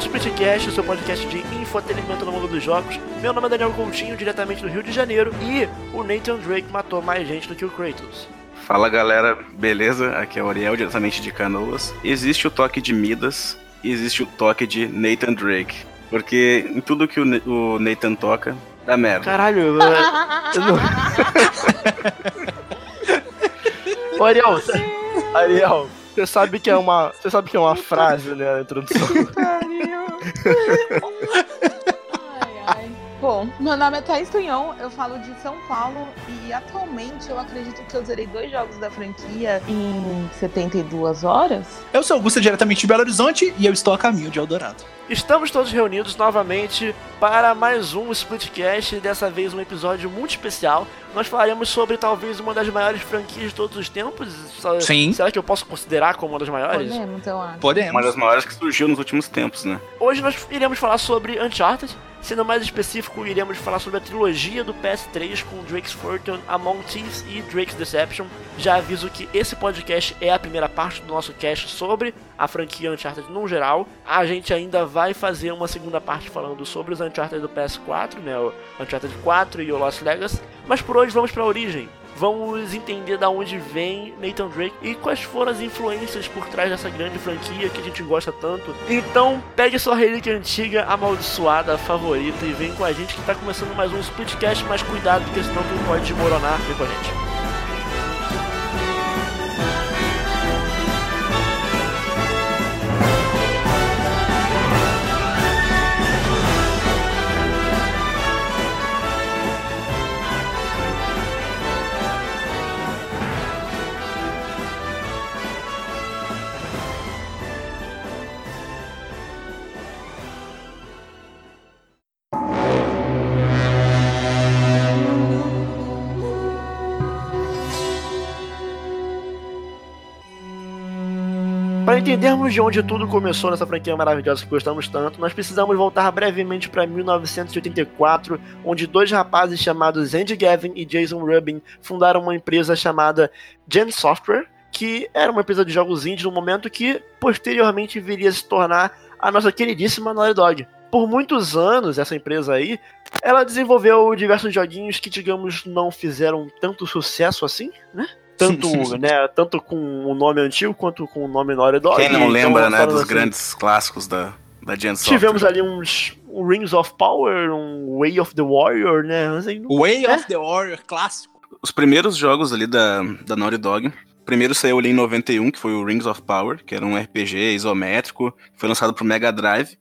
Splitcast, o seu podcast de infotenimento no mundo dos jogos. Meu nome é Daniel Coutinho, diretamente do Rio de Janeiro, e o Nathan Drake matou mais gente do que o Kratos. Fala galera, beleza? Aqui é o Ariel, diretamente de Canoas. Existe o toque de Midas e existe o toque de Nathan Drake. Porque em tudo que o, Nathan toca, dá merda. Caralho, eu, eu não... Ô, Ariel, Ariel, você sabe que é uma, você sabe que é uma frase, né, a introdução. Bom, meu nome é Thaís Tunhon, eu falo de São Paulo e atualmente eu acredito que eu zerei dois jogos da franquia em 72 horas. Eu sou Augusta, diretamente de Belo Horizonte e eu estou a caminho de Eldorado. Estamos todos reunidos novamente para mais um Splitcast, dessa vez um episódio muito especial. Nós falaremos sobre talvez uma das maiores franquias de todos os tempos. Sim. Será que eu posso considerar como uma das maiores? Podemos, eu acho. Podemos. Uma das maiores que surgiu nos últimos tempos, né? Hoje nós iremos falar sobre Uncharted. Sendo mais específico, iremos falar sobre a trilogia do PS3 com Drake's Fortune, Among Thieves e Drake's Deception. Já aviso que esse podcast é a primeira parte do nosso cast sobre a franquia Uncharted no geral. A gente ainda vai fazer uma segunda parte falando sobre os Uncharted do PS4, né, o Uncharted 4 e o Lost Legacy. Mas por hoje vamos para a origem. Vamos entender da onde vem Nathan Drake e quais foram as influências por trás dessa grande franquia que a gente gosta tanto. Então, pegue sua relíquia antiga, amaldiçoada, favorita e vem com a gente que está começando mais um Splitcast, mas cuidado porque senão tudo pode desmoronar. Vem com a gente. Entendermos de onde tudo começou nessa franquia maravilhosa que gostamos tanto, nós precisamos voltar brevemente para 1984, onde dois rapazes chamados Andy Gavin e Jason Rubin fundaram uma empresa chamada Gen Software, que era uma empresa de jogos indie no momento que posteriormente viria a se tornar a nossa queridíssima Naughty Dog. Por muitos anos, essa empresa aí, ela desenvolveu diversos joguinhos que, digamos, não fizeram tanto sucesso assim, né? Tanto, né, tanto com o nome antigo quanto com o nome Naughty Dog. Quem não lembra, né, dos assim. grandes clássicos da, da Gen Software. Tivemos ali uns um Rings of Power, um Way of the Warrior, né? Assim, Way é? of the Warrior, clássico. Os primeiros jogos ali da, da Naughty Dog, primeiro saiu ali em 91, que foi o Rings of Power, que era um RPG isométrico, foi lançado pro Mega Drive.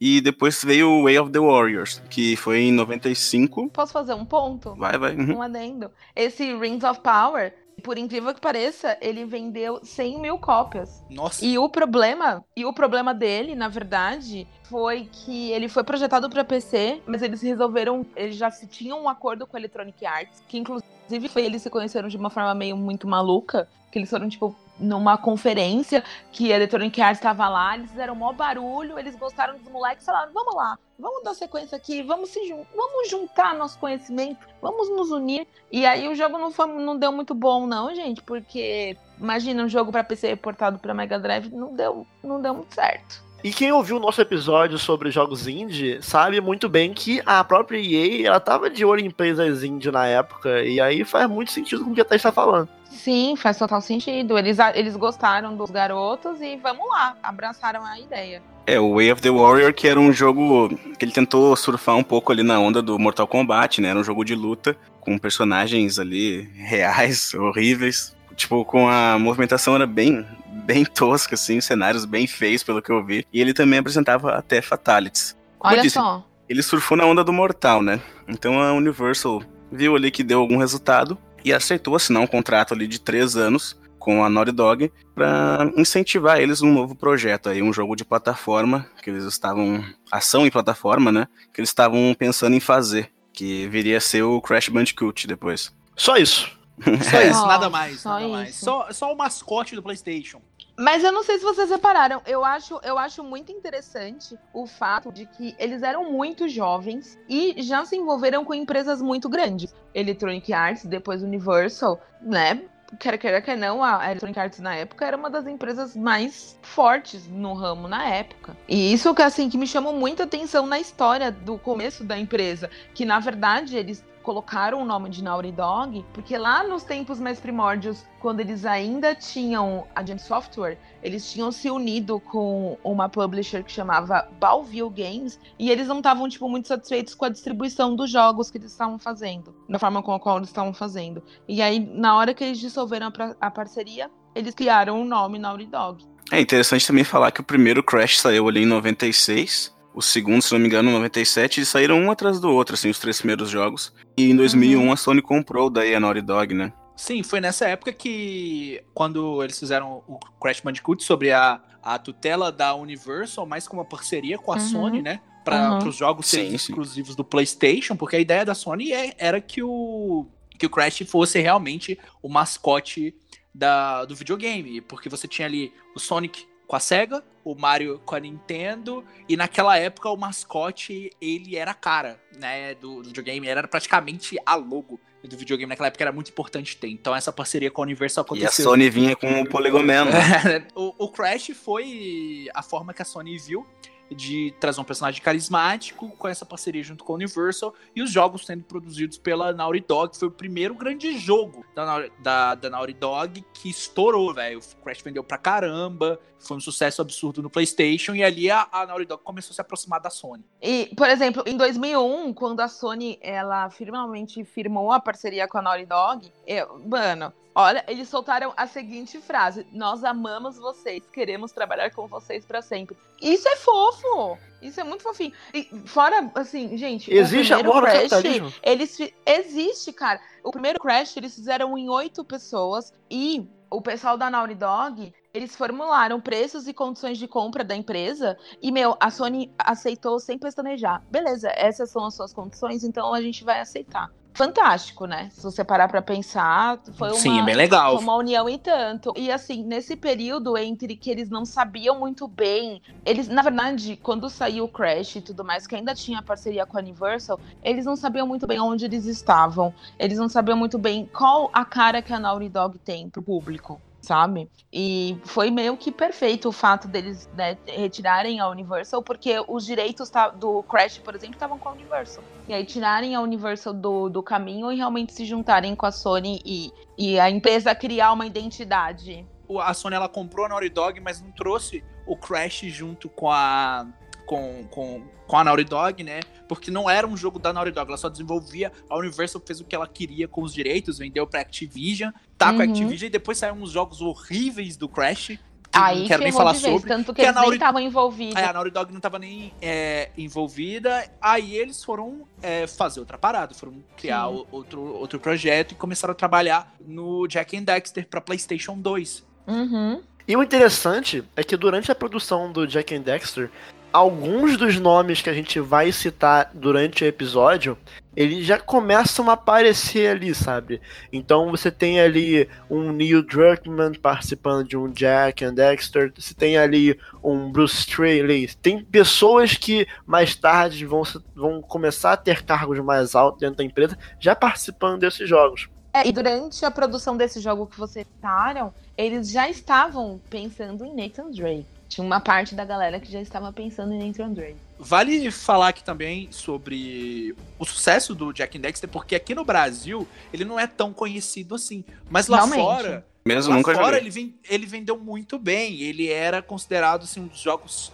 E depois veio o Way of the Warriors, que foi em 95. Posso fazer um ponto? Vai, vai. Uhum. Um adendo. Esse Rings of Power, por incrível que pareça, ele vendeu 100 mil cópias. Nossa. E o problema, e o problema dele, na verdade, foi que ele foi projetado para PC, mas eles resolveram, eles já se tinham um acordo com a Electronic Arts, que inclusive foi eles se conheceram de uma forma meio muito maluca, que eles foram tipo numa conferência que a Electronic Arts estava lá, eles fizeram maior barulho, eles gostaram dos moleques, falaram, vamos lá, vamos dar sequência aqui, vamos se jun vamos juntar nosso conhecimento, vamos nos unir. E aí o jogo não, foi, não deu muito bom não, gente, porque imagina um jogo para PC portado para Mega Drive, não deu, não deu muito certo. E quem ouviu o nosso episódio sobre jogos indie sabe muito bem que a própria EA ela tava de olho em empresas indie na época, e aí faz muito sentido com o que a Thaís está falando. Sim, faz total sentido. Eles, eles gostaram dos garotos e vamos lá, abraçaram a ideia. É, o Way of the Warrior, que era um jogo que ele tentou surfar um pouco ali na onda do Mortal Kombat, né? Era um jogo de luta com personagens ali reais, horríveis. Tipo, com a movimentação era bem, bem tosca, assim, cenários bem feios, pelo que eu vi. E ele também apresentava até fatalities. Como Olha disse, só. Ele surfou na onda do Mortal, né? Então a Universal viu ali que deu algum resultado e aceitou assinar um contrato ali de três anos com a Naughty Dog para incentivar eles num novo projeto aí, um jogo de plataforma que eles estavam ação em plataforma, né? Que eles estavam pensando em fazer, que viria a ser o Crash Bandicoot depois. Só isso. Só isso, nada mais, só nada isso. mais. Só, só o mascote do PlayStation. Mas eu não sei se vocês repararam, eu acho, eu acho muito interessante o fato de que eles eram muito jovens e já se envolveram com empresas muito grandes. Electronic Arts, depois Universal, né? quer queira, quer não, a Electronic Arts na época era uma das empresas mais fortes no ramo na época. E isso que assim que me chamou muita atenção na história do começo da empresa, que na verdade eles colocaram o nome de Naughty Dog, porque lá nos tempos mais primórdios, quando eles ainda tinham a Gen Software, eles tinham se unido com uma publisher que chamava Balville Games, e eles não estavam tipo muito satisfeitos com a distribuição dos jogos que eles estavam fazendo, da forma com a qual eles estavam fazendo. E aí, na hora que eles dissolveram a, a parceria, eles criaram o nome Naughty Dog. É interessante também falar que o primeiro Crash saiu ali em 96, o segundo, se não me engano, em 97, eles saíram um atrás do outro, assim, os três primeiros jogos. E em 2001 uhum. a Sony comprou daí a Naughty Dog, né? Sim, foi nessa época que, quando eles fizeram o Crash Bandicoot sobre a, a tutela da Universal, mais com uma parceria com a uhum. Sony, né? Para uhum. os jogos serem exclusivos do PlayStation, porque a ideia da Sony é, era que o, que o Crash fosse realmente o mascote da, do videogame, porque você tinha ali o Sonic com a Sega, o Mario com a Nintendo, e naquela época o mascote, ele era a cara, né, do, do videogame, era praticamente a logo do videogame naquela época era muito importante ter. Então essa parceria com a Universal aconteceu. E a Sony vinha com o Polygon Man. O, o Crash foi a forma que a Sony viu de trazer um personagem carismático com essa parceria junto com a Universal e os jogos sendo produzidos pela Naughty Dog. Foi o primeiro grande jogo da, da, da Naughty Dog que estourou, velho. Crash vendeu pra caramba, foi um sucesso absurdo no PlayStation e ali a, a Naughty Dog começou a se aproximar da Sony. E, por exemplo, em 2001, quando a Sony ela finalmente firmou a parceria com a Naughty Dog, eu, mano, Olha, eles soltaram a seguinte frase: Nós amamos vocês, queremos trabalhar com vocês para sempre. Isso é fofo. Isso é muito fofinho. E fora, assim, gente, existe amor Crash, no eles existe, cara. O primeiro Crash eles fizeram em oito pessoas e o pessoal da Naughty Dog eles formularam preços e condições de compra da empresa e, meu, a Sony aceitou sem pestanejar. Beleza, essas são as suas condições, então a gente vai aceitar fantástico, né? Se você parar para pensar, foi uma, Sim, bem legal. uma união e tanto. E assim, nesse período entre que eles não sabiam muito bem, eles, na verdade, quando saiu o Crash e tudo mais, que ainda tinha parceria com a Universal, eles não sabiam muito bem onde eles estavam. Eles não sabiam muito bem qual a cara que a Naughty Dog tem pro público sabe? E foi meio que perfeito o fato deles né, retirarem a Universal, porque os direitos do Crash, por exemplo, estavam com a Universal. E aí tirarem a Universal do, do caminho e realmente se juntarem com a Sony e, e a empresa criar uma identidade. A Sony ela comprou a Naughty Dog, mas não trouxe o Crash junto com a com, com, com a Naughty Dog, né? Porque não era um jogo da Naughty Dog, ela só desenvolvia. A Universal fez o que ela queria com os direitos, vendeu pra Activision, tá uhum. com a Activision e depois saíram uns jogos horríveis do Crash. Aí não quero nem falar sobre. Tanto que, que eles Naughty... nem estavam envolvidos. a Naughty Dog não estava nem é, envolvida. Aí eles foram é, fazer outra parada, foram criar outro, outro projeto e começaram a trabalhar no Jack and Dexter para PlayStation 2. Uhum. E o interessante é que durante a produção do Jack and Dexter, alguns dos nomes que a gente vai citar durante o episódio, eles já começam a aparecer ali, sabe? Então você tem ali um Neil Druckmann participando de um Jack and Dexter, você tem ali um Bruce Straley, tem pessoas que mais tarde vão, vão começar a ter cargos mais altos dentro da empresa já participando desses jogos. É, e durante a produção desse jogo que vocês citaram, eles já estavam pensando em Nathan Drake. Tinha uma parte da galera que já estava pensando em Nathan Drake. Vale falar aqui também sobre o sucesso do Jack and Dexter, porque aqui no Brasil ele não é tão conhecido assim. Mas lá Realmente. fora, Mesmo lá nunca fora ele, ele vendeu muito bem. Ele era considerado assim, um dos jogos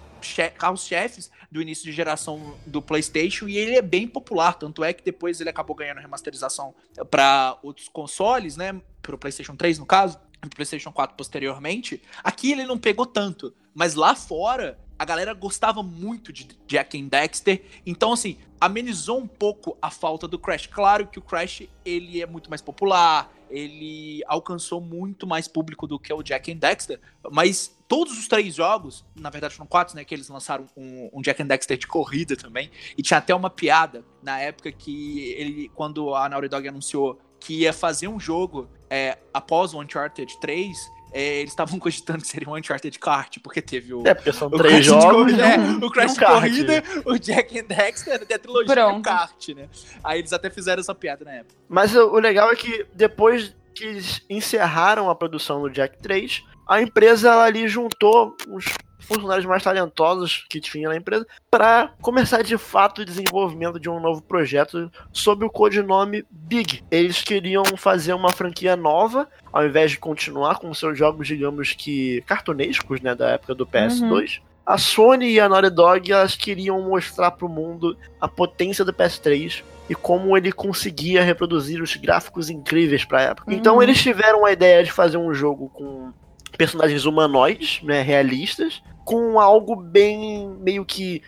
carros-chefes do início de geração do PlayStation e ele é bem popular, tanto é que depois ele acabou ganhando remasterização para outros consoles, né, para o PlayStation 3 no caso, pro PlayStation 4 posteriormente. Aqui ele não pegou tanto, mas lá fora a galera gostava muito de Jack and Dexter, então assim, amenizou um pouco a falta do Crash. Claro que o Crash ele é muito mais popular, ele alcançou muito mais público do que o Jack and Dexter, mas todos os três jogos, na verdade foram quatro, né, que eles lançaram um, um, Jack and Dexter de corrida também, e tinha até uma piada na época que ele, quando a Naughty Dog anunciou que ia fazer um jogo é, após o Uncharted 3, é, eles estavam cogitando que seria um Uncharted Kart, porque teve o. É, porque são três jogos. De, é, o Crash Corrida, o Jack and Dexter e a trilogia Pronto. do kart, né? Aí eles até fizeram essa piada na época. Mas o, o legal é que depois que eles encerraram a produção do Jack 3, a empresa ela ali juntou os funcionários mais talentosos que tinha na empresa para começar de fato o desenvolvimento de um novo projeto sob o codinome Big. Eles queriam fazer uma franquia nova, ao invés de continuar com seus jogos, digamos que cartunescos, né, da época do PS2. Uhum. A Sony e a Naughty Dog elas queriam mostrar para o mundo a potência do PS3 e como ele conseguia reproduzir os gráficos incríveis para a época. Então, uhum. Então eles tiveram a ideia de fazer um jogo com personagens humanoides, né, realistas, com algo bem meio que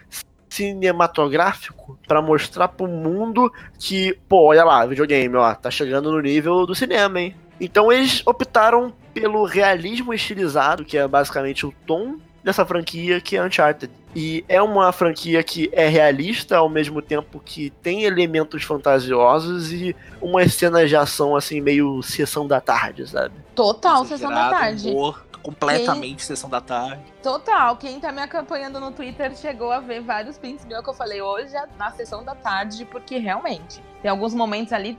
cinematográfico para mostrar pro mundo que, pô, olha lá, videogame, ó, tá chegando no nível do cinema, hein? Então eles optaram pelo realismo estilizado, que é basicamente o tom dessa franquia que é Uncharted. E é uma franquia que é realista ao mesmo tempo que tem elementos fantasiosos e umas cenas de ação assim meio sessão da tarde, sabe? Total sessão da tarde. Humor, completamente Quem... sessão da tarde. Total. Quem tá me acompanhando no Twitter chegou a ver vários prints meus que eu falei hoje na sessão da tarde, porque realmente tem alguns momentos ali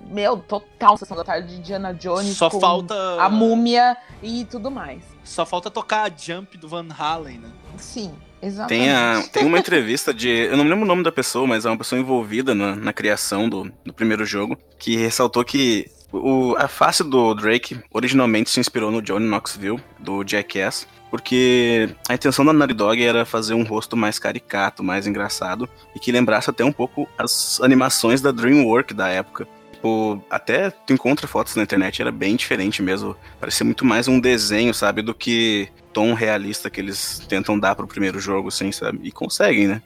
meu, total sessão da tarde de Diana Jones. Só falta. A múmia e tudo mais. Só falta tocar a Jump do Van Halen, né? Sim, exatamente. Tem, a, tem uma entrevista de. Eu não me lembro o nome da pessoa, mas é uma pessoa envolvida na, na criação do, do primeiro jogo, que ressaltou que o, a face do Drake originalmente se inspirou no Johnny Knoxville, do Jackass, porque a intenção da Naughty Dog era fazer um rosto mais caricato, mais engraçado, e que lembrasse até um pouco as animações da DreamWorks da época. Tipo, até tu encontra fotos na internet, era bem diferente mesmo. Parecia muito mais um desenho, sabe, do que tom realista que eles tentam dar pro primeiro jogo, assim, sabe? E conseguem, né?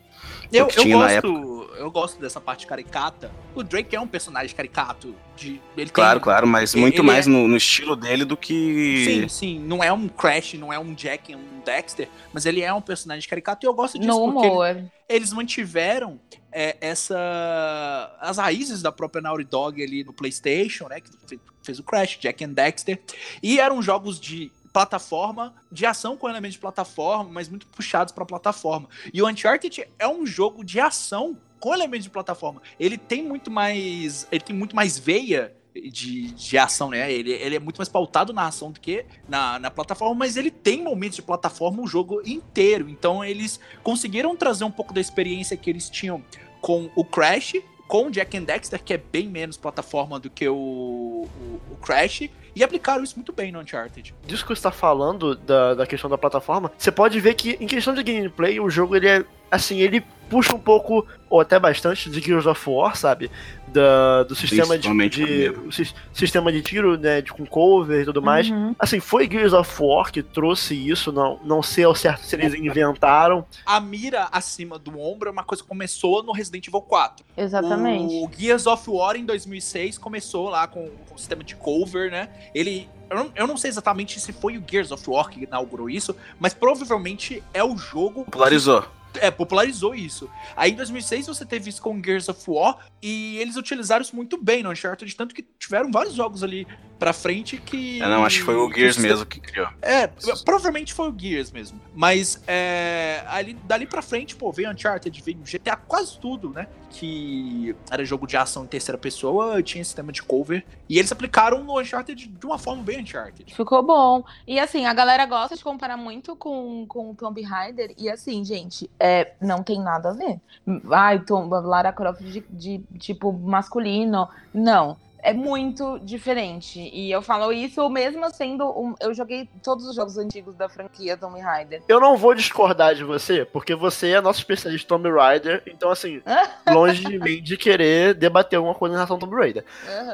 Eu, eu gosto, eu gosto dessa parte caricata. O Drake é um personagem caricato. De, ele claro, tem, claro, mas muito mais é... no, no, estilo dele do que. Sim, sim. Não é um Crash, não é um Jack, é um Dexter, mas ele é um personagem caricato e eu gosto disso. No porque humor. Ele, eles mantiveram é, essa. as raízes da própria Naughty Dog ali no PlayStation, né? Que fez o Crash, Jack and Dexter. E eram jogos de plataforma, de ação com elementos de plataforma, mas muito puxados para plataforma. E o Uncharted é um jogo de ação com elementos de plataforma. Ele tem muito mais, ele tem muito mais veia de, de ação, né? Ele, ele é muito mais pautado na ação do que na, na plataforma, mas ele tem momentos de plataforma o jogo inteiro. Então eles conseguiram trazer um pouco da experiência que eles tinham com o Crash, com o Jack and Dexter, que é bem menos plataforma do que o, o, o Crash, e aplicaram isso muito bem no Uncharted. Disso que você está falando, da, da questão da plataforma, você pode ver que em questão de gameplay, o jogo ele é assim, ele puxa um pouco, ou até bastante, de Gears of War, sabe? Da, do sistema de, de o sistema de tiro, né, de, com cover e tudo mais. Uhum. Assim, foi Gears of War que trouxe isso, não, não sei ao certo se eles inventaram. A mira acima do ombro é uma coisa que começou no Resident Evil 4. Exatamente. O Gears of War em 2006 começou lá com, com o sistema de cover, né? Ele eu não, eu não, sei exatamente se foi o Gears of War que inaugurou isso, mas provavelmente é o jogo. Popularizou. Que é, popularizou isso. Aí em 2006 você teve isso com Gears of War e eles utilizaram isso muito bem no Uncharted, tanto que tiveram vários jogos ali pra frente que. É, não, acho que foi o Gears que mesmo que criou. É, provavelmente foi o Gears mesmo. Mas é, ali, dali pra frente, pô, veio Uncharted, veio GTA, quase tudo, né? Que era jogo de ação em terceira pessoa, tinha sistema de cover. E eles aplicaram no Uncharted de uma forma bem Uncharted. Ficou bom. E assim, a galera gosta de comparar muito com, com o Tomb Raider. E assim, gente, é, não tem nada a ver. Ai, Tom, Lara Croft de, de tipo masculino. Não é muito diferente. E eu falo isso mesmo sendo. Um, eu joguei todos os jogos antigos da franquia Tomb Raider. Eu não vou discordar de você, porque você é nosso especialista Tomb Raider. Então, assim, longe de mim de querer debater alguma coisa em relação ao Tomb Raider.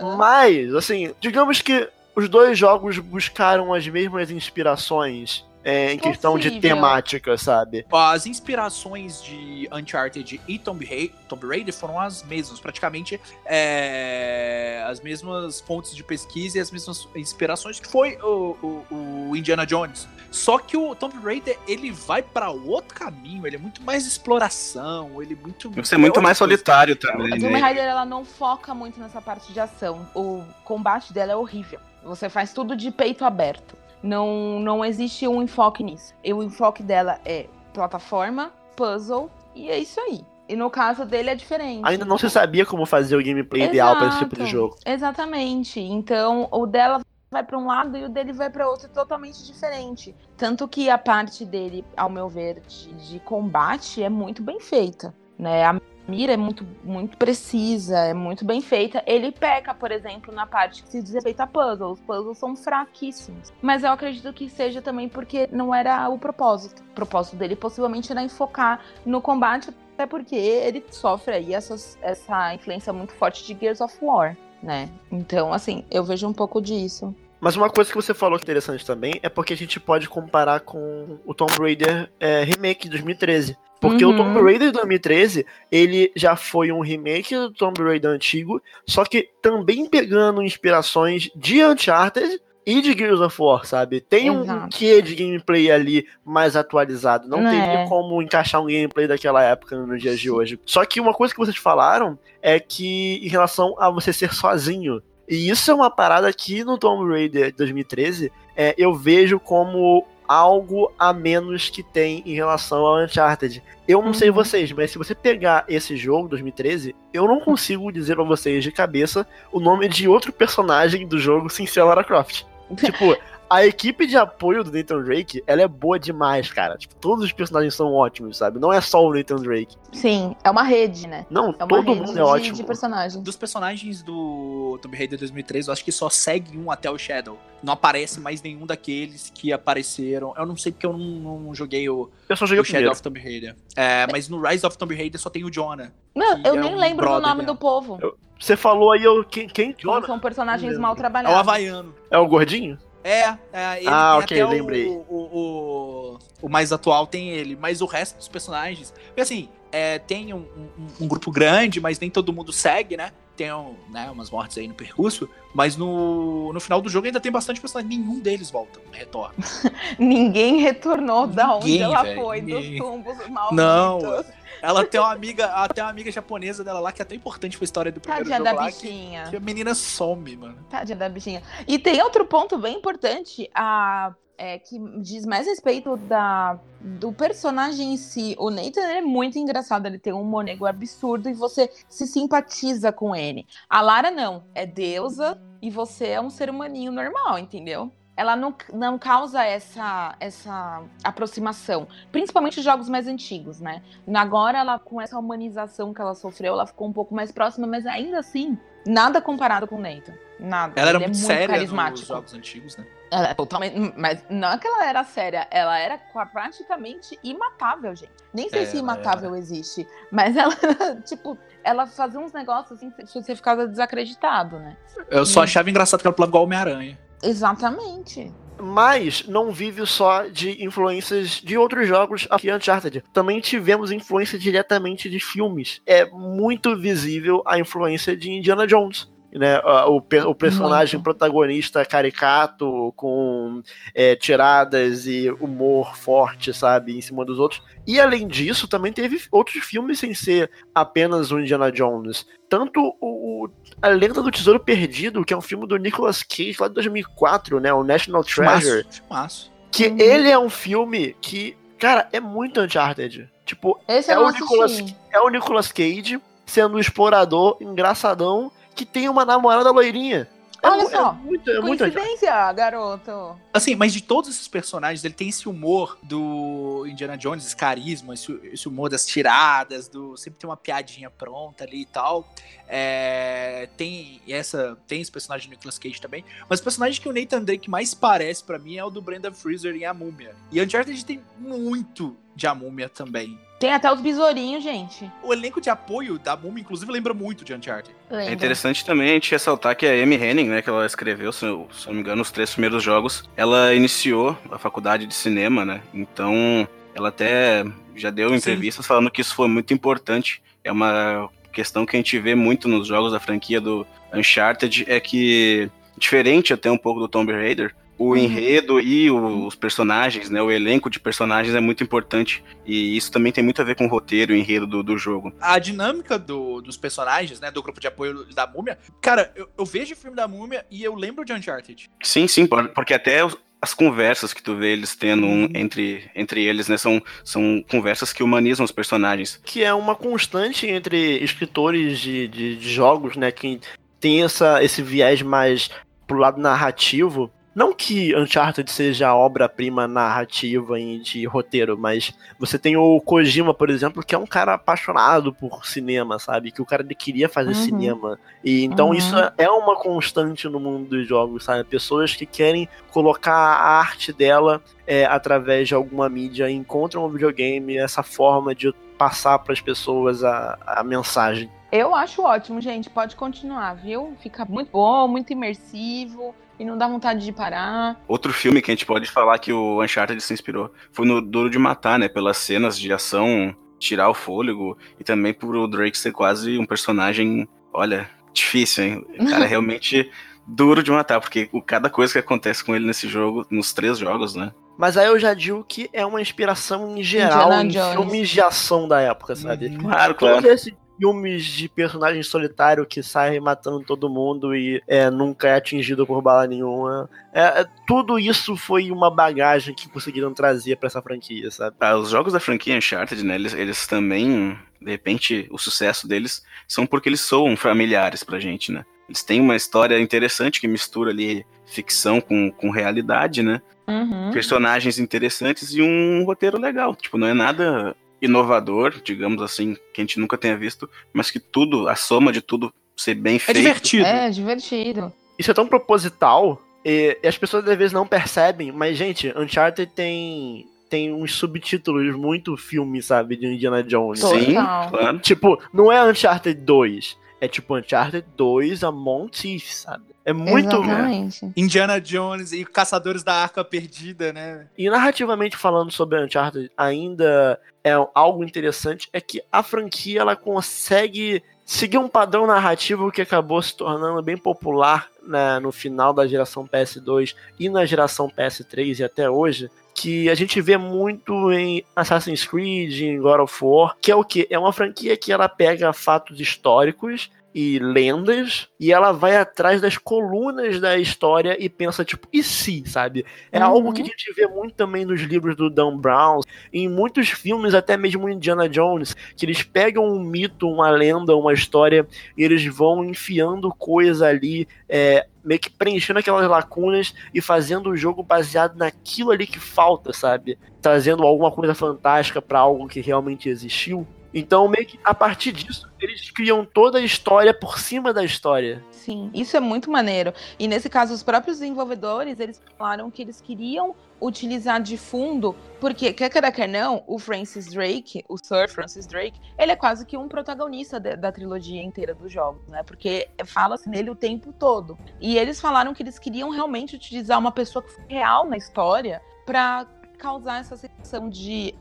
Uhum. Mas, assim, digamos que os dois jogos buscaram as mesmas inspirações é, em Possível. questão de temática, sabe? As inspirações de Uncharted e Tomb, Ra Tomb Raider foram as mesmas, praticamente é, as mesmas fontes de pesquisa e as mesmas inspirações que foi o, o, o Indiana Jones. Só que o Tomb Raider ele vai para outro caminho, ele é muito mais exploração, ele é muito. Você é muito mais coisa. solitário também. A Tomb né? Raider ela não foca muito nessa parte de ação. O combate dela é horrível. Você faz tudo de peito aberto. Não, não existe um enfoque nisso. E o enfoque dela é plataforma, puzzle, e é isso aí. E no caso dele é diferente. Ainda não se sabia como fazer o gameplay ideal para esse tipo de Exato. jogo. Exatamente. Então, o dela vai para um lado e o dele vai para outro totalmente diferente. Tanto que a parte dele, ao meu ver, de, de combate é muito bem feita, né? A mira é muito, muito precisa, é muito bem feita. Ele peca, por exemplo, na parte que se diz respeito a puzzles. Os puzzles são fraquíssimos. Mas eu acredito que seja também porque não era o propósito. O propósito dele possivelmente era enfocar no combate, até porque ele sofre aí essas, essa influência muito forte de Gears of War, né? Então, assim, eu vejo um pouco disso. Mas uma coisa que você falou que é interessante também é porque a gente pode comparar com o Tomb Raider é, remake de 2013. Porque Uhum. o Tomb Raider de 2013, ele já foi um remake do Tomb Raider antigo, só que também pegando inspirações de Uncharted e de Gears of War, sabe? Tem um Exato. quê de gameplay ali mais atualizado. Não É. teria como encaixar um gameplay daquela época nos dias de hoje. Só que uma coisa que vocês falaram é que em relação a você ser sozinho. E isso é uma parada que no Tomb Raider 2013 é, eu vejo como algo a menos que tem em relação ao Uncharted. Eu não sei Uhum. vocês, mas se você pegar esse jogo 2013, eu não consigo dizer pra vocês de cabeça o nome de outro personagem do jogo sem ser a Lara Croft. Tipo, a equipe de apoio do Nathan Drake, ela é boa demais, cara. Tipo, todos os personagens são ótimos, sabe? Não é só o Nathan Drake. Sim, é uma rede, né? Não, É todo mundo de, é ótimo. de personagens. Dos personagens do Tomb Raider 2003, eu acho que só segue um até o Shadow. Não aparece mais nenhum daqueles que apareceram. Eu não sei porque eu não, não joguei o, Eu só joguei o o Shadow of Tomb Raider. É, mas no Rise of Tomb Raider só tem o Jonah. Não, eu é nem um lembro do brother nome dela. do povo. Você falou aí, eu, quem? quem? Jonah? São personagens mal É o trabalhados. Havaiano. É o gordinho? É, é ele Ah, tem ok, até lembrei. O, o, o, o mais atual tem ele, mas o resto dos personagens. Porque assim, é, tem um, um- um grupo grande, mas nem todo mundo segue, né? Tem um, né, umas mortes aí no percurso, mas no, no final do jogo ainda tem bastante personagem. Nenhum deles volta, retorna. Ninguém retornou da onde Ninguém, ela velho, foi, ninguém. dos tumbos malditos. Não, Ela tem uma amiga, ela tem uma amiga japonesa dela lá que é até importante pra história do primeiro Tadinha jogo da lá. Que, bichinha. que a menina some, mano. Tadinha da bichinha. E tem outro ponto bem importante, a, é, que diz mais respeito da, do personagem em si. O Nathan é muito engraçado, ele tem um humor negro absurdo e você se simpatiza com ele. A Lara não, é deusa e você é um ser humaninho normal, entendeu? Ela não, não causa essa, essa aproximação, principalmente os jogos mais antigos, né? Agora, ela, com essa humanização que ela sofreu, ela ficou um pouco mais próxima, mas ainda assim, nada comparado com o Nathan. Nada. Ela era Ele é muito, muito séria carismático. nos jogos antigos, né? Ela é totalmente. Mas não é que ela era séria, ela era praticamente imatável, gente. Nem sei É, se imatável existe, mas ela, tipo, ela fazia uns negócios assim que você ficava desacreditado, né? Eu só Hum. achava engraçado que ela pulava igual Homem-Aranha. Exatamente. Mas não vive só de influências de outros jogos aqui Uncharted. Também tivemos influência diretamente de filmes. É muito visível a influência de Indiana Jones. Né, o, o personagem Muito. protagonista caricato, com é, tiradas e humor forte, sabe, em cima dos outros. E além disso, também teve outros filmes sem ser apenas o Indiana Jones. Tanto o, A Lenda do Tesouro Perdido, que é um filme do Nicolas Cage lá de 2004, né, o National Treasure. Filmaço, filmaço. Que Uhum. ele é um filme que, cara, é muito Uncharted. Tipo, Esse É o Nicolas- é o Nicolas Cage sendo um explorador engraçadão que tem uma namorada loirinha. É Olha só, é muito, é muito. Coincidência, garoto. Assim, mas de todos esses personagens, ele tem esse humor do Indiana Jones, esse carisma, esse, esse humor das tiradas, do sempre tem uma piadinha pronta ali e tal. É, tem essa, tem esse personagem do Nicolas Cage também. Mas o personagem que o Nathan Drake mais parece pra mim é o do Brendan Fraser em A Múmia. E Uncharted tem muito de A Múmia também. Tem até os besourinhos, gente. O elenco de apoio da Múmia, inclusive, lembra muito de Uncharted. Lembra? É interessante também a gente ressaltar que a Amy Henning, né, que ela escreveu, se eu, se eu não me engano, os três primeiros jogos, ela iniciou a faculdade de cinema, né? Então, ela até já deu Sim. entrevistas falando que isso foi muito importante. É uma questão que a gente vê muito nos jogos da franquia do Uncharted, é que, diferente até um pouco do Tomb Raider, o Uhum. enredo e o- os personagens, né, o elenco de personagens é muito importante. E isso também tem muito a ver com o roteiro e o enredo do, do jogo. a dinâmica do- dos personagens, né, do grupo de apoio da Múmia, cara, eu, eu vejo o filme da Múmia e eu lembro de Uncharted. Sim, sim, por- porque até os- as conversas que tu vê eles tendo um, entre, entre eles, né? São, são conversas que humanizam os personagens. Que é uma constante entre escritores de, de, de jogos, né? Que tem essa, esse viés mais pro lado narrativo. Não que Uncharted seja a obra-prima narrativa e de roteiro, mas você tem o Kojima, por exemplo, que é um cara apaixonado por cinema, sabe? Que o cara queria fazer Uhum. cinema. E então Uhum. isso é uma constante no mundo dos jogos, sabe? Pessoas que querem colocar a arte dela é, através de alguma mídia e encontram no videogame essa forma de passar para as pessoas a, a mensagem. Eu acho ótimo, gente. Pode continuar, viu? Fica muito bom, muito imersivo e não dá vontade de parar. Outro filme que a gente pode falar que o Uncharted se inspirou foi no Duro de Matar, né? Pelas cenas de ação, tirar o fôlego e também por o Drake ser quase um personagem, olha, difícil, hein? O cara é realmente duro de matar, porque o- cada coisa que acontece com ele nesse jogo, nos três jogos, né? Mas aí eu já digo que é uma inspiração em geral em filmes de ação da época, sabe? Claro, Todos claro. esses filmes de personagem solitário que sai matando todo mundo e é, nunca é atingido por bala nenhuma. É, é, tudo isso foi uma bagagem que conseguiram trazer pra essa franquia, sabe? Ah, os jogos da franquia Uncharted, né? Eles, eles também, de repente, o sucesso deles são porque eles soam familiares pra gente, né? Eles têm uma história interessante que mistura ali ficção com, com realidade, né? Uhum. personagens interessantes e um roteiro legal. Tipo, não é nada inovador, digamos assim, que a gente nunca tenha visto, mas que tudo, a soma de tudo ser bem É feito. divertido. É, divertido. Isso é tão proposital e, e as pessoas às vezes não percebem, mas, gente, Uncharted tem. Tem uns subtítulos muito filme, sabe, de Indiana Jones. Sim, claro. Tipo, não é Uncharted 2. É tipo Uncharted 2 Among Thieves, sabe? É muito. Exatamente. Indiana Jones e Caçadores da Arca Perdida, né? E narrativamente falando sobre Uncharted, ainda é algo interessante é que a franquia ela consegue seguir um padrão narrativo que acabou se tornando bem popular né, no final da geração PS2 e na geração PS3 e até hoje, que a gente vê muito em Assassin's Creed, em God of War, que é o que? É uma franquia que ela pega fatos históricos e lendas, e ela vai atrás das colunas da história e pensa, tipo, e se, sabe? É Uhum. algo que a gente vê muito também nos livros do Dan Brown, em muitos filmes, até mesmo Indiana Jones, que eles pegam um mito, uma lenda, uma história, e eles vão enfiando coisa ali, é, meio que preenchendo aquelas lacunas e fazendo o jogo baseado naquilo ali que falta, sabe? Trazendo alguma coisa fantástica pra algo que realmente existiu. Então, meio que a partir disso, eles criam toda a história por cima da história. Sim, isso é muito maneiro. E nesse caso, os próprios desenvolvedores, eles falaram que eles queriam utilizar de fundo, porque, quer queira, quer não, o Francis Drake, o Sir Francis Drake, ele é quase que um protagonista de- da trilogia inteira dos jogos, né? Porque fala-se nele o tempo todo. E eles falaram que eles queriam realmente utilizar uma pessoa que foi real na história pra causar essa sensação de,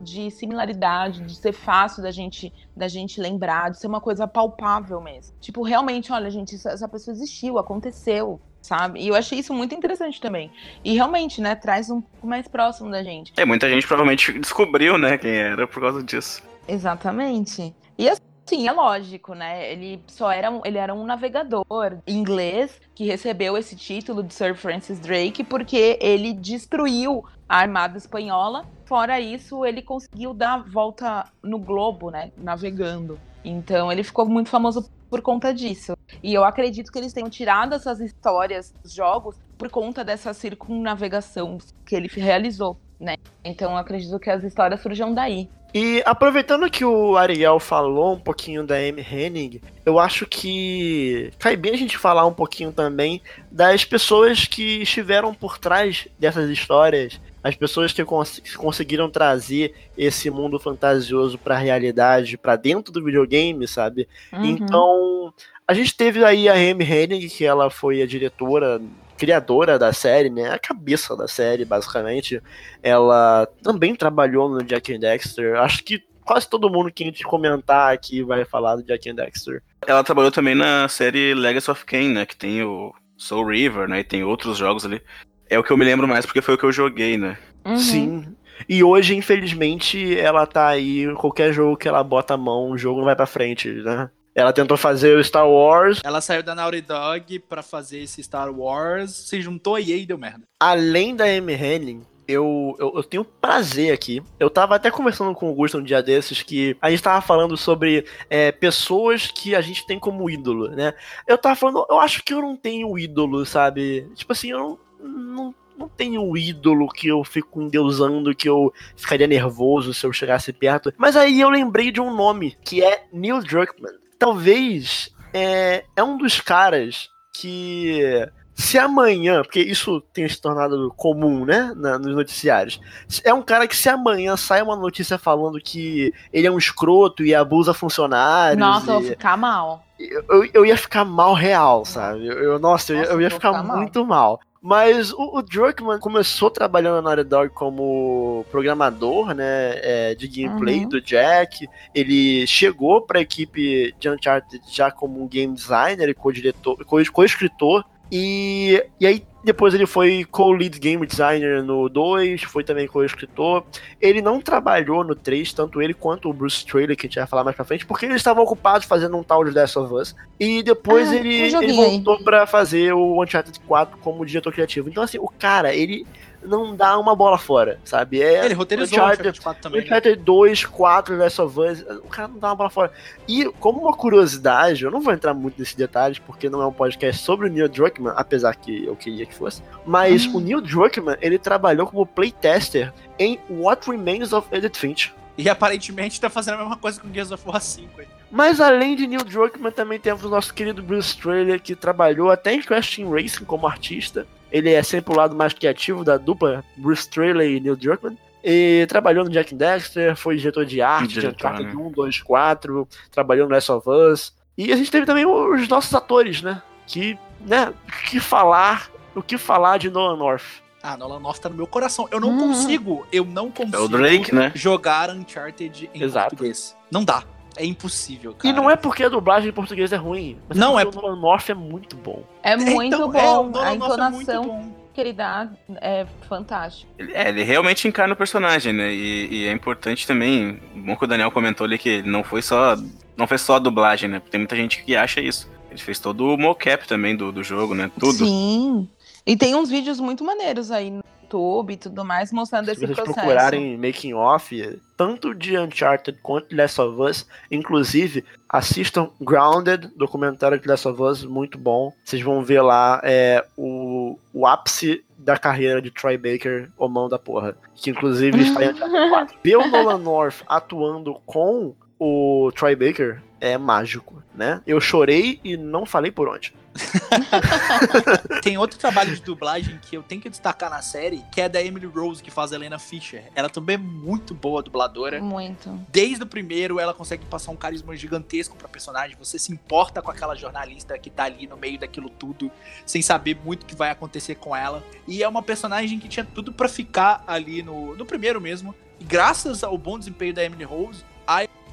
de similaridade, de ser fácil da gente, da gente lembrar, de ser uma coisa palpável mesmo. Tipo, realmente, olha, gente, essa pessoa existiu, aconteceu, sabe? E eu achei isso muito interessante também. E realmente, né, traz um pouco mais próximo da gente. É, muita gente provavelmente descobriu, né, quem era por causa disso. Exatamente. E assim, é lógico, né? Ele só era um, ele era um navegador inglês que recebeu esse título de Sir Francis Drake porque ele destruiu a armada espanhola. Fora isso, ele conseguiu dar a volta no globo, né? Navegando. Então ele ficou muito famoso por conta disso. E eu acredito que eles tenham tirado essas histórias dos jogos por conta dessa circunnavegação que ele realizou, né? Então eu acredito que as histórias surjam daí. E aproveitando que o Ariel falou um pouquinho da Amy Hennig, eu acho que cai bem a gente falar um pouquinho também das pessoas que estiveram por trás dessas histórias, as pessoas que cons conseguiram trazer esse mundo fantasioso pra realidade, pra dentro do videogame, sabe? Uhum. Então, a gente teve aí a Amy Hennig, que ela foi a diretora, criadora da série, né? A cabeça da série, basicamente. Ela também trabalhou no Jack and Dexter. Acho que quase todo mundo que a gente comentar aqui vai falar do Jack and Dexter. Ela trabalhou também na série Legacy of Kain, né, que tem o Soul River, né, e tem outros jogos ali. É o que eu me lembro mais porque foi o que eu joguei, né. Uhum. Sim. E hoje, infelizmente, ela tá aí. Qualquer jogo que ela bota a mão, o jogo não vai pra frente, né? Ela tentou fazer o Star Wars. Ela saiu da Naughty Dog pra fazer esse Star Wars, se juntou a EA e deu merda. Além da Amy Henning, eu, eu, eu, tenho prazer aqui. Eu tava até conversando com o Augusto um dia desses que a gente tava falando sobre é, pessoas que a gente tem como ídolo, né? Eu tava falando, eu acho que eu não tenho ídolo, sabe? Tipo assim, eu não, não, não tenho um ídolo que eu fico endeusando, que eu ficaria nervoso se eu chegasse perto. Mas aí eu lembrei de um nome, que é Neil Druckmann. Talvez é, é um dos caras que se amanhã, porque isso tem se tornado comum, né, na, nos noticiários, é um cara que se amanhã sai uma notícia falando que ele é um escroto e abusa funcionários. Nossa, e... eu vou ficar mal. Eu, eu ia ficar mal real, sabe? Eu, eu nossa, eu, eu ia ficar, ficar muito mal. Mas o, o Druckmann começou trabalhando na Naughty Dog como programador, né, é, de gameplay uhum. do Jack. Ele chegou para a equipe de Uncharted já como um game designer e co-diretor, co-escritor e, e aí depois ele foi co-lead game designer no 2, foi também co-escritor. Ele não trabalhou no 3, tanto ele quanto o Bruce Trailer, que a gente vai falar mais pra frente, porque eles estavam ocupados fazendo um tal de Last of Us. E depois ah, ele, ele voltou para fazer o Uncharted 4 como diretor criativo. Então, assim, o cara, ele não dá uma bola fora, sabe? É ele roteirizou o Uncharted 4 também. Né? Uncharted né? 2, 4, Last of Us, o cara não dá uma bola fora. E como uma curiosidade, eu não vou entrar muito nesses detalhes, porque não é um podcast sobre o Neil Druckmann, apesar que eu queria que fosse, mas hum. o Neil Druckmann, ele trabalhou como playtester em What Remains of Edith Finch. E aparentemente tá fazendo a mesma coisa com Gears of War 5 aí. Mas além de Neil Druckmann, também temos o nosso querido Bruce Trailer, que trabalhou até em Crash Team Racing como artista. Ele é sempre o lado mais criativo da dupla Bruce Trailer e Neil Druckmann. E trabalhou no Jack Dexter, foi diretor de arte, de Uncharted né? 1, 2, 4, trabalhou no Last of Us. E a gente teve também os nossos atores, né? Que, né, o que falar, o que falar de Nolan North? Ah, Nolan North tá no meu coração. Eu não uhum. consigo, eu não consigo é o Drake, né? jogar Uncharted em Exato. português. Não dá. É impossível, cara. E não é porque a dublagem em português é ruim. Mas não é. Porque o Nolan North é muito bom. É muito então, bom. É, a é entonação é que ele dá é fantástico. É, ele realmente encarna o personagem, né? E, e, é importante também. Bom que o Daniel comentou ali que não foi só. Não foi só a dublagem, né? Tem muita gente que acha isso. Ele fez todo o mocap também do, do jogo, né? Tudo. Sim. E tem uns vídeos muito maneiros aí YouTube e tudo mais, mostrando esse processo. Se vocês procurarem making off, tanto de Uncharted quanto de Last of Us, inclusive, assistam Grounded, documentário de Last of Us, muito bom. Vocês vão ver lá é, o, o ápice da carreira de Troy Baker, o mão da porra. Que inclusive está em Uncharted 4. Ver o Nolan North atuando com o Troy Baker é mágico, né? Eu chorei e não falei por onde. Tem outro trabalho de dublagem que eu tenho que destacar na série, que é da Emily Rose, que faz a Helena Fisher. Ela também é muito boa dubladora. Muito. Desde o primeiro, ela consegue passar um carisma gigantesco pra personagem. Você se importa com aquela jornalista que tá ali no meio daquilo tudo, sem saber muito o que vai acontecer com ela. E é uma personagem que tinha tudo para ficar ali no, no primeiro mesmo. E graças ao bom desempenho da Emily Rose,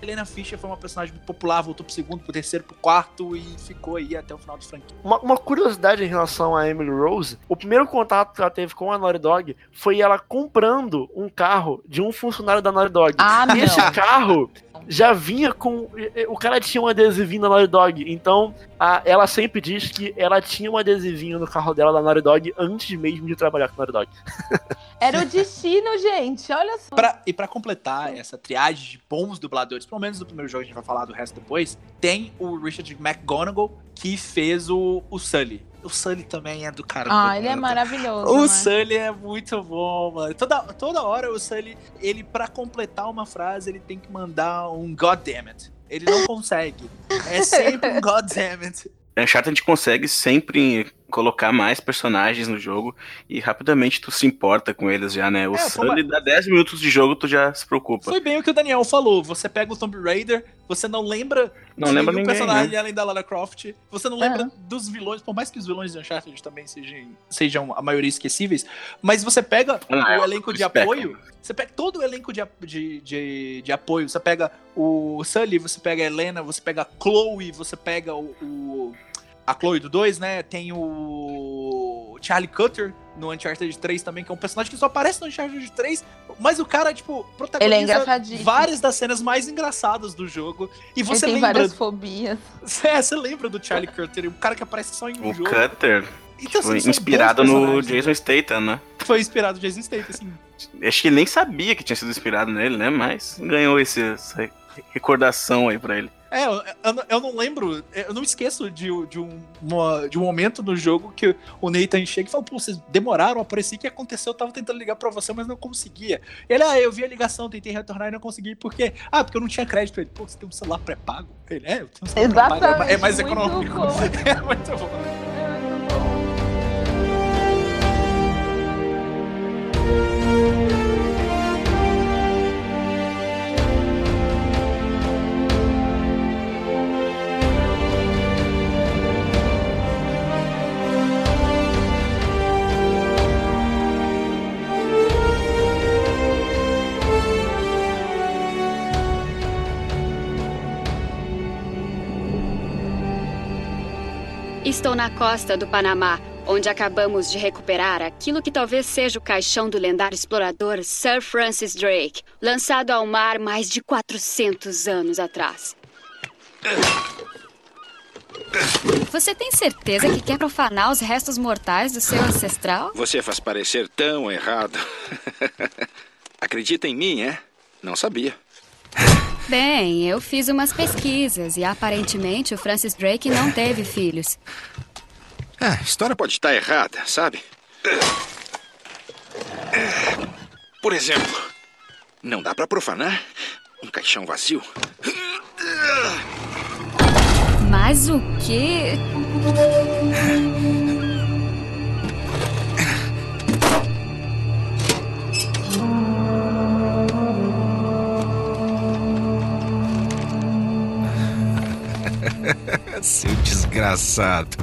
Helena Fischer foi uma personagem muito popular, voltou pro segundo, pro terceiro, pro quarto e ficou aí até o final do franquia. Uma, uma, curiosidade em relação a Emily Rose, o primeiro contato que ela teve com a Naughty Dog foi ela comprando um carro de um funcionário da Naughty Dog. Ah, e esse carro já vinha com. O cara tinha um adesivinho da Naughty Dog. Então, a, ela sempre diz que ela tinha um adesivinho no carro dela da Naughty Dog antes mesmo de trabalhar com a Naughty Dog. Era o destino, gente. Olha só. Pra, e para completar essa triagem de bons dubladores, pelo menos do primeiro jogo, a gente vai falar do resto depois, tem o Richard McGonagall, que fez o, o Sully. O Sully também é do cara. Ah, ele é maravilhoso. O né? Sully é muito bom, mano. Toda, toda hora o Sully, ele, para completar uma frase, ele tem que mandar um God damn it. Ele não consegue. É sempre um God damn it. Uncharted a gente consegue sempre colocar mais personagens no jogo e rapidamente tu se importa com eles já, né? O é, Sully dá 10 minutos de jogo, tu já se preocupa. Foi bem o que o Daniel falou. Você pega o Tomb Raider, você não lembra não de lembra nenhum ninguém, personagem né? além da Lara Croft. Você não lembra dos vilões, por mais que os vilões de Uncharted também sejam, sejam a maioria esquecíveis, mas você pega não, o elenco de apoio, você pega todo o elenco de, de, de, de, apoio, você pega o Sully, você pega a Helena, você pega a Chloe, você pega o, o a Chloe do 2, né? Tem o Charlie Cutter, no Uncharted 3 também, que é um personagem que só aparece no Uncharted 3, mas o cara, tipo, Ele é protagoniza engraçadíssimo. várias das cenas mais engraçadas do jogo. E você Ele tem lembra. várias fobias. É, você lembra do Charlie Cutter, o cara que aparece só em um O jogo. Cutter Então, foi assim, são inspirado no. Jason Statham, né? Foi inspirado no Jason Statham, assim. Acho que ele nem sabia que tinha sido inspirado nele, né? Mas ganhou esse, essa recordação aí pra ele. É, eu, eu não- lembro, eu não esqueço de, de, um, uma- de um momento no jogo que o Nathan chega e fala, pô, vocês demoraram, apareci que aconteceu, eu tava tentando ligar pra você, mas não conseguia. Ele, ah, eu vi a ligação, tentei retornar e não consegui, porque, ah, porque eu não tinha crédito. Ele, pô, você tem um celular pré-pago? Ele, é, eu tenho um celular pré-pago, Exatamente. é mais econômico. É muito bom. Estou na costa do Panamá, onde acabamos de recuperar aquilo que talvez seja o caixão do lendário explorador Sir Francis Drake, lançado ao mar mais de 400 anos atrás. Você tem certeza que quer profanar os restos mortais do seu ancestral? Você faz parecer tão errado. Acredita em mim, é? Não sabia. Bem, eu fiz umas pesquisas e aparentemente o Francis Drake não teve filhos. Ah, a história pode estar errada, sabe? Por exemplo, não dá pra profanar um caixão vazio. Mas o que? Seu desgraçado.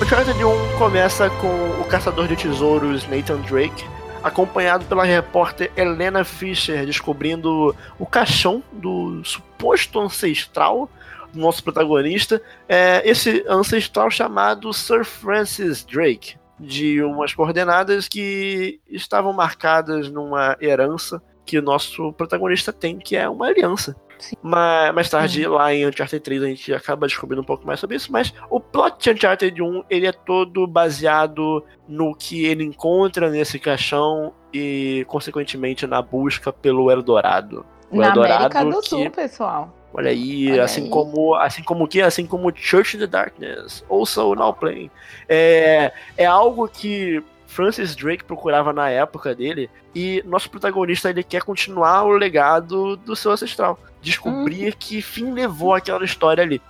Uncharted 1 começa com o caçador de tesouros Nathan Drake, acompanhado pela repórter Helena Fisher, descobrindo o caixão do suposto ancestral do nosso protagonista. É, esse ancestral chamado Sir Francis Drake, de umas coordenadas que estavam marcadas numa herança que o nosso protagonista tem, que é uma aliança. Mas, mais tarde, lá em Uncharted 3, a gente acaba descobrindo um pouco mais sobre isso, mas o plot de Uncharted 1, ele é todo baseado no que ele encontra nesse caixão e, consequentemente, na busca pelo Eldorado. O Na Eldorado América do que- Sul, pessoal. Olha aí, Olha assim aí. como assim como o que? Assim como Church in the Darkness, also Now Playing. É, é algo que Francis Drake procurava na época dele e nosso protagonista ele quer continuar o legado do seu ancestral, descobrir que fim levou aquela história ali.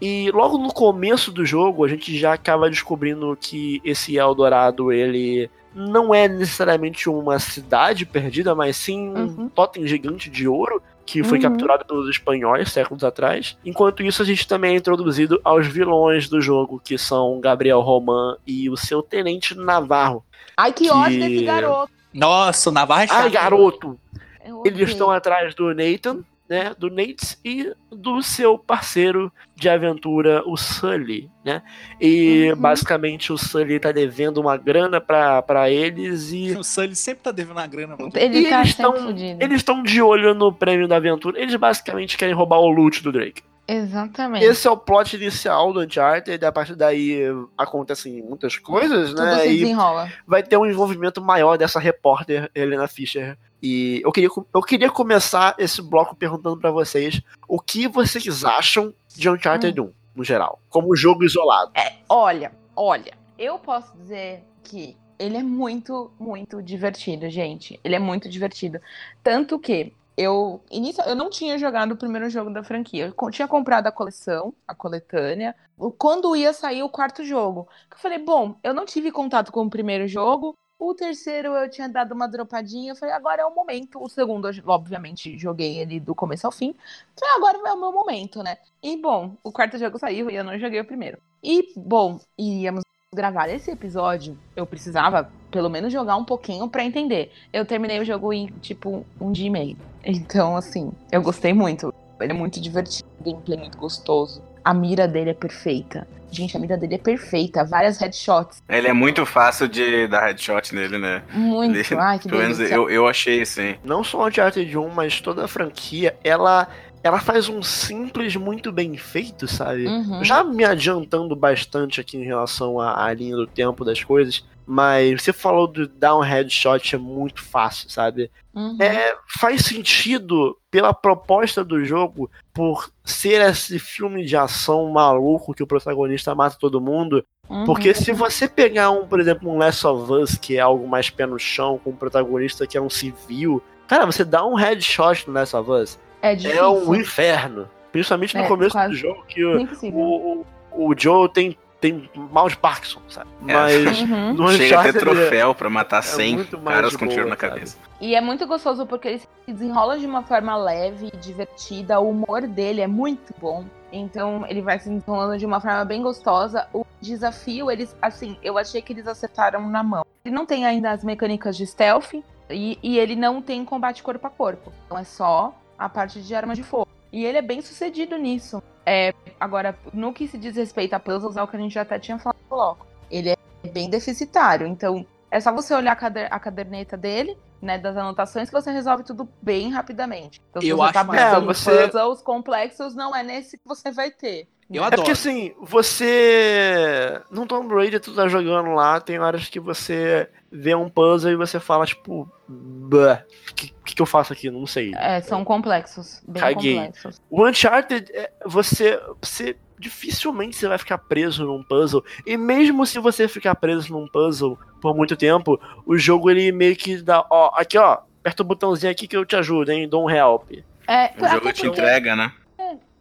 E logo no começo do jogo a gente já acaba descobrindo que esse Eldorado ele não é necessariamente uma cidade perdida, mas sim um Uhum. totem gigante de ouro que foi Uhum. capturado pelos espanhóis séculos atrás. Enquanto isso, a gente também é introduzido aos vilões do jogo, que são Gabriel Roman e o seu tenente Navarro. Ai, que, Que- ódio desse garoto. Nossa, o Navarra é chato. Ai, garoto! Eu Eles estão atrás do Nathan, né? Do Nate e do seu parceiro de aventura, o Sully, né? E Uhum. basicamente o Sully tá devendo uma grana pra, pra eles e O Sully sempre tá devendo a grana, mano. Ele E tá eles sempre tão- fudido. eles estão de olho no prêmio da aventura. Eles basicamente querem roubar o loot do Drake. Exatamente. Esse é o plot inicial do Uncharted, e a partir daí acontecem muitas coisas, Tudo né? se E desenrola. vai ter um envolvimento maior dessa repórter Helena Fischer. E eu queria, eu queria começar esse bloco perguntando pra vocês o que vocês acham de Uncharted 1, no geral, como jogo isolado. Olha, olha, eu posso dizer que ele é muito, muito divertido, gente. Ele é muito divertido. Tanto que eu, inicia, eu não tinha jogado o primeiro jogo da franquia. Eu tinha comprado a coleção, a coletânea, quando ia sair o quarto jogo. Eu falei, bom, eu não tive contato com o primeiro jogo. O terceiro eu tinha dado uma dropadinha. Eu falei, agora é o momento. O segundo, eu, obviamente, joguei ele do começo ao fim. Falei, agora é o meu momento, né? E bom, o quarto jogo saiu e eu não joguei o primeiro. E, bom, íamos gravar esse episódio. Eu precisava, pelo menos, jogar um pouquinho pra entender. Eu terminei o jogo em, tipo, um dia e meio. Então, assim, eu gostei muito. Ele é muito divertido, gameplay muito gostoso. A mira dele é perfeita. Gente, a mira dele é perfeita. Várias headshots. Ele é muito fácil de dar headshot nele, né? Muito. Ele- Ai, que Pelo menos delícia. eu, eu achei, sim. Não só o Uncharted 1, mas toda a franquia, ela, ela faz um simples muito bem feito, sabe? Uhum. Já me adiantando bastante aqui em relação à, à linha do tempo das coisas, mas você falou do dar um headshot é muito fácil, sabe? Uhum. É, faz sentido pela proposta do jogo, por ser esse filme de ação maluco que o protagonista mata todo mundo. Uhum. Porque se você pegar um, por exemplo, um Last of Us, que é algo mais pé no chão, com um protagonista que é um civil, cara, você dá um headshot no Last of Us, é é um inferno. Principalmente no É, começo do jogo, que o, o, o Joe tem, tem mal de Parkinson, sabe? É. Mas Uhum. no Chega a ter Uncharted, troféu pra matar 100 muito mais caras com tiro na sabe? cabeça. E é muito gostoso porque ele se desenrola de uma forma leve e divertida. O humor dele é muito bom. Então ele vai se desenrolando de uma forma bem gostosa. O desafio, eles, assim, eu achei que eles acertaram na mão. Ele não tem ainda as mecânicas de stealth e, e ele não tem combate corpo a corpo. Então é só a parte de arma de fogo. E ele é bem sucedido nisso. É, agora, no que se diz respeito a puzzles, é o que a gente já até tinha falado no bloco. Ele é bem deficitário. Então, é só você olhar a, cader- a caderneta dele, né, das anotações, que você resolve tudo bem rapidamente. Então, se Eu você acho tá buscando É, você- puzzles complexos, não é nesse que você vai ter. Eu né? É porque adoro. assim, você. No Tomb Raider, tu tá jogando lá, tem horas que você vê um puzzle e você fala, tipo, "Bah, o que, que, que eu faço aqui? Não sei. É, são complexos, bem Caguei. complexos. O Uncharted, é, você, você dificilmente você vai ficar preso num puzzle. E mesmo se você ficar preso num puzzle por muito tempo, o jogo ele meio que dá, ó, aqui ó, aperta o botãozinho aqui que eu te ajudo, hein, dou um help. É, O jogo te porque- entrega, né?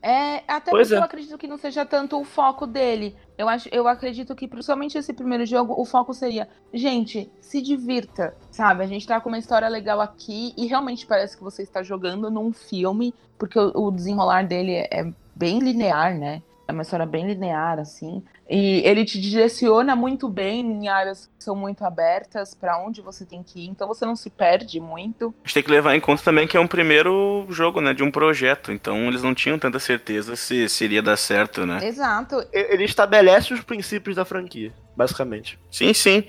É, até Pois porque é. eu acredito que não seja tanto o foco dele. Eu, acho, eu acredito que, principalmente esse primeiro jogo, o foco seria, gente, se divirta, sabe? A gente tá com uma história legal aqui e realmente parece que você está jogando num filme, porque o, o desenrolar dele é, é bem linear, né? É uma história bem linear, assim. E ele te direciona muito bem em áreas que são muito abertas pra onde você tem que ir, então você não se perde muito. A gente tem que levar em conta também que é um primeiro jogo, né, de um projeto. Então eles não tinham tanta certeza se, se iria dar certo, né? Exato. Ele estabelece os princípios da franquia, basicamente. Sim, sim.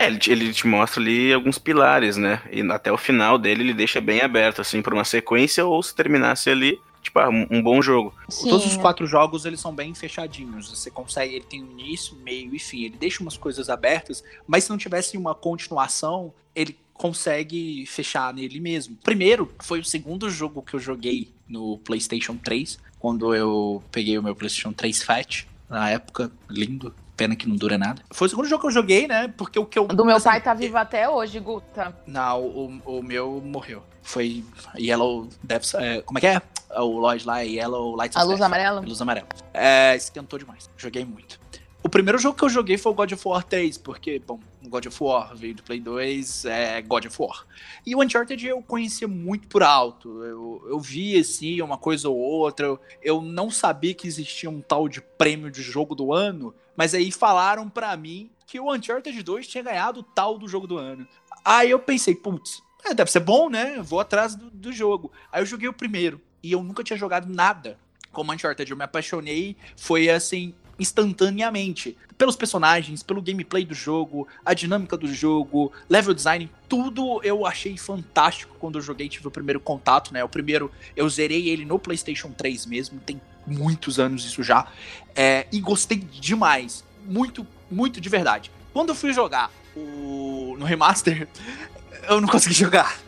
É, ele, te- ele te mostra ali alguns pilares, né? E até o final dele ele deixa bem aberto, assim, pra uma sequência ou se terminasse ali, tipo, ah, um, um bom jogo. Sim, Todos os quatro jogos eles são bem fechadinhos. Você consegue, ele tem um início, meio e fim. Ele deixa umas coisas abertas, mas se não tivesse uma continuação, ele consegue fechar nele mesmo. Primeiro, foi o segundo jogo que eu joguei no PlayStation 3, quando eu peguei o meu PlayStation 3 Fat, na época, lindo. Pena que não dura nada. Foi o segundo jogo que eu joguei, né? Porque o que eu. Do meu assim, pai tá vivo até hoje, Guta. Não, o, o meu morreu. Foi Yellow Death. É, como é que é? O Lloyd lá, Yellow Lights A luz amarela? Luz amarela. É, esquentou demais. Joguei muito. O primeiro jogo que eu joguei foi o God of War 3, porque, bom, o God of War veio do Play 2, é God of War. E o Uncharted eu conhecia muito por alto. Eu, eu vi, assim, uma coisa ou outra. Eu, eu não sabia que existia um tal de prêmio de jogo do ano, mas aí falaram pra mim que o Uncharted 2 tinha ganhado o tal do jogo do ano. Aí eu pensei, putz, é, deve ser bom, né? Vou atrás do, do jogo. Aí eu joguei o primeiro. E eu nunca tinha jogado nada como Uncharted. Eu me apaixonei, foi assim, instantaneamente. Pelos personagens, pelo gameplay do jogo, a dinâmica do jogo, level design, tudo eu achei fantástico quando eu joguei, tive o primeiro contato, né? O primeiro, eu zerei ele no PlayStation 3 mesmo, tem muitos anos isso já. É, e gostei demais. Muito, muito de verdade. Quando eu fui jogar o, no remaster, eu não consegui jogar.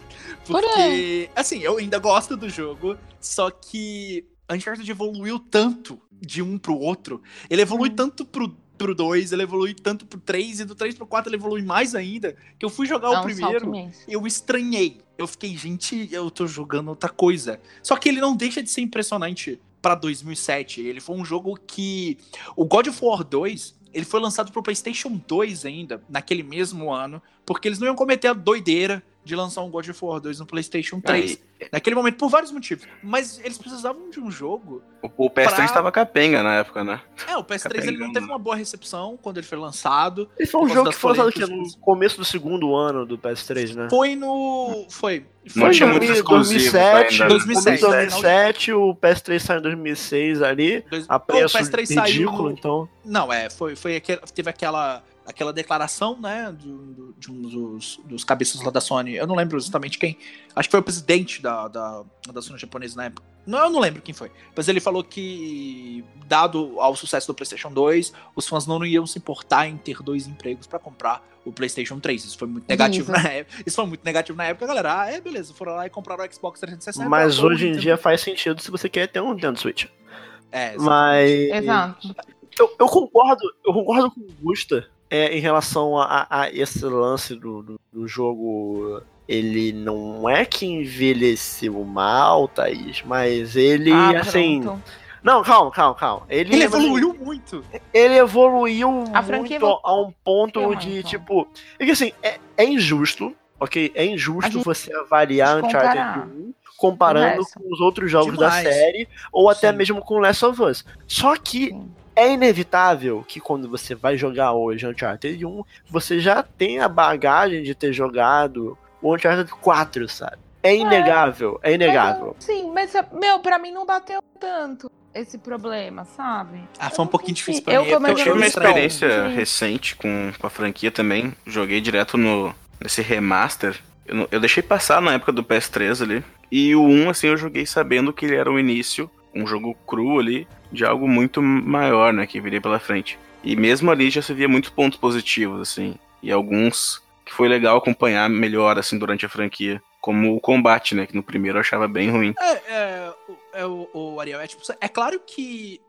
Por Porque, assim, eu ainda gosto do jogo, só que Uncharted evoluiu tanto de um pro outro. Ele evolui Hum. tanto pro, pro 2, ele evolui tanto pro 3, e do 3 pro 4 ele evolui mais ainda, que eu fui jogar o primeiro eu estranhei. Eu fiquei, gente, eu tô jogando outra coisa. Só que ele não deixa de ser impressionante pra 2007. Ele foi um jogo que. O God of War 2, ele foi lançado pro PlayStation 2 ainda, naquele mesmo ano, porque eles não iam cometer a doideira de lançar um God of War 2 no PlayStation 3. Aí, Naquele momento, por vários motivos. Mas eles precisavam de um jogo. o, o PS3 Pra- tava capenga na época, né? É, o PS3 ele não teve uma boa recepção quando ele foi lançado. Esse foi um jogo que foi lançado no começo do segundo ano do PS3, né? Foi no. Foi. Foi em tinha muitos 2000, exclusivos 2007, ainda. 2006, 2007, o PS3 saiu em 2006 ali, Dois- a o preço PS3 saiu ridículo, no- então... Não, é, foi, foi aquele, teve aquela, aquela declaração, né, do- de um dos, dos cabeças lá da Sony. Eu não lembro exatamente quem. Acho que foi o presidente da, da, da Sony japonesa na época. Não, eu não lembro quem foi. Mas ele falou que, dado ao sucesso do PlayStation 2, os fãs não iam se importar em ter dois empregos pra comprar o PlayStation 3. Isso foi muito negativo Isso. na época. Isso foi muito negativo na época, galera. Ah, é, beleza, foram lá e compraram o Xbox 360. Mas hoje em Nintendo- dia faz sentido se você quer ter um Nintendo Switch. É, exatamente. Mas... Exato. Eu, eu concordo, eu concordo com o Gusta é, em relação a, a- esse lance do, do, do jogo. Ele não é que envelheceu mal, Thaís, mas ele, Ah, assim. pronto. Não, calma, calma, calma. Ele, Ele evoluiu muito. ele evoluiu A muito a um ponto evoluiu de, muito. tipo. É que assim, é, é injusto, ok? É injusto você avaliar Uncharted 1 comparando com com os outros jogos Demais. da série, ou até Sim. mesmo com Last of Us. Só que Sim. É inevitável que quando você vai jogar hoje Uncharted 1, você já tem a bagagem de ter jogado o Uncharted 4, sabe? É inegável, é inegável. Sim, mas, meu, pra mim não bateu tanto esse problema, sabe? Ah, Eu foi um pouquinho difícil pra eu mim, é porque Eu eu tive uma experiência Sim. recente com, com a franquia também. Joguei direto no nesse remaster. Eu, eu deixei passar na época do PS3 ali. E o 1, assim, eu joguei sabendo que ele era o início, um jogo cru ali, de algo muito maior, né, que viria pela frente. E mesmo ali já se via muitos pontos positivos, assim. E alguns que foi legal acompanhar melhor, assim, durante a franquia. Como o combate, né, que no primeiro eu achava bem ruim. É, é, o- é o, o Ariel, é, tipo, é claro que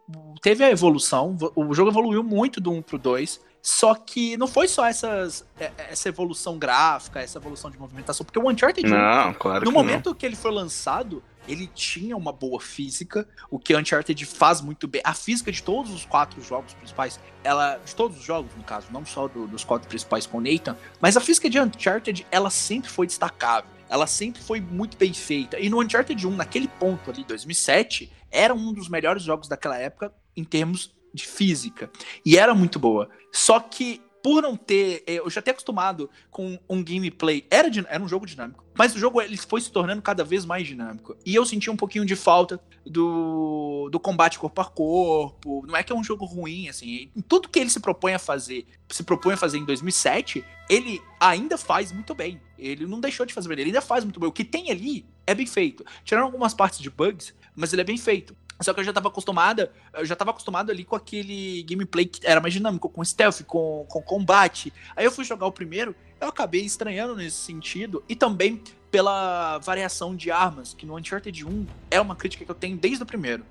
teve a evolução, o jogo evoluiu muito do 1 pro 2, só que não foi só essas, é- essa evolução gráfica, essa evolução de movimentação, porque o Uncharted 1, Não, claro no que não. momento que ele foi lançado, ele tinha uma boa física, o que Uncharted faz muito bem. A física de todos os quatro jogos principais, ela. De todos os jogos, no caso, não só do- dos quatro principais com Nathan, mas a física de Uncharted, ela sempre foi destacável. Ela sempre foi muito bem feita. E no Uncharted 1, naquele ponto ali, 2007, era um dos melhores jogos daquela época em termos de física. E era muito boa. Só que, por não ter. eh, Eu já tenho acostumado com um gameplay. Era, era um jogo dinâmico. Mas o jogo ele foi se tornando cada vez mais dinâmico. E eu senti um pouquinho de falta do, do combate corpo a corpo. Não é que é um jogo ruim, assim. Tudo que ele se propõe a fazer, se propõe a fazer em 2007, ele ainda faz muito bem. Ele não deixou de fazer bem, ele ainda faz muito bem. O que tem ali é bem feito. Tiraram algumas partes de bugs, mas ele é bem feito. Só que eu já tava acostumada, eu já tava acostumado ali com aquele gameplay que era mais dinâmico, com stealth, com, com combate. Aí eu fui jogar o primeiro, eu acabei estranhando nesse sentido, e também pela variação de armas, que no Uncharted 1 é uma crítica que eu tenho desde o primeiro.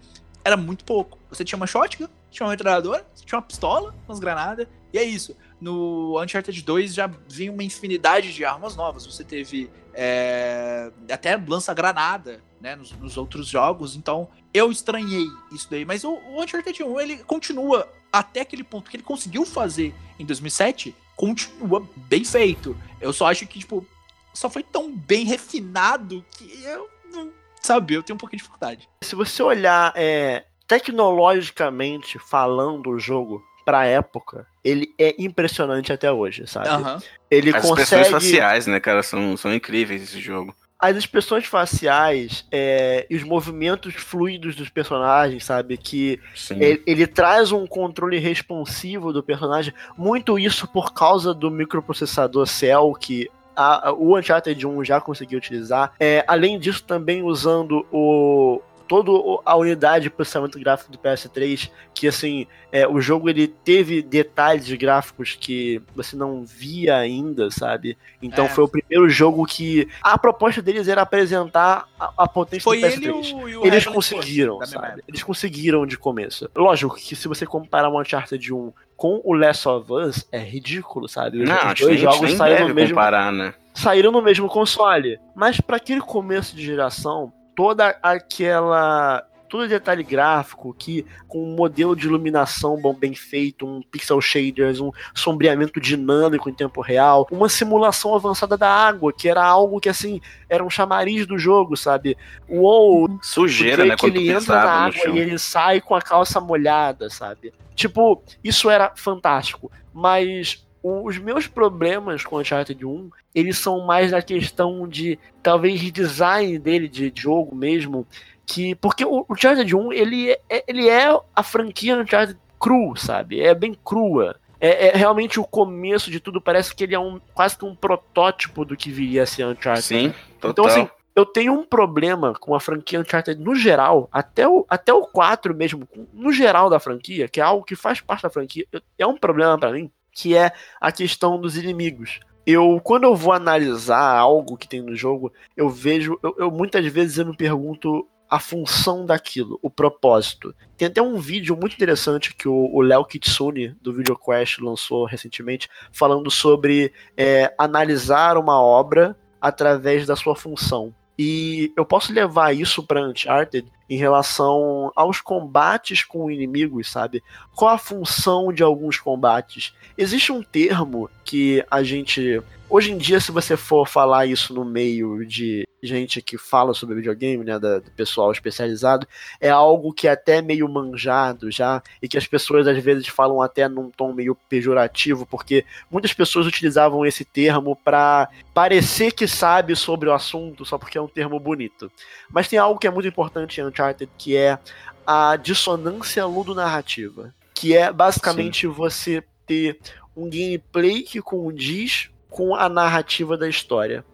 Era muito pouco. Você tinha uma shotgun, tinha uma metralhadora, tinha uma pistola, umas granadas, e é isso. No Uncharted 2 já vinha uma infinidade de armas novas. Você teve é, até lança-granada, né, nos, nos outros jogos. Então, eu estranhei isso daí. Mas o, o Uncharted 1, ele continua até aquele ponto que ele conseguiu fazer em 2007, continua bem feito. Eu só acho que, tipo, só foi tão bem refinado que eu não... Sabe, eu tenho um pouquinho de dificuldade. Se você olhar é, tecnologicamente falando o jogo pra época, ele é impressionante até hoje, sabe? Aham. Ele As expressões consegue. faciais, né, cara, são, são incríveis esse jogo. As expressões faciais é, e os movimentos fluidos dos personagens, sabe? Que ele, ele traz um controle responsivo do personagem. Muito isso por causa do microprocessador Cell que a- a- o Uncharted 1 já conseguiu utilizar. É, além disso, também usando o toda a unidade de processamento gráfico do PS3, que assim, é, o jogo ele teve detalhes gráficos que você não via ainda, sabe? Então É. foi o primeiro jogo que a proposta deles era apresentar a, a potência Foi do ele e PS3. o, e o Eles conseguiram, mesma sabe? Eles conseguiram de começo. Lógico que se você comparar o Uncharted 1 com o Last of Us, é ridículo, sabe? Os, Não, dois jogos saíram no, mesmo, comparar, né? saíram no mesmo console. Mas para aquele começo de geração, toda aquela todo detalhe gráfico, que com um modelo de iluminação bom, bem feito, um pixel shaders, um sombreamento dinâmico em tempo real, uma simulação avançada da água, que era algo que assim, era um chamariz do jogo, sabe? Uou, Sujeira, né? que Quando ele entra na água e ele sai com a calça molhada, sabe? Tipo, isso era fantástico, mas os meus problemas com o Uncharted 1, eles são mais na questão de talvez design dele de jogo mesmo, que porque o Uncharted 1, ele é, ele é a franquia Uncharted cru, sabe? É bem crua. É, é realmente o começo de tudo, parece que ele é um quase que um protótipo do que viria a ser Uncharted. Sim, total. Então, assim, eu tenho um problema com a franquia Uncharted no geral, até o, até o 4 mesmo, no geral da franquia, que é algo que faz parte da franquia, é um problema pra mim, que é a questão dos inimigos. Eu, quando eu vou analisar algo que tem no jogo, eu vejo, eu, eu muitas vezes eu me pergunto a função daquilo, o propósito. Tem até um vídeo muito interessante que o Léo Kitsune, do VideoQuest, lançou recentemente, falando sobre é, analisar uma obra através da sua função. E eu posso levar isso para Uncharted em relação aos combates com inimigos, sabe? Qual a função de alguns combates? Existe um termo que a gente. Hoje em dia, se você for falar isso no meio de gente que fala sobre videogame, né, da- do pessoal especializado, é algo que é até meio manjado já, e que as pessoas às vezes falam até num tom meio pejorativo, porque muitas pessoas utilizavam esse termo para parecer que sabe sobre o assunto só porque é um termo bonito. Mas tem algo que é muito importante em Uncharted, que é a dissonância ludonarrativa, que é basicamente você ter um gameplay que condiz com a narrativa da história.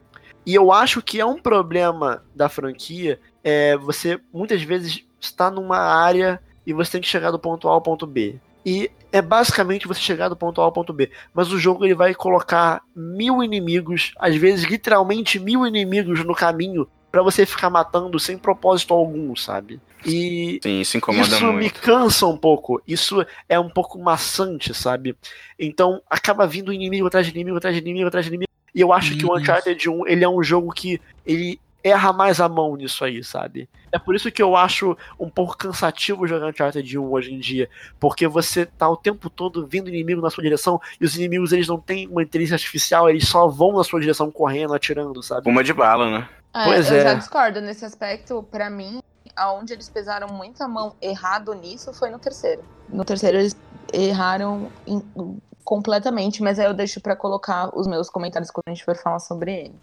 E eu acho que é um problema da franquia é você muitas vezes está numa área e você tem que chegar do ponto A ao ponto B. E é basicamente você chegar do ponto A ao ponto B. Mas o jogo ele vai colocar mil inimigos, às vezes literalmente mil inimigos no caminho para você ficar matando sem propósito algum, sabe? E Sim, isso incomoda isso me cansa um pouco. Isso é um pouco maçante, sabe? Então acaba vindo inimigo atrás de inimigo, atrás de inimigo, atrás de inimigo. E eu acho que o Isso. Uncharted 1 ele é um jogo que ele erra mais a mão nisso aí, sabe? É por isso que eu acho um pouco cansativo jogar Uncharted 1 hoje em dia, porque você tá o tempo todo vindo inimigo na sua direção e os inimigos eles não têm uma inteligência artificial, eles só vão na sua direção correndo, atirando, sabe? Uma de bala, né? É, Pois eu é. já discordo nesse aspecto. Pra mim, aonde eles pesaram muito a mão errado nisso foi no terceiro. No terceiro eles erraram em- completamente, mas aí eu deixo pra colocar os meus comentários quando a gente for falar sobre ele.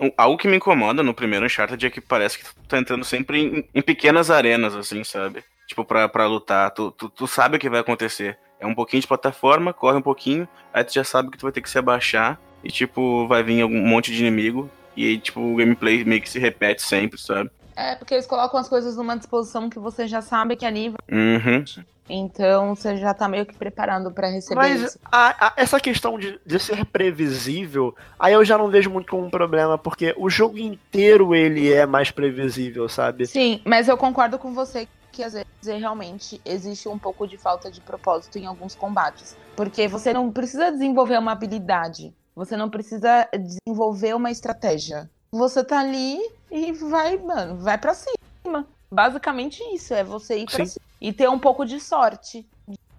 Um- Algo que me incomoda no primeiro Uncharted é que parece que tu tá entrando sempre em, em pequenas arenas, assim, sabe? Tipo, pra, pra lutar. Tu, tu, tu sabe o que vai acontecer. É um pouquinho de plataforma, corre um pouquinho, aí tu já sabe que tu vai ter que se abaixar e, tipo, vai vir algum monte de inimigo. E aí, tipo, o gameplay meio que se repete sempre, sabe? É, porque eles colocam as coisas numa disposição que você já sabe que ali vai. Uhum. Então você já tá meio que preparando pra receber Mas isso. a- a- essa questão de, de ser previsível, aí eu já não vejo muito como um problema, porque o jogo inteiro ele é mais previsível, sabe? Sim, mas eu concordo com você que às vezes realmente existe um pouco de falta de propósito em alguns combates. Porque você não precisa desenvolver uma habilidade, você não precisa desenvolver uma estratégia. Você tá ali e vai, mano, vai pra cima. Basicamente isso, é você ir pra Sim. cima. E ter um pouco de sorte.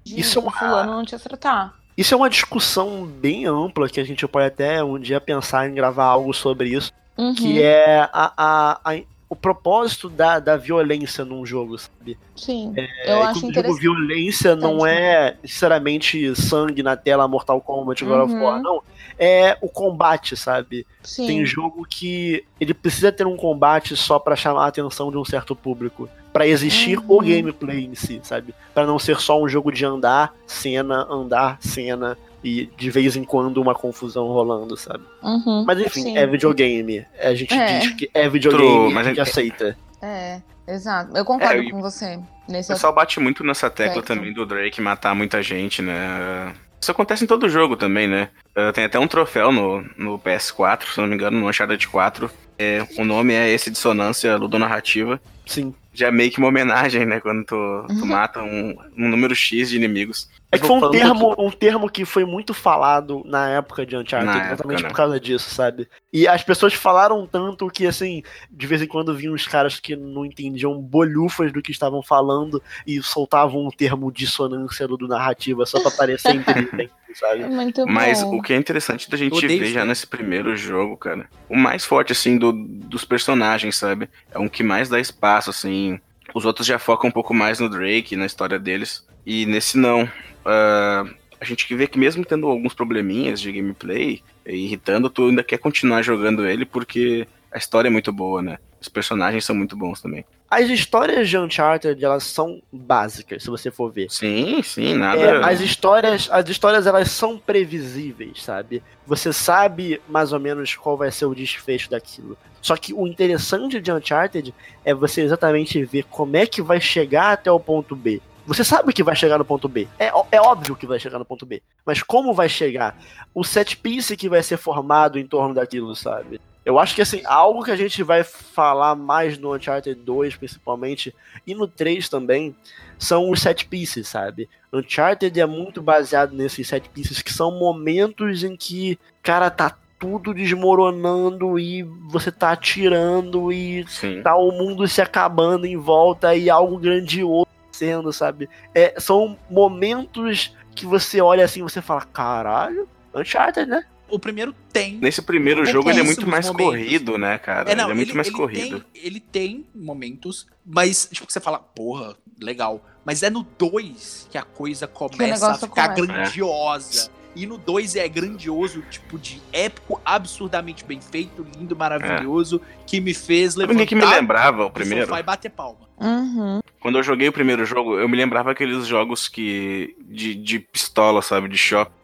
De Isso é uma- fulano não te acertar. Isso é uma discussão bem ampla que a gente pode até um dia pensar em gravar algo sobre isso, Uhum. que é a, a- a- o propósito da, da violência num jogo, sabe? Sim, É, eu acho quando eu digo interessante. violência não é necessariamente sangue na tela, Mortal Kombat, God of Uhum. War, não. É o combate, sabe? Sim. Tem jogo que ele precisa ter um combate só pra chamar a atenção de um certo público, Pra existir o Uhum. gameplay em si, sabe? Pra não ser só um jogo de andar, cena, andar, cena e de vez em quando uma confusão rolando, sabe? Uhum, Mas enfim, sim. é videogame. A gente É. diz que é videogame, True, mas a gente é- aceita. É, exato. Eu concordo É, com você O nesse pessoal bate muito nessa tecla Certo. também do Drake matar muita gente, né? Isso acontece em todo jogo também, né? Uh, Tem até um troféu no, no PS4, se não me engano, no Uncharted 4. É, o nome é esse Dissonância Ludonarrativa. Sim. Já é meio que uma homenagem, né? Quando tu, tu Uhum. mata um, um número X de inimigos. É que foi um termo, um termo que foi muito falado na época de Uncharted, Na exatamente época, né? por causa disso, sabe? E as pessoas falaram tanto que, assim, de vez em quando vinham os caras que não entendiam bolhufas do que estavam falando e soltavam um termo dissonância do, do narrativa só pra parecer inteligente, sabe? Muito Mas bom. o que é interessante da gente Odeio ver isso já nesse primeiro jogo, cara, o mais forte, assim, do, dos personagens, sabe? É um que mais dá espaço, assim. Os outros já focam um pouco mais no Drake, na história deles. E nesse não. Ah, a gente vê que mesmo tendo alguns probleminhas de gameplay, irritando, tu ainda quer continuar jogando ele porque a história é muito boa, né? Os personagens são muito bons também. As histórias de Uncharted, elas são básicas, se você for ver. Sim, sim, nada. É, as histórias, as histórias elas são previsíveis, sabe? Você sabe mais ou menos qual vai ser o desfecho daquilo. Só que o interessante de Uncharted é você exatamente ver como é que vai chegar até o ponto B. Você sabe que vai chegar no ponto B. É, é óbvio que vai chegar no ponto B. Mas como vai chegar? O set piece que vai ser formado em torno daquilo, sabe? Eu acho que assim, algo que a gente vai falar mais no Uncharted 2, principalmente, e no 3 também, são os set pieces, sabe? Uncharted é muito baseado nesses set pieces que são momentos em que, cara, tá tudo desmoronando e você tá atirando e Sim. tá o mundo se acabando em volta e algo grandioso sendo, sabe? É, são momentos que você olha assim e você fala, caralho, Uncharted, né? O primeiro tem. Nesse primeiro jogo ele é muito mais momentos. corrido, né, cara? É, não, ele é muito ele, mais ele corrido. Tem, ele tem momentos, mas, tipo, que você fala, porra, legal. Mas é no 2 que a coisa começa a ficar começa. grandiosa. E no 2 é grandioso, tipo, de épico, absurdamente bem feito, lindo, maravilhoso, que me fez levantar que me lembrava o primeiro? e bater palma. Uhum. Quando eu joguei o primeiro jogo, eu me lembrava aqueles jogos que. de, de pistola, sabe? De shopping.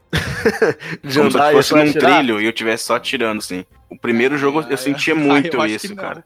De Como se andar eu e fosse num atirar. trilho e eu tivesse só atirando, assim. O primeiro jogo Ah, eu sentia ah, muito eu acho isso, cara.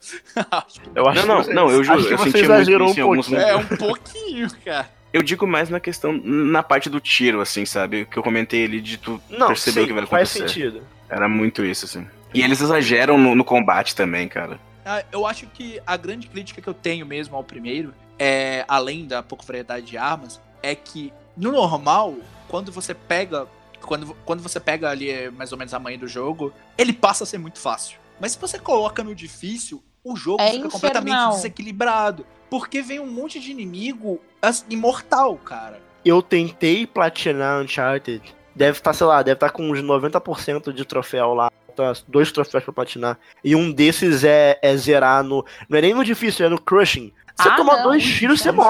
Eu acho Não, não, não, eu juro, eu sentia muito isso em um alguns pouquinho. É um pouquinho, cara. Eu digo mais na questão, na parte do tiro, assim, sabe? Que eu comentei ali de tu Não, perceber sim, o que vai faz acontecer. sentido. Era muito isso, assim. E eles exageram no, no combate também, cara. Ah, Eu acho que a grande crítica que eu tenho mesmo ao primeiro, é, além da pouca variedade de armas, é que no normal, quando você pega. Quando, quando você pega ali é, mais ou menos a manha do jogo, ele passa a ser muito fácil. Mas se você coloca no difícil, o jogo É fica completamente infernal. desequilibrado. Porque vem um monte de inimigo assim, imortal, cara. Eu tentei platinar Uncharted. Deve estar, sei lá, deve estar com uns 90% de troféu lá. Tá, dois troféus pra platinar. E um desses é, é zerar no. Não é nem no difícil, é no crushing. Você Ah, toma não, dois tiros, você não.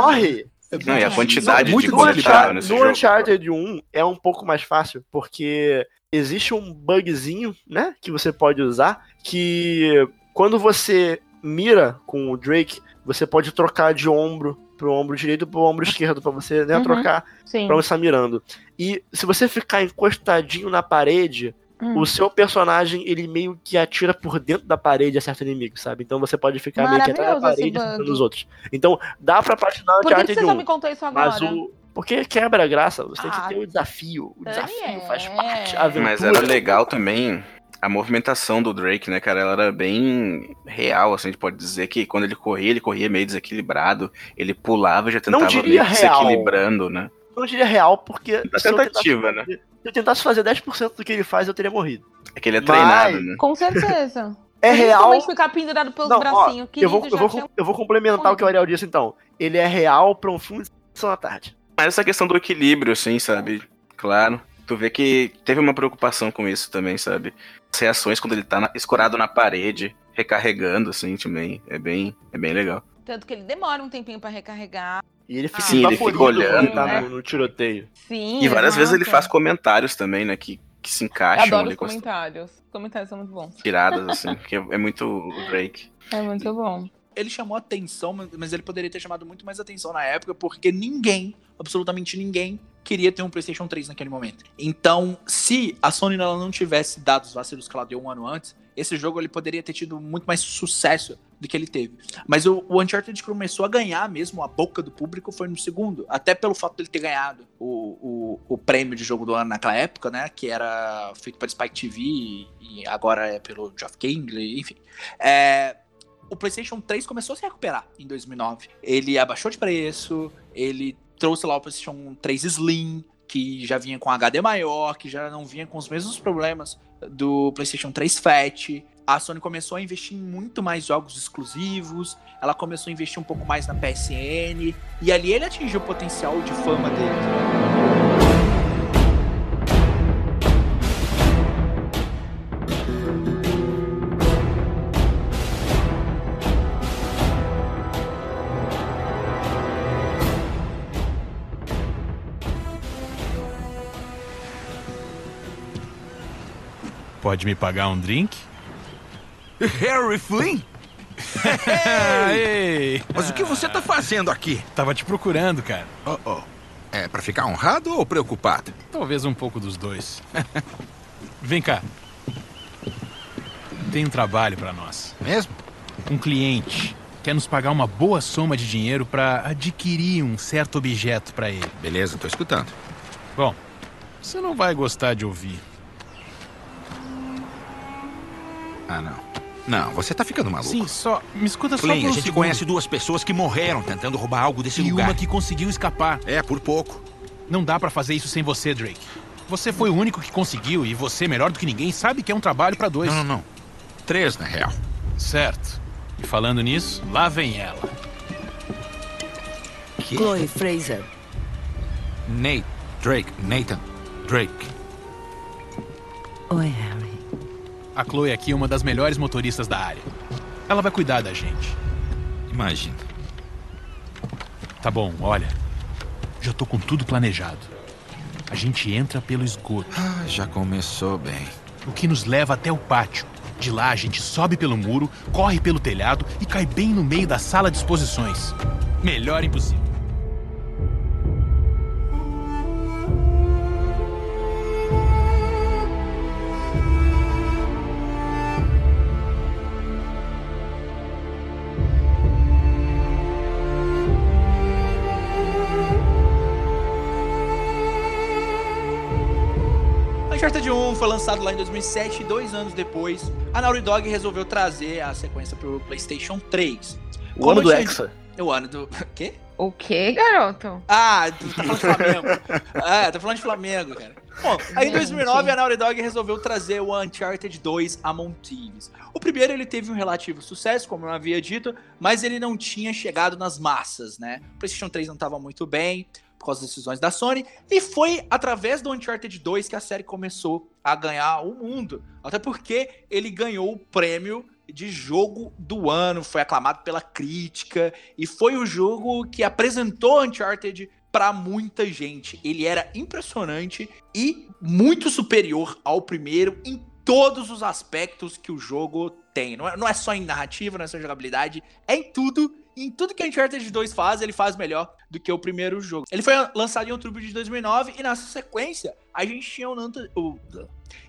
Morre. Não, e a quantidade No de que tava nesse no jogo. Uncharted 1 é um pouco mais fácil, porque existe um bugzinho, né, que você pode usar, que quando você mira com o Drake, você pode trocar de ombro pro ombro direito pro ombro esquerdo, pra você, né, Uhum. trocar onde você tá mirando. E se você ficar encostadinho na parede, Hum. o seu personagem, ele meio que atira por dentro da parede e acerta inimigo, sabe? Então você pode ficar meio que atrás da parede acertando bug. os outros. Então dá pra platinar o Por que, você só 1. me contou isso agora? Mas o. Porque quebra a graça, você tem Ah, que ter o desafio. O desafio Daniel. faz parte. A aventura. Mas era legal também a movimentação do Drake, né, cara? Ela era bem real, assim, a gente pode dizer que quando ele corria, ele corria meio desequilibrado, ele pulava e já tentava meio real. se equilibrando, né? Não diria real, porque Da se eu, tentasse, tentativa, né? se eu tentasse fazer 10% do que ele faz, eu teria morrido. É que ele é Mas- treinado, né? Com certeza. É real. Ficar pendurado pelos Não, ó, bracinhos. eu, vou, eu, vou, tinha- eu vou complementar o que o Ariel disse então. Ele é real pra um filme de sessão da tarde. Mas essa questão do equilíbrio, assim, sabe? Claro. Tu vê que teve uma preocupação com isso também, sabe? As reações quando ele tá na- escorado na parede, recarregando, assim, também. É bem, é bem legal. Tanto que ele demora um tempinho pra recarregar. E ele fica Sim, ele fica olhando, tá né? no, no tiroteio. Sim. E várias vezes ele faz comentários também, né? Que, que se Eu encaixam adoro ali os comentários. Os comentários são muito bons. tiradas, assim, que é, é muito o Drake. É muito bom. ele chamou atenção, mas- mas ele poderia ter chamado muito mais atenção na época, porque ninguém, absolutamente ninguém, queria ter um PlayStation 3 naquele momento. Então, se a Sony ela não tivesse dado os vacilos que ela deu um ano antes, esse jogo ele poderia ter tido muito mais sucesso do que ele teve. Mas o, o Uncharted começou a ganhar mesmo a boca do público foi no segundo, até pelo fato dele ter ganhado o, o, o prêmio de jogo do ano naquela época, né, que era feito pela Spike TV e, e agora é pelo Geoff Kingley, enfim. É, o PlayStation 3 começou a se recuperar em 2009. Ele abaixou de preço, ele trouxe lá o PlayStation 3 Slim, que já vinha com HD maior, que já não vinha com os mesmos problemas do PlayStation 3 Fat. A Sony começou a investir em muito mais jogos exclusivos, ela começou a investir um pouco mais na PSN, e ali ele atingiu o potencial de fama dele. Pode me pagar um drink? Harry Flynn? Ei, Mas o que você tá fazendo aqui? tava te procurando, cara. Oh, oh. É pra ficar honrado ou preocupado? Talvez um pouco dos dois. Vem cá. Tem um trabalho pra nós. Mesmo? Um cliente quer nos pagar uma boa soma de dinheiro pra adquirir um certo objeto pra ele. Beleza, tô escutando. Bom, você não vai gostar de ouvir. Ah, não. Não, você tá ficando maluco. Sim, só me escuta só Flynn, por um a gente segundo. conhece duas pessoas que morreram tentando roubar algo desse e lugar. uma que conseguiu escapar. É, por pouco. Não dá pra fazer isso sem você, Drake. Você foi o único que conseguiu e você, melhor do que ninguém, sabe que é um trabalho pra dois. Não, não, não. Três, na real. Certo. E falando nisso, lá vem ela. Que? Chloe Fraser. Nate, Drake, Nathan, Drake. Oi, Harry. A Chloe aqui é uma das melhores motoristas da área. Ela vai cuidar da gente. Imagina. Tá bom, olha. Já tô com tudo planejado. A gente entra pelo esgoto, Ah, já começou bem. o que nos leva até o pátio. De lá a gente sobe pelo muro, corre pelo telhado e cai bem no meio da sala de exposições. Melhor impossível. Uncharted 1 foi lançado lá em 2007 e dois anos depois, a Naughty Dog resolveu trazer a sequência pro PlayStation 3. O Como ano do Hexa. O ano do... Quê? O que, garoto? Ah, tu tá falando de Flamengo. é, tô falando de Flamengo, cara. Bom, aí em 2009 a Naughty Dog resolveu trazer o Uncharted 2 Among Thieves. O primeiro ele teve um relativo sucesso, como eu havia dito, mas ele não tinha chegado nas massas, né? O PlayStation 3 não estava muito bem por causa das decisões da Sony, e foi através do Uncharted 2 que a série começou a ganhar o mundo. Até porque ele ganhou o prêmio de jogo do ano, foi aclamado pela crítica e foi o jogo que apresentou Uncharted para muita gente. Ele era impressionante e muito superior ao primeiro em todos os aspectos que o jogo tem. Não é, não é só em narrativa, não é só em jogabilidade, é em tudo. Em tudo que Uncharted 2 faz, ele faz melhor do que o primeiro jogo. Ele foi lançado em outubro de 2009 e nessa sequência a gente tinha o Nathan... o-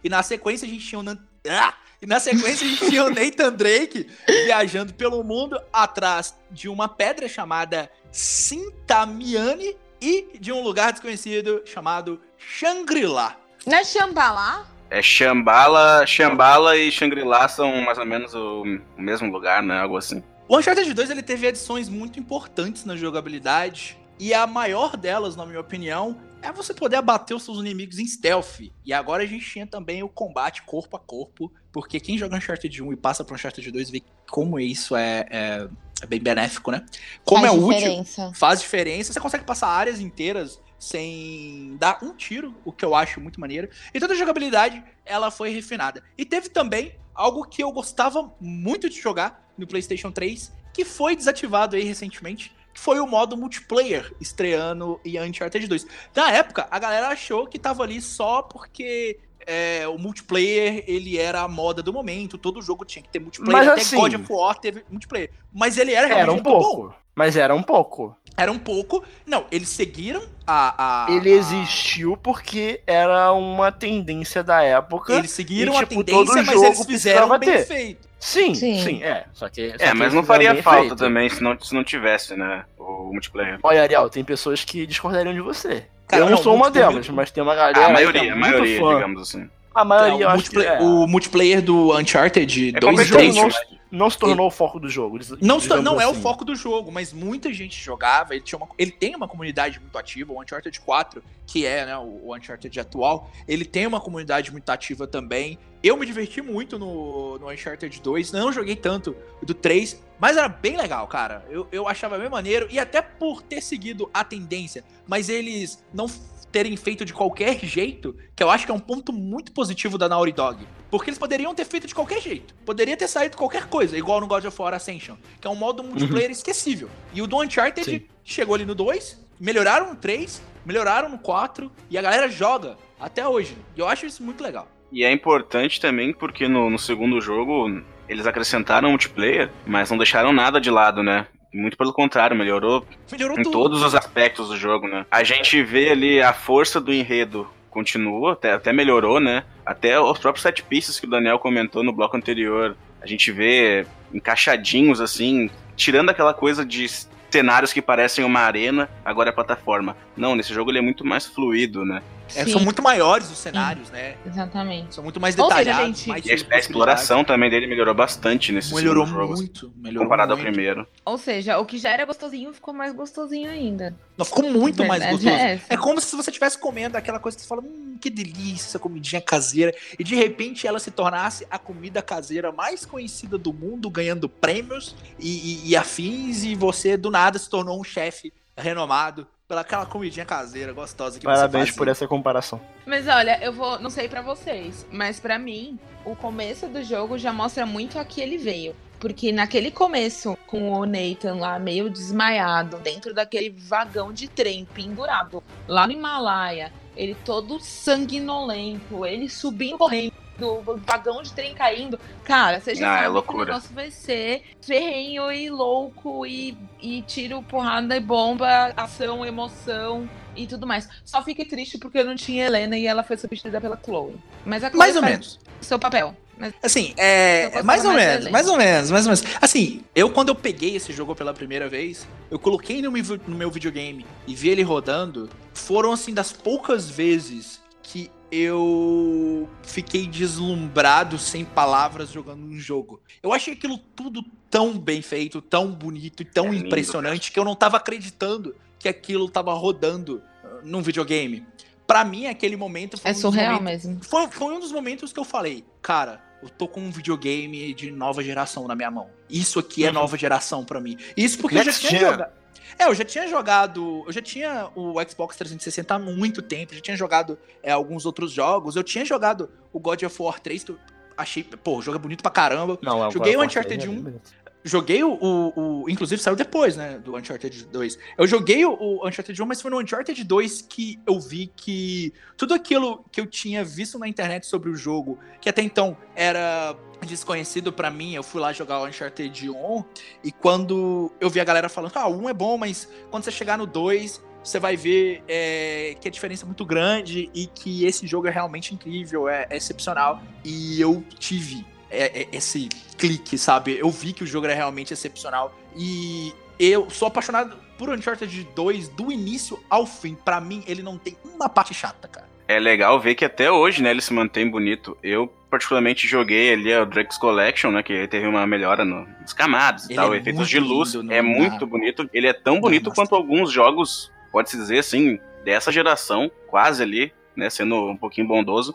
e na sequência a gente tinha o Nathan... Ah! E na sequência a gente tinha o Nathan Drake viajando pelo mundo atrás de uma pedra chamada Sintamiane e de um lugar desconhecido chamado Shangri-La. Não é Xambalá? É Shambhala, Shambhala e Shangri-La são mais ou menos o, o mesmo lugar, né? Algo assim. O Uncharted 2 ele teve adições muito importantes na jogabilidade e a maior delas, na minha opinião, é você poder abater os seus inimigos em stealth. E agora a gente tinha também o combate corpo a corpo, porque quem joga Uncharted 1 e passa para Uncharted 2 vê como isso é, é- é bem benéfico, né? Como Faz é útil, diferença. faz diferença. Você consegue passar áreas inteiras sem dar um tiro, o que eu acho muito maneiro. E toda a jogabilidade, ela foi refinada. E teve também algo que eu gostava muito de jogar no PlayStation 3, que foi desativado aí recentemente, que foi o modo multiplayer estreando em Uncharted 2. Na época, a galera achou que tava ali só porque é, o multiplayer, ele era a moda do momento, todo jogo tinha que ter multiplayer, Mas até assim- God of War teve multiplayer. Mas ele era realmente Era um muito bom. pouco. Mas era um pouco. Era um pouco. Não, eles seguiram a. a Ele a- existiu porque era uma tendência da época. Eles seguiram E, a tipo, tendência, todo mas eles fizeram bem ter. feito. Sim, Sim. sim, é. Só que. só É, que mas não faria falta feito. também se não, se não tivesse, né? O multiplayer. Olha, Ariel, tem pessoas que discordariam de você. Cara, eu não, não, sou uma multiplayer- delas, mas tem uma galera. a que maioria, é a maioria, fã. digamos assim. A maioria, É, eu o, acho que multiplayer, é. o multiplayer do Uncharted É 2 e O jogo 3 não, competente, não se tornou o foco do jogo. Não, se- não é o assim. foco do jogo, mas muita gente jogava. Ele, tinha uma- ele tem uma comunidade muito ativa. O Uncharted 4, que é né, o, Uncharted atual, ele tem uma comunidade muito ativa também. Eu me diverti muito no, no Uncharted 2. Não joguei tanto do 3, mas era bem legal, cara. Eu, eu achava bem maneiro. E até por ter seguido a tendência, mas eles não terem feito de qualquer jeito, que eu acho que é um ponto muito positivo da Naughty Dog. Porque eles poderiam ter feito de qualquer jeito. Poderia ter saído qualquer coisa, igual no God of War Ascension, que é um modo multiplayer esquecível. E o do Uncharted Sim. chegou ali no 2, melhoraram no 3, melhoraram no 4, e a galera joga até hoje. E eu acho isso muito legal. E é importante também porque no, no segundo jogo eles acrescentaram multiplayer, mas não deixaram nada de lado, né? Muito pelo contrário, melhorou Melhorou em tudo. todos os aspectos do jogo, né? A gente vê ali a força do enredo continua, até, até melhorou, né? Até os próprios set pieces que o Daniel comentou no bloco anterior, a gente vê encaixadinhos assim, tirando aquela coisa de cenários que parecem uma arena, agora é plataforma. Não, nesse jogo ele é muito mais fluido, né? É, Sim. são muito maiores os cenários, né? Exatamente. São muito mais Ou seja, detalhados. gente- mais E a, a exploração também dele melhorou bastante nesse Melhorou segundo jogo, muito. Melhorou comparado muito. ao primeiro. Ou seja, o que já era gostosinho ficou mais gostosinho ainda. Não, ficou muito mais Verdade gostoso. é. É como se você estivesse comendo aquela coisa que você fala, hum, que delícia essa comidinha caseira. E de repente ela se tornasse a comida caseira mais conhecida do mundo, ganhando prêmios e, e- e afins, e você do nada se tornou um chefe renomado pela aquela comidinha caseira gostosa que Parabéns você por essa comparação. Mas olha, eu vou, não sei pra vocês, mas pra mim, o começo do jogo já mostra muito a que ele veio. Porque naquele começo, com o Nathan lá meio desmaiado, dentro daquele vagão de trem pendurado, lá no Himalaia, ele todo sanguinolento, ele subindo correndo, o vagão de trem caindo. Cara, você já Ah, é sabe que o loucura. negócio vai ser ferrenho e louco e, e tiro, porrada e bomba, ação, emoção e tudo mais. Só fiquei triste porque eu não tinha Helena e ela foi substituída pela Chloe. Mas a Chloe Mais ou menos. seu papel. Mas Assim, Eu é. posso Mais ou mais menos, mais ou menos, mais ou menos. Assim, eu quando eu peguei esse jogo pela primeira vez, eu coloquei no meu, no meu videogame e vi ele rodando, foram assim das poucas vezes que eu fiquei deslumbrado sem palavras jogando um jogo. Eu achei aquilo tudo tão bem feito, tão bonito e tão É lindo, impressionante que eu não tava acreditando que aquilo tava rodando uh, num videogame. Pra mim, aquele momento foi é um dos surreal momentos- mesmo. foi, foi um dos momentos que eu falei, cara, eu tô com um videogame de nova geração na minha mão. Isso aqui é Uhum. nova geração pra mim. Isso porque eu já Next tinha jogado. É, eu já tinha jogado. Eu já tinha o Xbox 360 há muito tempo. Já tinha jogado é, alguns outros jogos. Eu tinha jogado o God of War 3, que eu achei. Pô, o jogo é bonito pra caramba. Não, é Joguei o Uncharted é 1. Joguei o, o, o- Inclusive saiu depois, né? Do Uncharted 2. Eu joguei o, o Uncharted 1, mas foi no Uncharted 2 que eu vi que tudo aquilo que eu tinha visto na internet sobre o jogo, que até então era desconhecido pra mim, eu fui lá jogar o Uncharted 1 e quando eu vi a galera falando, ah, 1 é bom, mas quando você chegar no 2, você vai ver é, que a diferença é muito grande e que esse jogo é realmente incrível, é, é excepcional. E eu tive é, é, esse clique, sabe? Eu vi que o jogo era realmente excepcional. E eu sou apaixonado por Uncharted 2 do início ao fim. Pra mim, ele não tem uma parte chata, cara. É legal ver que até hoje, né, ele se mantém bonito. Eu, particularmente, joguei ali o Drake's Collection, né, que teve uma melhora no, nas camadas e Ele tal, é efeitos de luz. é muito bonito. Ele é tão bonito Master. quanto alguns jogos, pode-se dizer assim, dessa geração, quase ali, né, sendo um pouquinho bondoso.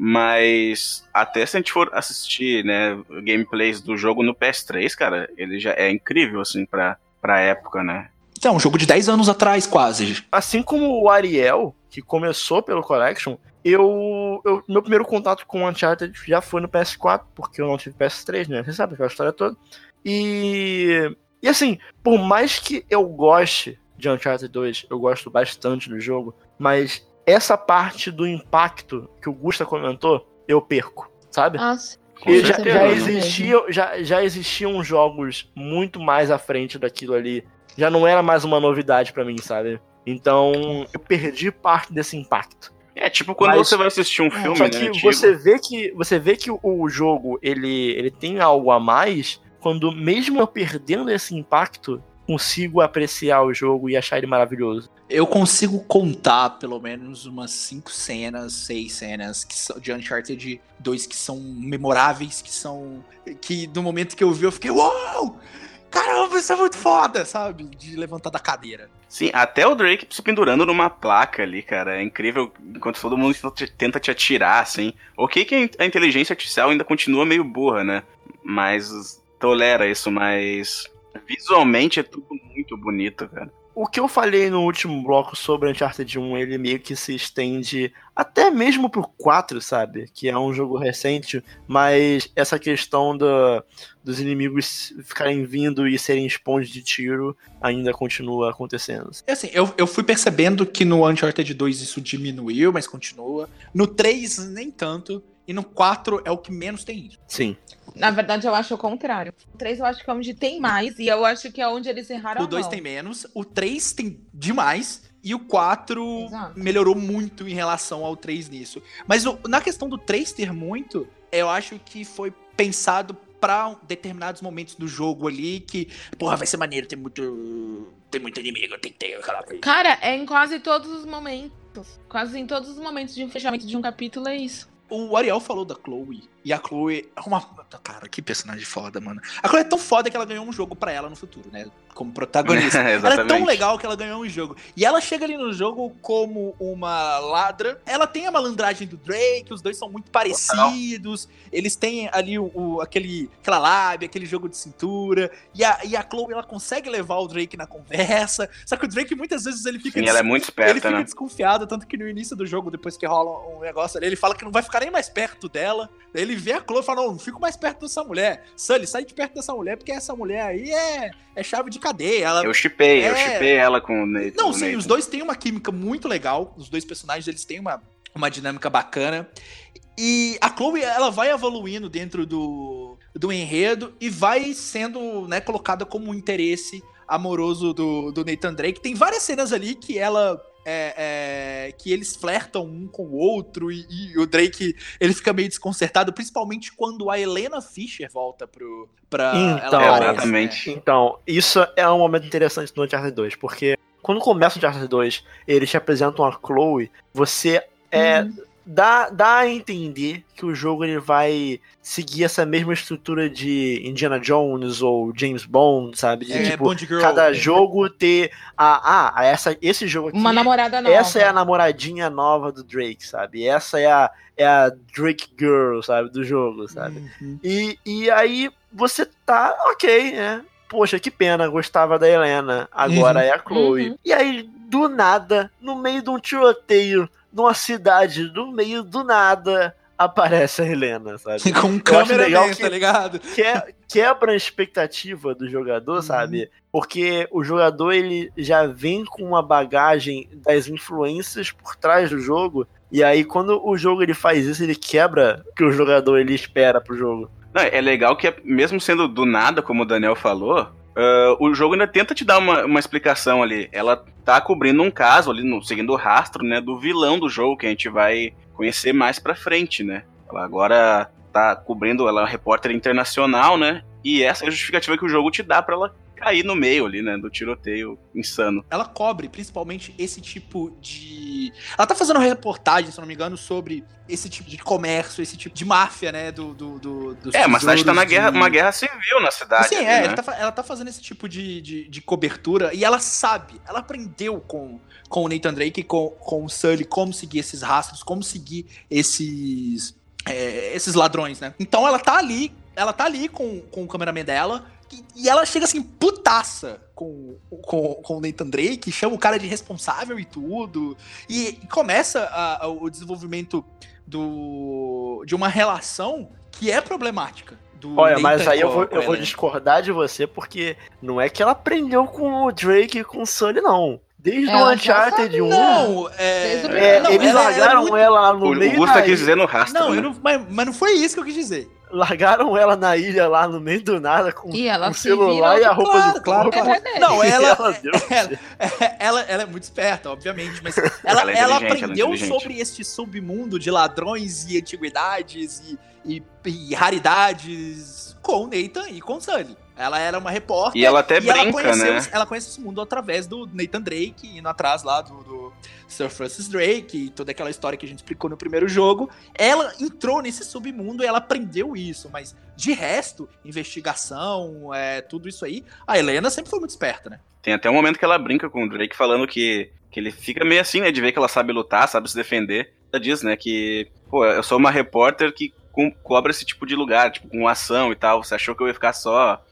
Mas até se a gente for assistir, né, gameplays do jogo no PS3, cara, ele já é incrível, assim, pra, pra época, né? Então, um jogo de 10 anos atrás, quase. Assim como o Ariel, que começou pelo Collection, eu, eu- meu primeiro contato com o Uncharted já foi no PS4, porque eu não tive PS3, né? Você sabe aquela história toda. E, e assim, por mais que eu goste de Uncharted 2, eu gosto bastante do jogo, mas essa parte do impacto que o Gusta comentou, eu perco, sabe? Nossa. Com E já, já, né? existia, já, já existiam jogos muito mais à frente daquilo ali. Já não era mais uma novidade pra mim, sabe? Então, eu perdi parte desse impacto. É tipo quando Mas- você vai assistir um filme, Só né, que antigo. você vê que você vê que o jogo ele, ele tem algo a mais quando mesmo eu perdendo esse impacto, consigo apreciar o jogo e achar ele maravilhoso. Eu consigo contar pelo menos umas cinco cenas, seis cenas que são, de Uncharted 2 que são memoráveis, que são. que no momento que eu vi eu fiquei, uau! Caramba, isso é muito foda, sabe? De levantar da cadeira. Sim, até o Drake se pendurando numa placa ali, cara. É incrível enquanto todo mundo tenta te atirar, assim. Ok que a inteligência artificial ainda continua meio burra, né? Mas tolera isso, mas visualmente é tudo muito bonito, cara. O que eu falei no último bloco sobre Uncharted 1, ele meio que se estende até mesmo pro 4, sabe? Que é um jogo recente, mas essa questão do, dos inimigos ficarem vindo e serem esponjas de tiro ainda continua acontecendo. É assim, eu, eu fui percebendo que no Uncharted 2 isso diminuiu, mas continua. No 3, nem tanto. E no 4 é o que menos tem isso. Sim. Na verdade, eu acho o contrário. O 3 eu acho que é onde tem mais, e eu acho que é onde eles erraram. O 2 a mão. tem menos, o 3 tem demais. E o 4 Exato. melhorou muito em relação ao 3 nisso. Mas o- na questão do 3 ter muito, eu acho que foi pensado pra determinados momentos do jogo ali que, porra, vai ser maneiro, tem muito. Tem muito inimigo, tem que ter aquela coisa. Cara, é em quase todos os momentos. Quase em todos os momentos de um fechamento de um capítulo é isso. O Ariel falou da Chloe. E a Chloe é uma. Cara, que personagem foda, mano. A Chloe é tão foda que ela ganhou um jogo pra ela no futuro, né? Como protagonista. ela é tão legal que ela ganhou um jogo. E ela chega ali no jogo como uma ladra. Ela tem a malandragem do Drake, os dois são muito parecidos. Eles têm ali o, o- aquele, aquela lábia, aquele jogo de cintura. E a, e a Chloe, ela consegue levar o Drake na conversa. Só que o Drake, muitas vezes, ele fica. Sim, ela é muito ele esperta, fica né? desconfiado, tanto que no início do jogo, depois que rola um negócio ali, ele fala que não vai ficar nem mais perto dela. Ele vê a Chloe e fala: Não, não fico mais perto dessa mulher. Sully, sai de perto dessa mulher, porque essa mulher aí é, é chave de cadeia. Ela... Eu chipei, eu É. chipei ela com o Nathan. Não, sim, Nathan. os dois têm uma química muito legal. Os dois personagens, eles têm uma, uma dinâmica bacana. E a Chloe, ela vai evoluindo dentro do, do enredo e vai sendo né, colocada como um interesse amoroso do, do Nathan Drake. Tem várias cenas ali que ela. É, é, que eles flertam um com o outro e, e o Drake ele fica meio desconcertado, principalmente quando a Helena Fisher volta pro. Pra, Então, ela aparece, exatamente. né? Então, isso é um momento interessante no Uncharted 2, porque quando começa o Uncharted 2, eles te apresentam a Chloe, você é, Uhum. Dá, dá a entender que o jogo ele vai seguir essa mesma estrutura de Indiana Jones ou James Bond, sabe? De, É, tipo, Bond Girl. cada jogo ter a, ah, essa, esse jogo aqui Uma namorada nova. essa é a namoradinha nova do Drake, sabe? Essa é a, é a Drake Girl, sabe? Do jogo, sabe? Uhum. E, e aí você tá, ok, né? Poxa, que pena, gostava da Helena, agora Uhum. é a Chloe. Uhum. E aí, do nada, no meio de um tiroteio, numa cidade, no meio do nada, aparece a Helena, sabe? Com câmera legal lenta, que- tá ligado? que- quebra a expectativa do jogador, sabe? Porque o jogador ele já vem com uma bagagem das influências por trás do jogo. E aí quando o jogo ele faz isso, ele quebra o que o jogador ele espera pro jogo. Não, é legal que, mesmo sendo do nada, como o Daniel falou, ah, o jogo ainda tenta te dar uma, uma explicação ali. Ela tá cobrindo um caso ali, no, seguindo o rastro, né, do vilão do jogo, que a gente vai conhecer mais pra frente, né? Ela agora tá cobrindo, ela é uma repórter internacional, né? E essa é a justificativa que o jogo te dá pra ela cair no meio ali, né, do tiroteio insano. ela cobre principalmente esse tipo de. Ela tá fazendo uma reportagem, se não me engano, sobre esse tipo de comércio, esse tipo de máfia, né? Do, do, do, dos É, mas a cidade tá na guerra, de- uma guerra civil na cidade. Sim, ali, é, né? ela, tá, ela tá fazendo esse tipo de, de, de cobertura e ela sabe, ela aprendeu com, com o Nathan Drake, com, com o Sully, como seguir esses rastros, como seguir esses, é, esses ladrões, né? Então ela tá ali, ela tá ali com, com o cameraman dela e, ela chega assim, putaça com, com, com o Nathan Drake, chama o cara de responsável e tudo, e, e começa a- a- o desenvolvimento do, de uma relação que é problemática. Olha, mas Nathan aí eu vou, eu vou discordar de você, porque não é que ela aprendeu com o Drake e com o Sully, não. Desde Ela o já Uncharted 1, Não, é, Desde o é, não, eles ela- é largaram muito- ela lá no O, meio o Gusta da- quis dizer no rastro. Não, né? eu não mas, mas não foi isso que eu quis dizer. largaram ela na ilha lá no meio do nada com o se celular e a roupa claro, do claro, corpo. claro. Não, ela, Ela ela, ela, ela é muito esperta, obviamente, mas ela, Ela é ela é aprendeu inteligente. sobre este submundo de ladrões e antiguidades e, e, e raridades com o Nathan e com o Sully. Ela era uma repórter. E ela até e ela brinca, conheceu, né? Ela conhece esse mundo através do Nathan Drake, indo atrás lá do, do Sir Francis Drake e toda aquela história que a gente explicou no primeiro jogo. Ela entrou nesse submundo e ela aprendeu isso, mas de resto, investigação, é, tudo isso aí, a Helena sempre foi muito esperta, né? Tem até um momento que ela brinca com o Drake falando que, que ele fica meio assim, né? De ver que ela sabe lutar, sabe se defender. Ela diz, né? Que, pô, eu sou uma repórter que co- cobra esse tipo de lugar, tipo, com ação e tal. Você achou que eu ia ficar só.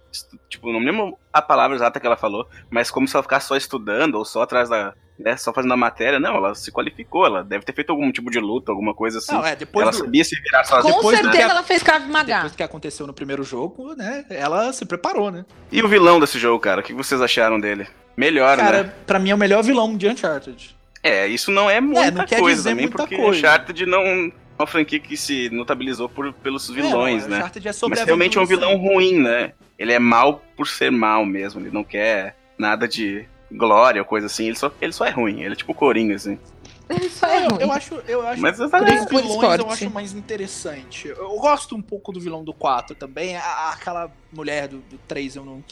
Tipo, não me lembro a palavra exata que ela falou, mas como se ela ficasse só estudando ou só atrás da. Né, só fazendo a matéria. Não, ela se qualificou, ela deve ter feito algum tipo de luta, alguma coisa assim. Não, é, depois ela do- sabia se virar sozinha. Com depois certeza que- ela fez Krav Maga. Depois que aconteceu no primeiro jogo, né? Ela se preparou, né? E o vilão desse jogo, cara? O que vocês acharam dele? Melhor, Cara, né? pra mim é o melhor vilão de Uncharted. É, isso não é muita não quer coisa dizer também, muita porque coisa. Uncharted não é uma franquia que se notabilizou por, pelos vilões, É, não, né? É sobre Mas realmente é um vilão ruim, né? Ele é mal por ser mal mesmo, ele não quer nada de glória ou coisa assim, ele só, ele só é ruim, ele é tipo Coringa, assim. Isso é Eu, ruim. eu acho, eu acho Mas que é- os vilões esporte. eu acho mais interessante. Eu, eu gosto um pouco do vilão do 4 também. A- aquela mulher do, do 3 eu não.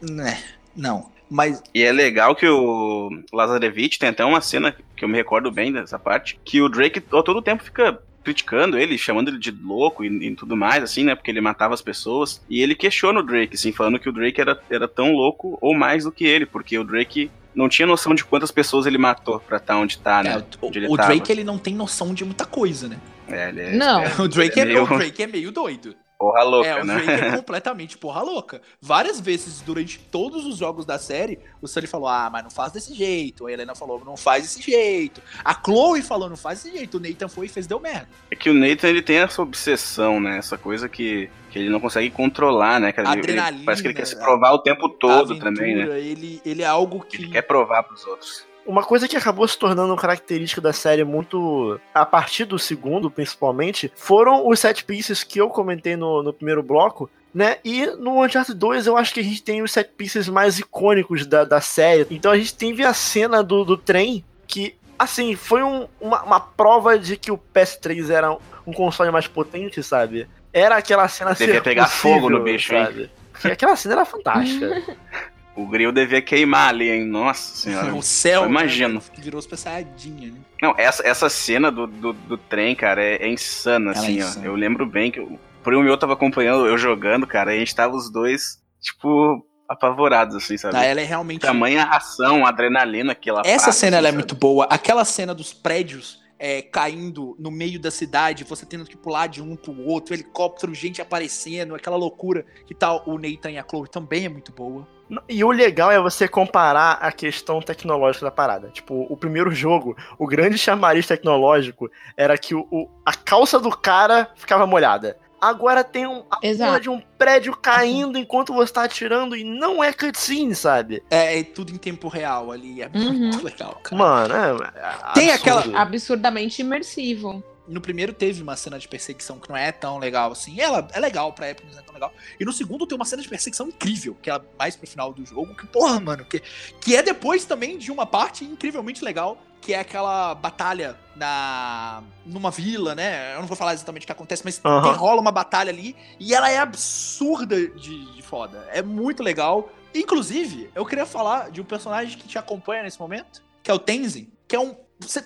Né, não. Mas E é legal que o Lazarevich tem até uma cena que eu me recordo bem dessa parte, que o Drake a todo tempo fica criticando ele, chamando ele de louco e, e tudo mais, assim, né? Porque ele matava as pessoas. E ele questiona o Drake, assim, falando que o Drake era, era tão louco ou mais do que ele, porque o Drake não tinha noção de quantas pessoas ele matou pra estar onde tá, né? é, onde ele o, o. Drake ele não tem noção de muita coisa, né? É, ele é Não. O Drake é, meio- o Drake é meio doido. Porra louca, é, o né? Drake é completamente porra louca. Várias vezes durante todos os jogos da série, o Sully falou: ah, mas não faz desse jeito. A Helena falou: não faz desse jeito. A Chloe falou: não faz desse jeito. O Nathan foi e fez, deu merda. É que o Nathan ele tem essa obsessão, né? Essa coisa que, que ele não consegue controlar, né? cara? Ele- ele- Adrenalina, parece que ele quer se a- provar o tempo todo A também, né? aventura, Ele, ele é algo que. Ele quer provar pros outros. Uma coisa que acabou se tornando característica da série muito. a partir do segundo, principalmente, foram os set pieces que eu comentei no, no primeiro bloco. Né? E no Uncharted 2 eu acho que a gente tem os set pieces mais icônicos da, da série. Então a gente teve a cena do, do trem que, assim, foi um- uma, uma prova de que o PS3 era um console mais potente, sabe? Era aquela cena Devia pegar possível, fogo no bicho, hein? sabe? Que aquela cena era fantástica. O grill devia queimar ali, hein? Nossa senhora. o céu. eu imagino. né, que virou Super Saiyajin, né? Não, essa, essa cena do, do, do trem, cara, é, é insana, Ela é assim, insana. ó. Eu lembro bem que o primo meu tava acompanhando eu jogando, cara, e a gente tava os dois, tipo, apavorados, assim, sabe? Ah, ela é realmente. Tamanha ação, adrenalina que ela Essa passa, cena ela é assim, muito sabe? boa. Aquela cena dos prédios é, caindo no meio da cidade, você tendo que pular de um pro outro, helicóptero, gente aparecendo, aquela loucura que tal o Nathan e a Chloe também é muito boa. E o legal é você comparar a questão tecnológica da parada. Tipo, o primeiro jogo, o grande chamariz tecnológico era que o, o- a calça do cara ficava molhada. Agora tem um, a porra de um prédio caindo enquanto você tá atirando e não é cutscene, sabe? É, é tudo em tempo real ali, é Uhum. muito legal, cara. Mano, é. é Tem absurdo. aquela- Absurdamente imersivo. No primeiro teve uma cena de perseguição que não é tão legal assim. Ela é legal pra época, mas não é tão legal. E no segundo tem uma cena de perseguição incrível, que é mais pro final do jogo. Que, porra, mano, que, que é depois também de uma parte incrivelmente legal, que é aquela batalha na numa vila, né? Eu não vou falar exatamente o que acontece, mas tem, rola uma batalha ali e ela é absurda de, de foda. É muito legal. Inclusive, eu queria falar de um personagem que te acompanha nesse momento, que é o Tenzin, que é um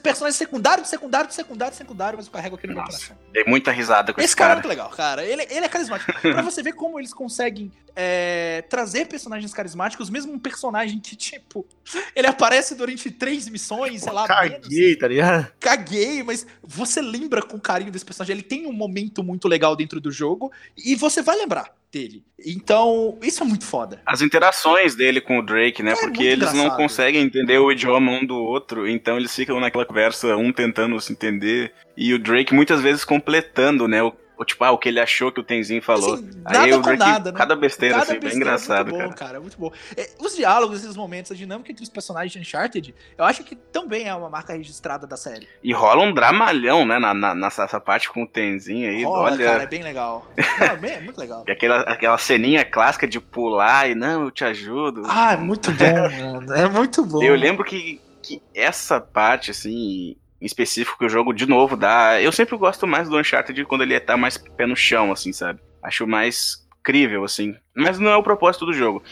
personagem secundário, secundário, secundário, secundário, mas eu carrego aquele no meu Nossa, coração. dei muita risada com esse, Esse cara é cara. muito legal, cara. Ele, ele é carismático. pra você ver como eles conseguem é, trazer personagens carismáticos, mesmo um personagem que, tipo, ele aparece durante três missões, sei lá, menos. Caguei, tá ligado? Caguei, mas você lembra com carinho desse personagem. Ele tem um momento muito legal dentro do jogo e você vai lembrar dele. Então, isso é muito foda. As interações dele com o Drake, né? É Porque eles não engraçado. conseguem entender o idioma um do outro, então eles ficam naquela conversa, um tentando se entender, e o Drake muitas vezes completando, né? O, Ou tipo, ah, o que ele achou que o Tenzin falou. Assim, Aí nada o com Drake, nada, né? cada besteira, Cada assim, bem besteira é engraçado, muito bom, cara. cara. Muito bom. É, os diálogos, esses momentos, a dinâmica entre os personagens de Uncharted, eu acho que também é uma marca registrada da série. E rola um dramalhão, né, na, na, nessa parte com o Tenzin aí, Rola, olha... cara, é bem legal. Não, é, bem- é muito legal. E aquela, aquela ceninha clássica de pular e, não, eu te ajudo. Ah, é muito bom, mano. É muito bom. Eu lembro que, que essa parte, assim, em específico que o jogo, de novo, dá. Eu sempre gosto mais do Uncharted quando ele tá mais pé no chão, assim, sabe? Acho mais crível, assim. Mas não é o propósito do jogo.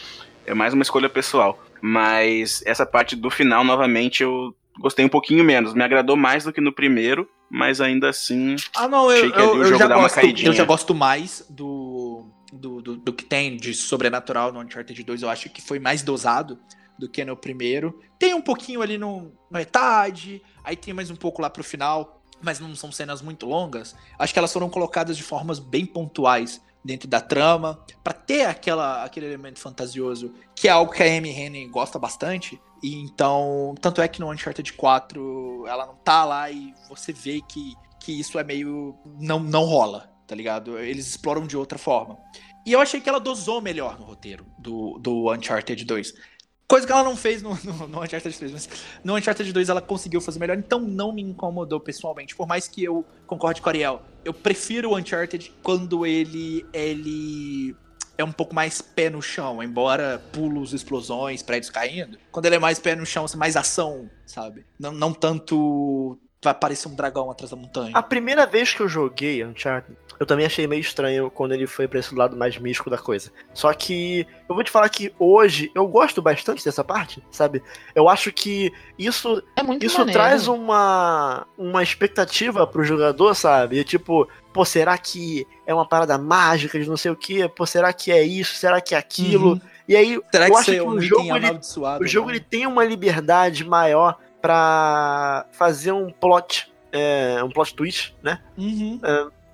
É mais uma escolha pessoal. Mas essa parte do final, novamente, eu gostei um pouquinho menos. Me agradou mais do que no primeiro, mas ainda assim. Ah, não, eu, eu, o eu jogo já gosto, eu já gosto mais do, do, do, do que tem de sobrenatural no Uncharted 2. Eu acho que foi mais dosado do que no primeiro. Tem um pouquinho ali no, na metade, aí tem mais um pouco lá pro final, mas não são cenas muito longas. Acho que elas foram colocadas de formas bem pontuais dentro da trama, pra ter aquela, aquele elemento fantasioso, que é algo que a Amy Hennig gosta bastante. E então, tanto é que no Uncharted 4 ela não tá lá e você vê que, que isso é meio. não, não rola, tá ligado? Eles exploram de outra forma. E eu achei que ela dosou melhor no roteiro do, do Uncharted 2. Coisa que ela não fez no, no, no Uncharted 3, mas no Uncharted 2 ela conseguiu fazer melhor, então não me incomodou pessoalmente. Por mais que eu concorde com a Ariel, eu prefiro o Uncharted quando ele, ele é um pouco mais pé no chão, embora pulos, explosões, prédios caindo. Quando ele é mais pé no chão, assim, mais ação, sabe? Não, não tanto vai aparecer um dragão atrás da montanha. A primeira vez que eu joguei Uncharted, eu também achei meio estranho quando ele foi pra esse lado mais místico da coisa. Só que eu vou te falar que hoje eu gosto bastante dessa parte, sabe? Eu acho que isso É muito isso maneiro. traz uma uma expectativa pro jogador, sabe? E, tipo, pô, será que é uma parada mágica de não sei o quê? Pô, será que é isso? Será que é aquilo? Uhum. E aí, Será eu que acho você é que um o jogo ele amaldiçoado? o jogo né? ele tem uma liberdade maior pra fazer um plot, é, um plot twist, né? Uhum.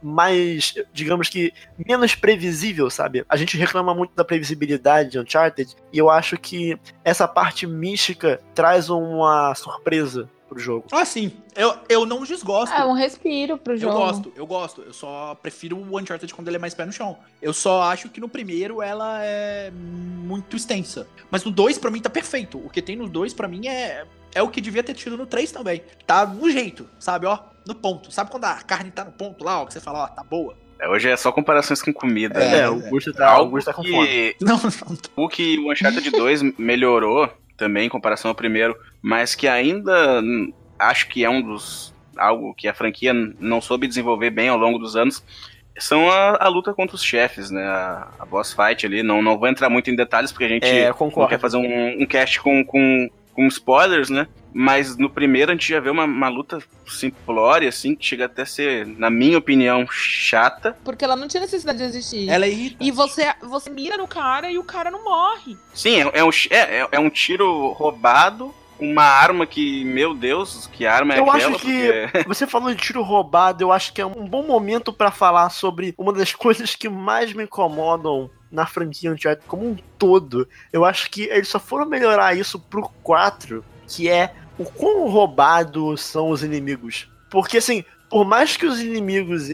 Mais, digamos que, menos previsível, sabe? A gente reclama muito da previsibilidade de Uncharted, e eu acho que essa parte mística traz uma surpresa pro jogo. Ah, sim. Eu, eu não desgosto. É um respiro pro Eu jogo. gosto, eu gosto. Eu só prefiro o Uncharted quando ele é mais pé no chão. Eu só acho que no primeiro ela é muito extensa. Mas no 2, pra mim, tá perfeito. O que tem no 2, pra mim, é, é o que devia ter tido no 3 também. Tá no jeito, sabe? Ó, no ponto. Sabe quando a carne tá no ponto lá, ó, que você fala, ó, tá boa? É, hoje é só comparações com comida. É, né? É, o Gusto tá, o Algo Gusto tá com fome. que, Não, não. o que o Uncharted 2 melhorou também em comparação ao primeiro, mas que ainda acho que é um dos. algo que a franquia não soube desenvolver bem ao longo dos anos. São a, a luta contra os chefes, né? A, a boss fight ali. Não, não vou entrar muito em detalhes porque a gente É, não quer fazer um, um cast com, com, com spoilers, né? Mas no primeiro a gente já vê uma, uma luta simplória, assim, que chega até a ser, na minha opinião, chata. Porque ela não tinha necessidade de existir. Ela é irritante. E você, você mira no cara e o cara não morre. Sim, é, é um, é, é um tiro roubado, uma arma que, meu Deus, que arma é Eu aquela? acho que Porque- você falou de tiro roubado, eu acho que é um bom momento pra falar sobre uma das coisas que mais me incomodam na franquia Uncharted como um todo. Eu acho que eles só foram melhorar isso pro 4, que é o quão roubados são os inimigos. Porque assim, por mais que os inimigos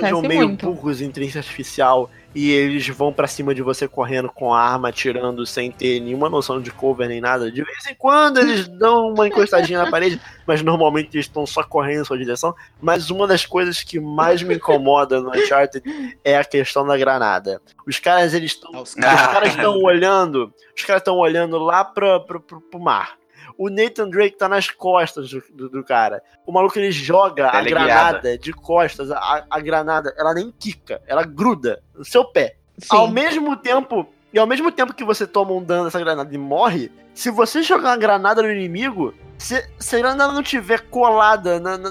sejam meio muito. burros em inteligência artificial e eles vão pra cima de você correndo com a arma, atirando sem ter nenhuma noção de cover nem nada. De vez em quando eles dão uma encostadinha na parede, mas normalmente eles estão só correndo em sua direção. Mas uma das coisas que mais me incomoda no Uncharted é a questão da granada. Os caras, eles estão. Ah, os caras estão olhando. Os caras estão olhando lá pra, pra, pro, pro mar. O Nathan Drake tá nas costas do, do, do cara. O maluco ele joga a granada de costas. A, a granada, ela nem quica, ela gruda no seu pé. Sim. Ao mesmo tempo, e ao mesmo tempo que você toma um dano dessa granada e morre, se você jogar uma granada no inimigo, se, se a granada não tiver colada na- na-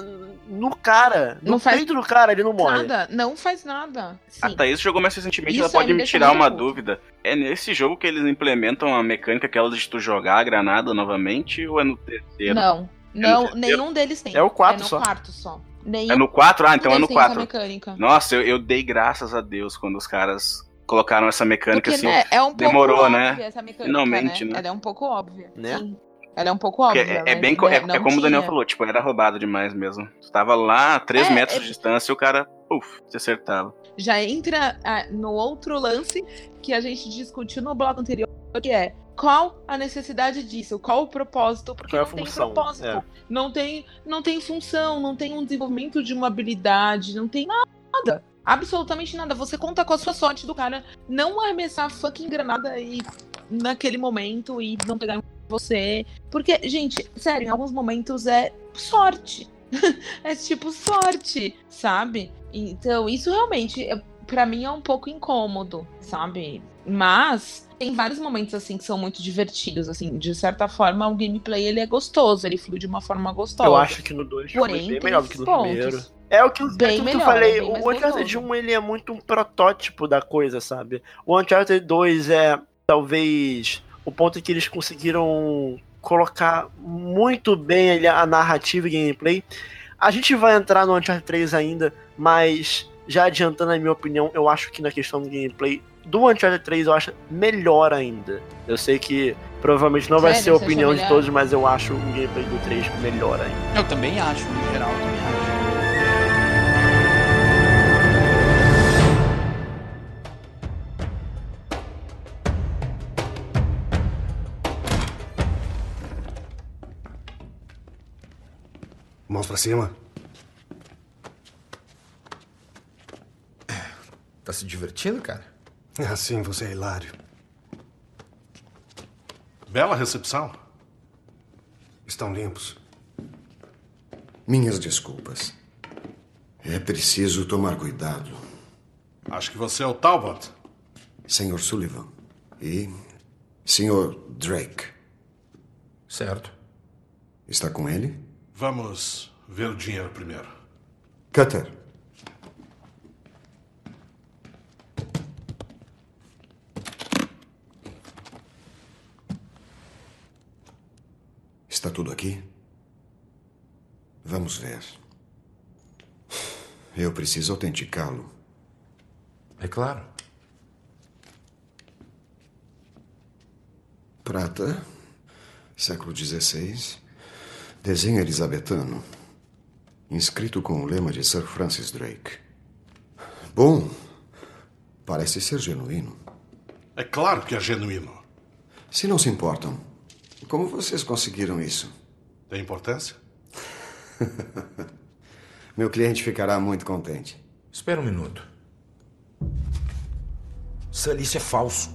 no cara, no Não faz peito do cara, ele não morre. Nada, não faz nada. A Sim. Thaís jogou mais recentemente, Isso ela pode me me tirar uma dúvida. É nesse jogo que eles implementam a mecânica aquela de tu jogar a granada novamente ou é no terceiro? Não, no não, terceiro? nenhum deles tem. É o quarto é no só. quarto só. Nenhum É no 4? Ah, então é no tem essa 4. mecânica. Nossa, eu, eu dei graças a Deus quando os caras colocaram essa mecânica Porque, assim. né, é um pouco demorou, óbvia né? essa mecânica, Finalmente, né? né? Ela é um pouco óbvia. Né? Sim. Ela é um pouco Porque óbvia. é, é bem é, não é como o Daniel falou, tipo, era roubado demais mesmo. Tu tava lá a 3 É, metros é- de distância e o cara, uf, te acertava. Já entra ah, no outro lance que a gente discutiu no bloco anterior, que é qual a necessidade disso? Qual o propósito? Porque Qual é a não tem função? propósito. É. Não, tem, não tem função, não tem um desenvolvimento de uma habilidade, não tem nada. Absolutamente nada. Você conta com a sua sorte do cara não arremessar a fucking granada e naquele momento e não pegar em você. Porque, gente, sério, em alguns momentos é sorte. é tipo sorte, sabe? Então, isso realmente, é- pra mim, é um pouco incômodo, sabe? Mas tem vários momentos assim que são muito divertidos, assim, de certa forma o gameplay ele é gostoso, ele flui de uma forma gostosa. Eu acho que no 2 foi bem melhor do que no esses primeiro. pontos. É o que, é Bem aquilo que eu falei, é o Uncharted gostoso. 1 ele é muito um protótipo da coisa, sabe? O Uncharted 2 é talvez o ponto em que eles conseguiram colocar muito bem ali a narrativa e gameplay. A gente vai entrar no Uncharted 3 ainda, mas já adiantando a minha opinião, eu acho que na questão do gameplay do Uncharted 3 eu acho melhor ainda. Eu sei que provavelmente não vai Sério, ser a opinião de todos, mas eu acho o gameplay do 3 melhor ainda. Eu também acho, no geral, eu também acho. Mãos pra cima. Tá se divertindo, cara? Assim você é hilário. Bela recepção. Estão limpos. Minhas desculpas. É preciso tomar cuidado. Acho que você é o Talbot. Senhor Sullivan. E. Senhor Drake. Certo. Está com ele? Vamos ver o dinheiro primeiro. Cutter. Está tudo aqui? Vamos ver. Eu preciso autenticá-lo. É claro. Prata, século XVI, desenho elisabetano, inscrito com o lema de Sir Francis Drake. Bom, parece ser genuíno. É claro que é genuíno. Se não se importam, como vocês conseguiram isso? Tem importância? Meu cliente ficará muito contente. Espera um minuto. Sully, isso é falso.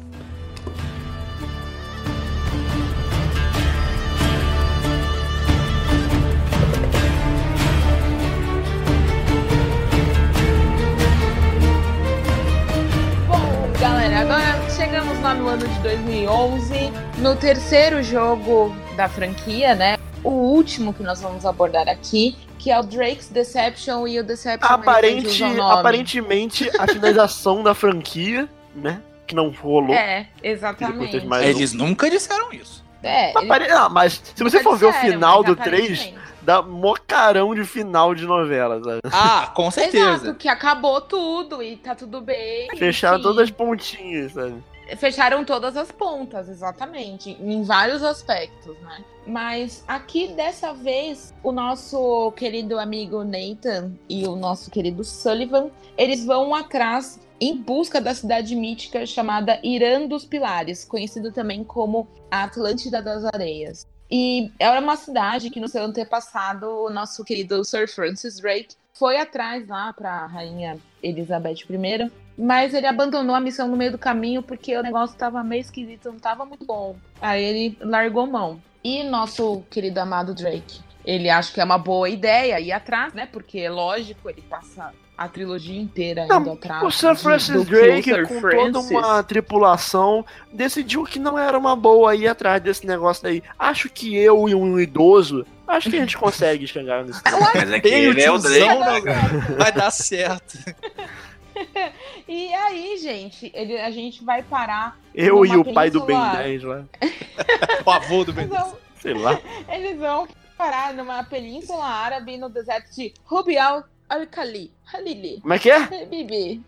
No ano de 2011, no terceiro jogo da franquia, né? O último que nós vamos abordar aqui, que é o Drake's Deception e o Deception Aparente, aparentemente, a finalização da franquia, né? Que não rolou. É, exatamente. mais Eles nunca disseram isso. É, Apare... Ah, mas se você Nunca for ver o disseram, final mas do 3, aparentemente. dá mó carão de final de novela, sabe? Ah, com Exato, que acabou tudo e tá tudo bem. Fecharam enfim. todas as pontinhas, sabe? Fecharam todas as pontas, exatamente, em vários aspectos, né? Mas aqui dessa vez, o nosso querido amigo Nathan e o nosso querido Sullivan, eles vão atrás em busca da cidade mítica chamada Irã dos Pilares, conhecido também como a Atlântida das Areias. E era uma cidade que no seu antepassado, o nosso querido Sir Francis Drake foi atrás lá para a rainha Elizabeth I, mas ele abandonou a missão no meio do caminho porque o negócio tava meio esquisito, não tava muito bom. Aí ele largou mão. E nosso querido amado Drake, ele acha que é uma boa ideia ir atrás, né? Porque, lógico, ele passa a trilogia inteira indo atrás. O Sir Francis do que o Drake, Sir com Francis- toda uma tripulação, decidiu que não era uma boa ir atrás desse negócio aí. Acho que eu e um idoso, acho que a gente consegue chegar nesse Mas é que Bem, ele é o Drake. né? Vai dar certo. E aí, gente, ele, a gente vai parar. Eu e o pai do Ben península- 10 lá. O avô do Ben Eles vão- Sei lá. Eles vão parar numa península árabe no deserto de Rubi al-Khali. Halili. Como é que é? Bibi.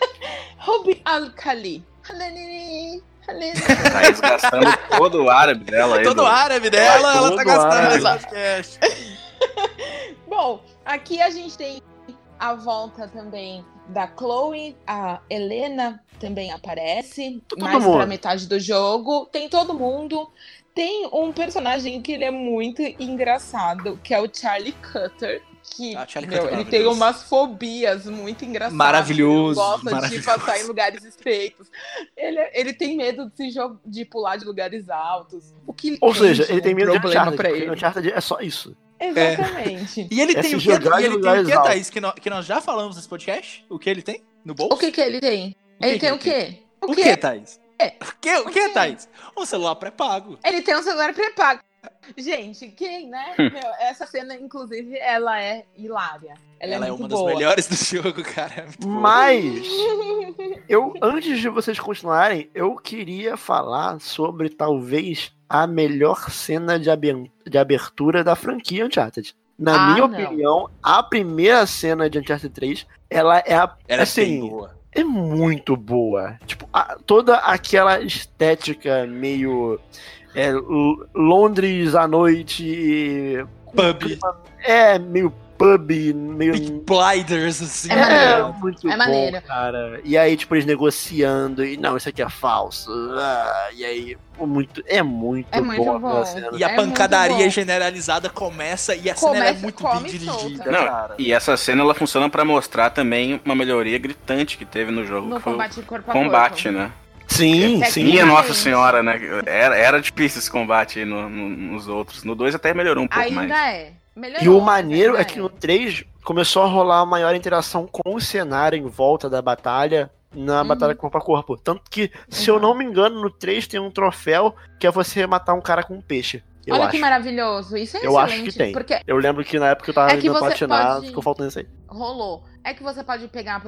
Rubi al-Khali. Halili. Tá resgastando todo o árabe dela aí. Todo do- o árabe dela, Vai, ela todo tá gastando árabe. nesse podcast. Bom, aqui a gente tem a volta também da Chloe, a Helena também aparece, Todo mais mundo. pra metade do jogo. Tem todo mundo. Tem um personagem que ele é muito engraçado, que é o Charlie Cutter. Que Ah, Charlie meu, Cutter é ele tem umas fobias muito engraçadas. Maravilhoso, Ele gosta maravilhoso. de passar em lugares estreitos. Ele, ele tem medo de, se de pular de lugares altos. O que Ou seja, ele tem medo de problema Uncharted, ele. Uncharted é só isso. Exatamente. E ele É tem o que, ele tem o que. Thaís, que nós, que nós já falamos nesse podcast? O que ele tem? No bolso? O que que ele tem? O que ele que tem ele o quê? O que, Thaís? O que, o que, Thaís? Um celular pré-pago. Ele tem um celular pré-pago. Gente, quem, né? Meu, essa cena, inclusive, ela é hilária. Ela, Ela é, muito uma das boa. melhores do jogo, cara. É. Mas eu antes de vocês continuarem, eu queria falar sobre talvez a melhor cena de aben- de abertura da franquia Uncharted. Na Ah, minha não. opinião, a primeira cena de Uncharted 3, ela é a, Ela é assim, bem boa. é muito boa. Tipo, a- toda aquela estética meio é, Londres à noite, Pub. é meio pub, meio Blinders, assim. É é, maneiro. muito É bom, maneiro. cara. E aí, tipo, eles negociando, e não, isso aqui é falso. ah, e aí, muito, é muito É muito bom. bom. aquela cena. E a É muito pancadaria generalizada começa e a cena é Começa- muito come bem e dirigida. Não, cara. e essa cena ela funciona pra mostrar também uma melhoria gritante que teve no jogo. No que foi o combate corpo a combate, corpo. né? Sim, É sim. Minha. Nossa Senhora, né? Era, era difícil esse combate aí no- no- nos outros. No 2 até melhorou um pouco Ainda mais. é. Melhorou, E o maneiro ainda é que no 3 começou a rolar uma maior interação com o cenário em volta da batalha, na Uhum. batalha corpo a corpo. Tanto que, se eu não me engano, no 3 tem um troféu que é você matar um cara com um peixe. Eu Olha acho. que maravilhoso. Isso é Eu acho excelente. que tem. Porque Eu lembro que na época eu tava É indo você platinar, pode- ficou faltando isso aí. rolou. É que você pode pegar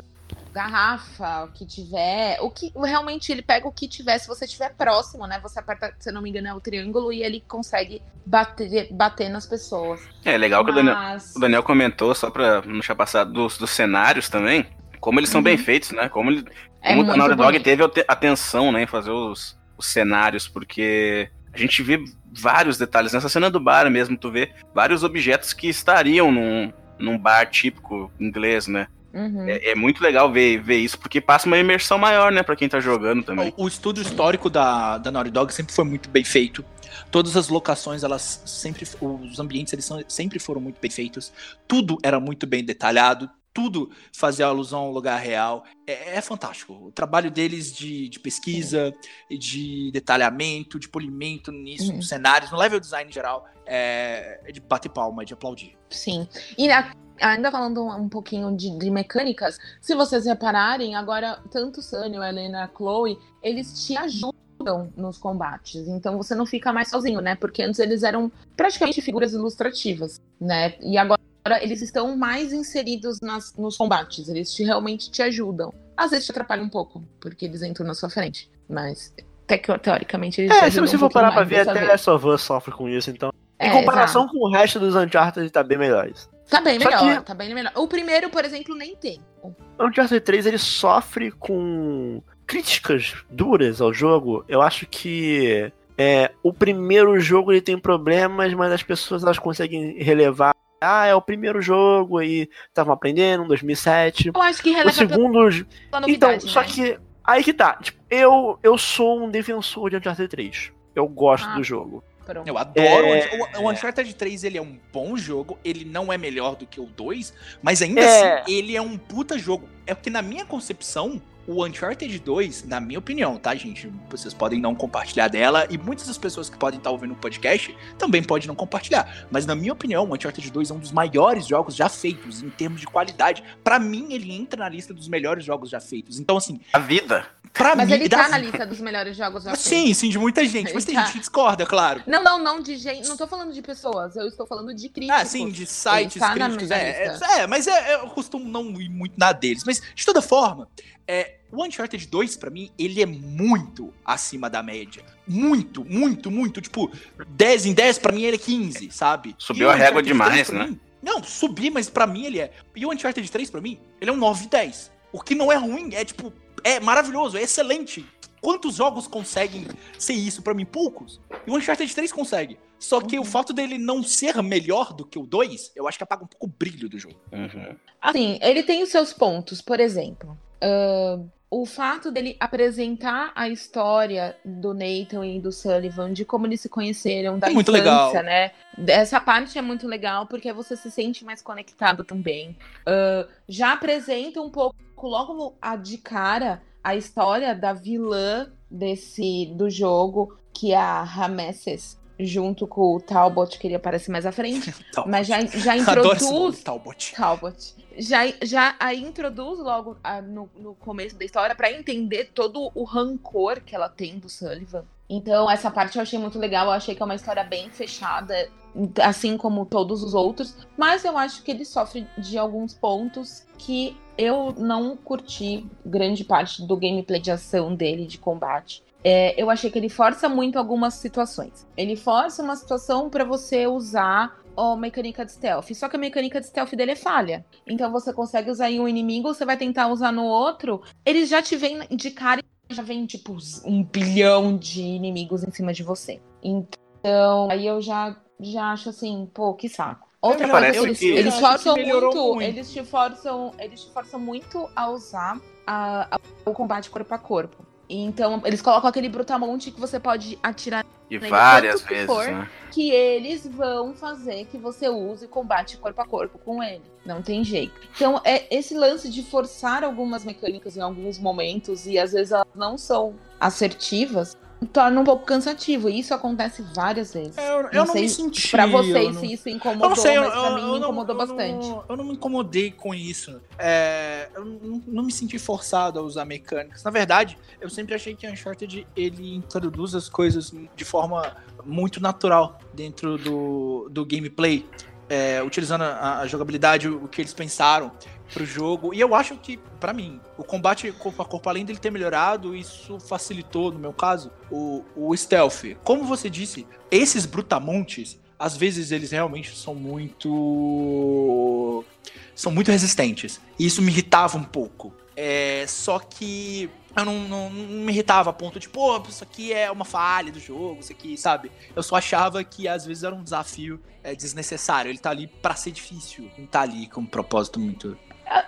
garrafa, o que tiver. O que realmente ele pega o que tiver, se você estiver próximo, né? Você aperta, se eu não me engano, é o triângulo e ele consegue bater, bater nas pessoas. É legal que o Daniel, Mas- o Daniel comentou, só pra não deixar passar, dos, dos cenários também. Como eles são Uhum. bem feitos, né? Como, ele, É como muito Naughty Dog teve ate- atenção né, em fazer os, os cenários, porque a gente vê vários detalhes. Nessa cena do bar mesmo, tu vê vários objetos que estariam num, num bar típico inglês, né? Uhum. É, é muito legal ver, ver isso, porque passa uma imersão maior, né, pra quem tá jogando também. O, o estudo histórico da, da Naughty Dog sempre foi muito bem feito. Todas as locações, elas sempre. Os ambientes, eles são- sempre foram muito bem feitos. Tudo era muito bem detalhado. Tudo fazia alusão ao lugar real. É, é fantástico. O trabalho deles de, de pesquisa, e de detalhamento, de polimento nisso, Uhum. nos cenários, no level design em geral, é, é de bater palma, é de aplaudir. Sim. E a- ainda falando um, um pouquinho de, de mecânicas, se vocês repararem, agora tanto o Sunny, o Helena, a Chloe, eles te ajudam nos combates. Então você não fica mais sozinho, né? Porque antes eles eram praticamente figuras ilustrativas, né? E agora eles estão mais inseridos nas, nos combates. Eles te, realmente te ajudam. Às vezes te atrapalham um pouco, porque eles entram na sua frente. Mas tec- teoricamente eles te É, se você um for parar pra ver, até. Last of Us sofre com isso, então. Em É, comparação exato. com o resto dos Uncharted, tá bem melhor isso. Tá bem Só melhor, que- tá bem melhor. O primeiro, por exemplo, nem tem. O Uncharted 3 ele sofre com críticas duras ao jogo. Eu acho que é, o primeiro jogo ele tem problemas, mas as pessoas elas conseguem relevar. Ah, é o primeiro jogo e estavam aprendendo, 2007. Eu acho que O releva segundo. pela Então, só né? que. Aí que tá. Tipo, eu, eu sou um defensor de Uncharted 3. Eu gosto Ah. do jogo. Pronto. Eu adoro. É. O, o Uncharted 3 ele é um bom jogo, ele não é melhor do que o 2, mas ainda É. assim ele é um puta jogo. É porque na minha concepção, o Uncharted 2, na minha opinião, tá, gente? Vocês podem não compartilhar dela e muitas das pessoas que podem estar ouvindo o podcast também podem não compartilhar. Mas na minha opinião, o Uncharted 2 é um dos maiores jogos já feitos em termos de qualidade. Pra mim, ele entra na lista dos melhores jogos já feitos. Então, assim, A vida. pra Mas mim. ele da- tá na lista dos melhores jogos já Sim, feitos. sim, de muita gente. Mas Ele tem tá. gente que discorda, claro. Não, não, não de gente. Não tô falando de pessoas, eu estou falando de críticos. Ah, sim, de sites Ele tá na críticos. É, é, é, mas é, é, eu costumo não ir muito na deles. Mas, de toda forma, é, o Uncharted 2, pra mim, ele é muito acima da média. Muito, muito, muito. Tipo, 10 em 10, pra mim, ele é 15, sabe? Subiu a régua demais, 3, pra né? mim- não, subi, mas pra mim ele é. E o Uncharted 3, pra mim, ele é um 9 e 10. O que não é ruim, é tipo, é maravilhoso, é excelente. quantos jogos conseguem ser isso pra mim? Poucos. E o Uncharted 3 consegue. Só que o fato dele não ser melhor do que o 2, eu acho que apaga um pouco o brilho do jogo. Assim, ele tem os seus pontos, por exemplo. O fato dele apresentar a história do Nathan e do Sullivan, de como eles se conheceram, da É muito legal. né? Essa parte é muito legal, porque você se sente mais conectado também. Ah, já apresenta um pouco, logo a- de cara, a história da vilã desse do jogo, que é a Rameses, junto com o Talbot, que ele aparece mais à frente. Mas já, já introduz. Talbot. Talbot. Já, já aí introduz logo ah, no, no começo da história pra entender todo o rancor que ela tem do Sullivan. Então, essa parte eu achei muito legal. Eu achei que é uma história bem fechada, assim como todos os outros. Mas eu acho que ele sofre de alguns pontos que eu não curti grande parte do gameplay de ação dele, de combate. É, eu achei que ele força muito algumas situações. Ele força uma situação pra você usar a mecânica de stealth. Só que a mecânica de stealth dele é falha. Então você consegue usar em um inimigo, você vai tentar usar no outro. Eles já te vêm de cara e já vem, tipo, um bilhão de inimigos em cima de você. Então, aí eu já, já acho assim, pô, que saco. Outra me coisa, eles, que- eles forçam muito, muito. eles te forçam, eles te forçam muito a usar a- a- o combate corpo a corpo. Então, eles colocam aquele brutamonte que você pode atirar E nele várias vezes, for, né? que eles vão fazer que você use combate corpo a corpo com ele. Não tem jeito. Então, é esse lance de forçar algumas mecânicas em alguns momentos e às vezes elas não são assertivas, torna um pouco cansativo. E isso acontece várias vezes. Eu, eu não sei me senti. Pra vocês não- se isso Eu incomodou, não sei, eu, mas pra mim não- incomodou bastante. Não, eu não me incomodei com isso. É, eu não, não me senti forçado a usar mecânicas. Na verdade, eu sempre achei que Uncharted ele introduz as coisas de forma muito natural dentro do, do gameplay. é, utilizando a, a jogabilidade, o que eles pensaram pro jogo. E eu acho que, pra mim, o combate corpo a corpo, além dele ter melhorado, isso facilitou, no meu caso, o, o stealth. Como você disse, esses brutamontes, às vezes eles realmente são muito. são muito resistentes. E isso me irritava um pouco. É, só que eu não, não- não me irritava a ponto de, pô, isso aqui é uma falha do jogo, isso aqui, sabe? Eu só achava que às vezes era um desafio é, desnecessário. Ele tá ali pra ser difícil. Não tá ali com um propósito muito.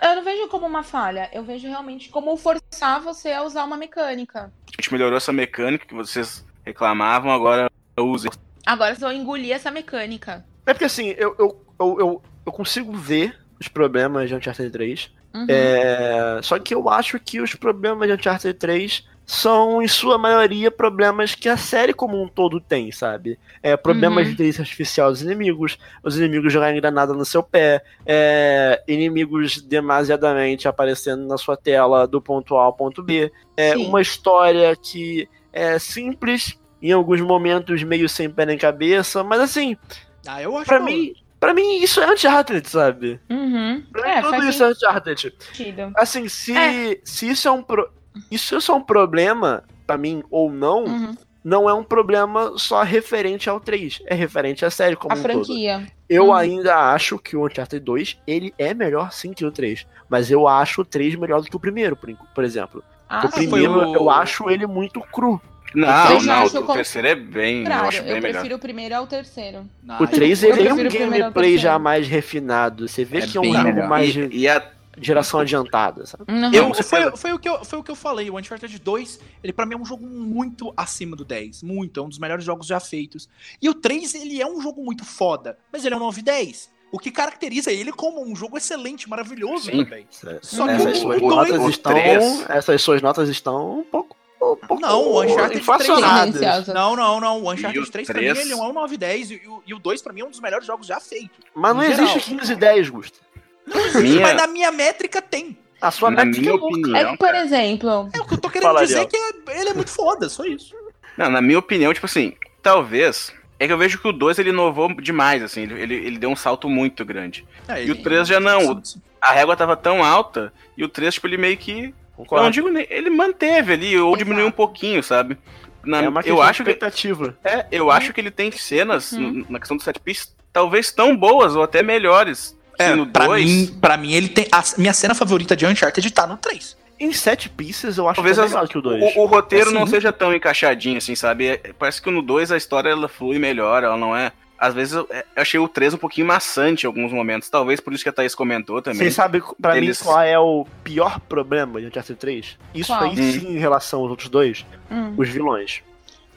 Eu, não vejo como uma falha, eu vejo realmente como forçar você a usar uma mecânica. A gente melhorou essa mecânica que vocês reclamavam, agora use. Agora vocês vão engolir essa mecânica. É porque assim, eu, eu, eu, eu, eu consigo ver os problemas de Uncharted 3. Uhum. É, só que eu acho que os problemas de Uncharted 3 são, em sua maioria, problemas que a série como um todo tem, sabe? É, problemas Uhum. de inteligência artificial dos inimigos, os inimigos jogarem granada no seu pé, é, inimigos demasiadamente aparecendo na sua tela do ponto A ao ponto B. É Sim. uma história que é simples, em alguns momentos meio sem pé nem cabeça, mas assim, Ah, eu acho pra bom. mim, pra mim isso é Uncharted, sabe? Uhum. Pra mim, É, tudo isso é Uncharted. sentido. Assim, se, É. se isso é um pro... isso é um problema pra mim ou não, Uhum. não é um problema só referente ao 3, é referente à série como A um todo. franquia. Eu Uhum. ainda acho que o Uncharted 2, ele é melhor sim que o 3, mas eu acho o 3 melhor do que o primeiro, por, por exemplo. Ah, o primeiro o- eu acho ele muito cru. Não, Eu já não, o com- terceiro é bem. Eu Contrário, acho eu, bem melhor. prefiro o primeiro ao terceiro. O 3 eu ele tem um o gameplay já mais refinado. Você vê É que é um jogo mais E- e a- geração adiantada, sabe? Uhum. Eu, foi, foi, o que eu, foi o que eu falei. O Uncharted 2, ele pra mim é um jogo muito acima do 10. Muito. É um dos melhores jogos já feitos. E o 3, ele é um jogo muito foda. Mas ele é um 910. O que caracteriza ele como um jogo excelente, maravilhoso Sim. também. Só que essas, o suas o- notas o estão, essas suas notas estão um pouco, um pouco Não, o Uncharted 3 inflacionadas. Tendenciosas. Não, não, não. O E Uncharted o 3 pra mim ele é um 910 e, o- e o 2 pra mim é um dos melhores jogos já feitos. Mas não Em existe geral. 15 e 10, Gusto. Minha- Mas na minha métrica tem. A sua Na métrica minha é louca. opinião. É que, por exemplo, É o que eu tô querendo Fala, dizer Ariel. que é- ele é muito foda, só isso. Não, na minha opinião, tipo assim, talvez. É que eu vejo que o 2 ele inovou demais, assim, ele, ele, ele deu um salto muito grande. É, E o ele- 3 já não. o- A régua tava tão alta e o 3, tipo, ele meio que. Eu não digo nem. Ele manteve ali, ou Exato. diminuiu um pouquinho, sabe? Na- é uma eu acho de que. expectativa. É, eu acho que ele tem cenas, n- na questão do set piece, talvez tão boas ou até melhores. É, no pra 2. mim, pra mim, ele tem. A minha cena favorita de Uncharted tá no 3. em set pieces eu acho Talvez que é as- melhor que o 2. o, o roteiro não Assim, seja tão encaixadinho, assim, sabe? O roteiro não seja tão encaixadinho, assim, sabe? É, Parece que no 2 a história ela flui melhor, ela não é. Às vezes eu, eu achei o 3 um pouquinho maçante em alguns momentos. Talvez por isso que a Thaís comentou também. Vocês sabem pra Eles- mim qual é o pior problema de Uncharted 3? Isso Qual? aí sim em relação aos outros dois. Hum. Os vilões.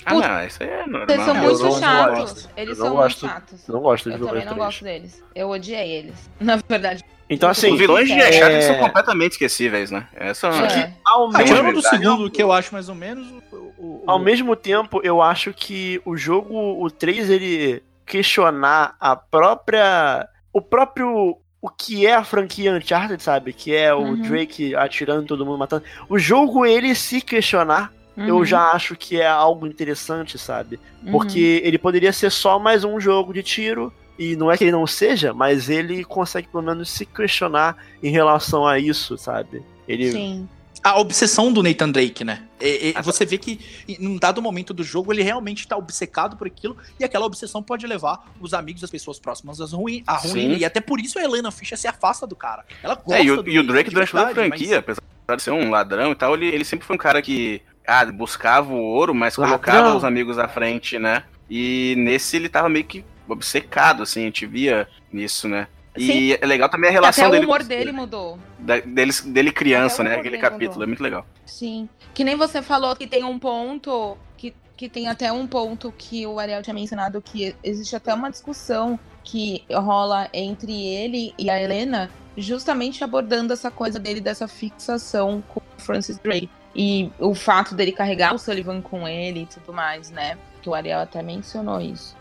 Ah, não, isso aí é normal. Eles são muito chatos. Eles Eu não são gosto- muito chatos. Não gosto dos Eu também não 3. gosto deles. Eu odiei eles. Na verdade. Então, assim, Os vilões de É. Uncharted são completamente esquecíveis, né? Essa Só que, É. ao Ah, mesmo do segundo, que eu acho mais ou menos. o- o- o- Ao mesmo tempo, eu acho que o jogo, o 3, ele questionar a própria. O próprio. O que é a franquia Uncharted, sabe? Que é o Uhum. Drake atirando em todo mundo, matando. O jogo, ele se questionar, eu Uhum. já acho que é algo interessante, sabe? Uhum. Porque ele poderia ser só mais um jogo de tiro. E não é que ele não seja, mas ele consegue pelo menos se questionar em relação a isso, sabe? Ele. Sim. A obsessão do Nathan Drake, né? É- é- você vê que em um dado momento do jogo ele realmente tá obcecado por aquilo e aquela obsessão pode levar os amigos, as pessoas próximas às ruim, a ruína. E até por isso a Helena Fischer se afasta do cara. Ela gosta É, e o, do e o Drake durante toda a verdade, mas- franquia, apesar de ser um ladrão e tal, ele, ele sempre foi um cara que ah, buscava o ouro, mas colocava os amigos à frente, né? E nesse ele tava meio que obcecado, assim, a gente via nisso, né? E é legal também a relação Até o dele, humor dele mudou. da- dele, dele criança, né? Aquele dele capítulo, mudou. é muito legal. Sim. Que nem você falou que tem um ponto. Que, que tem até um ponto que o Ariel tinha mencionado que existe até uma discussão que rola entre ele e a Helena, justamente abordando essa coisa dele, dessa fixação com o Francis Drake. E o fato dele carregar o Sullivan com ele e tudo mais, né? Que o Ariel até mencionou isso.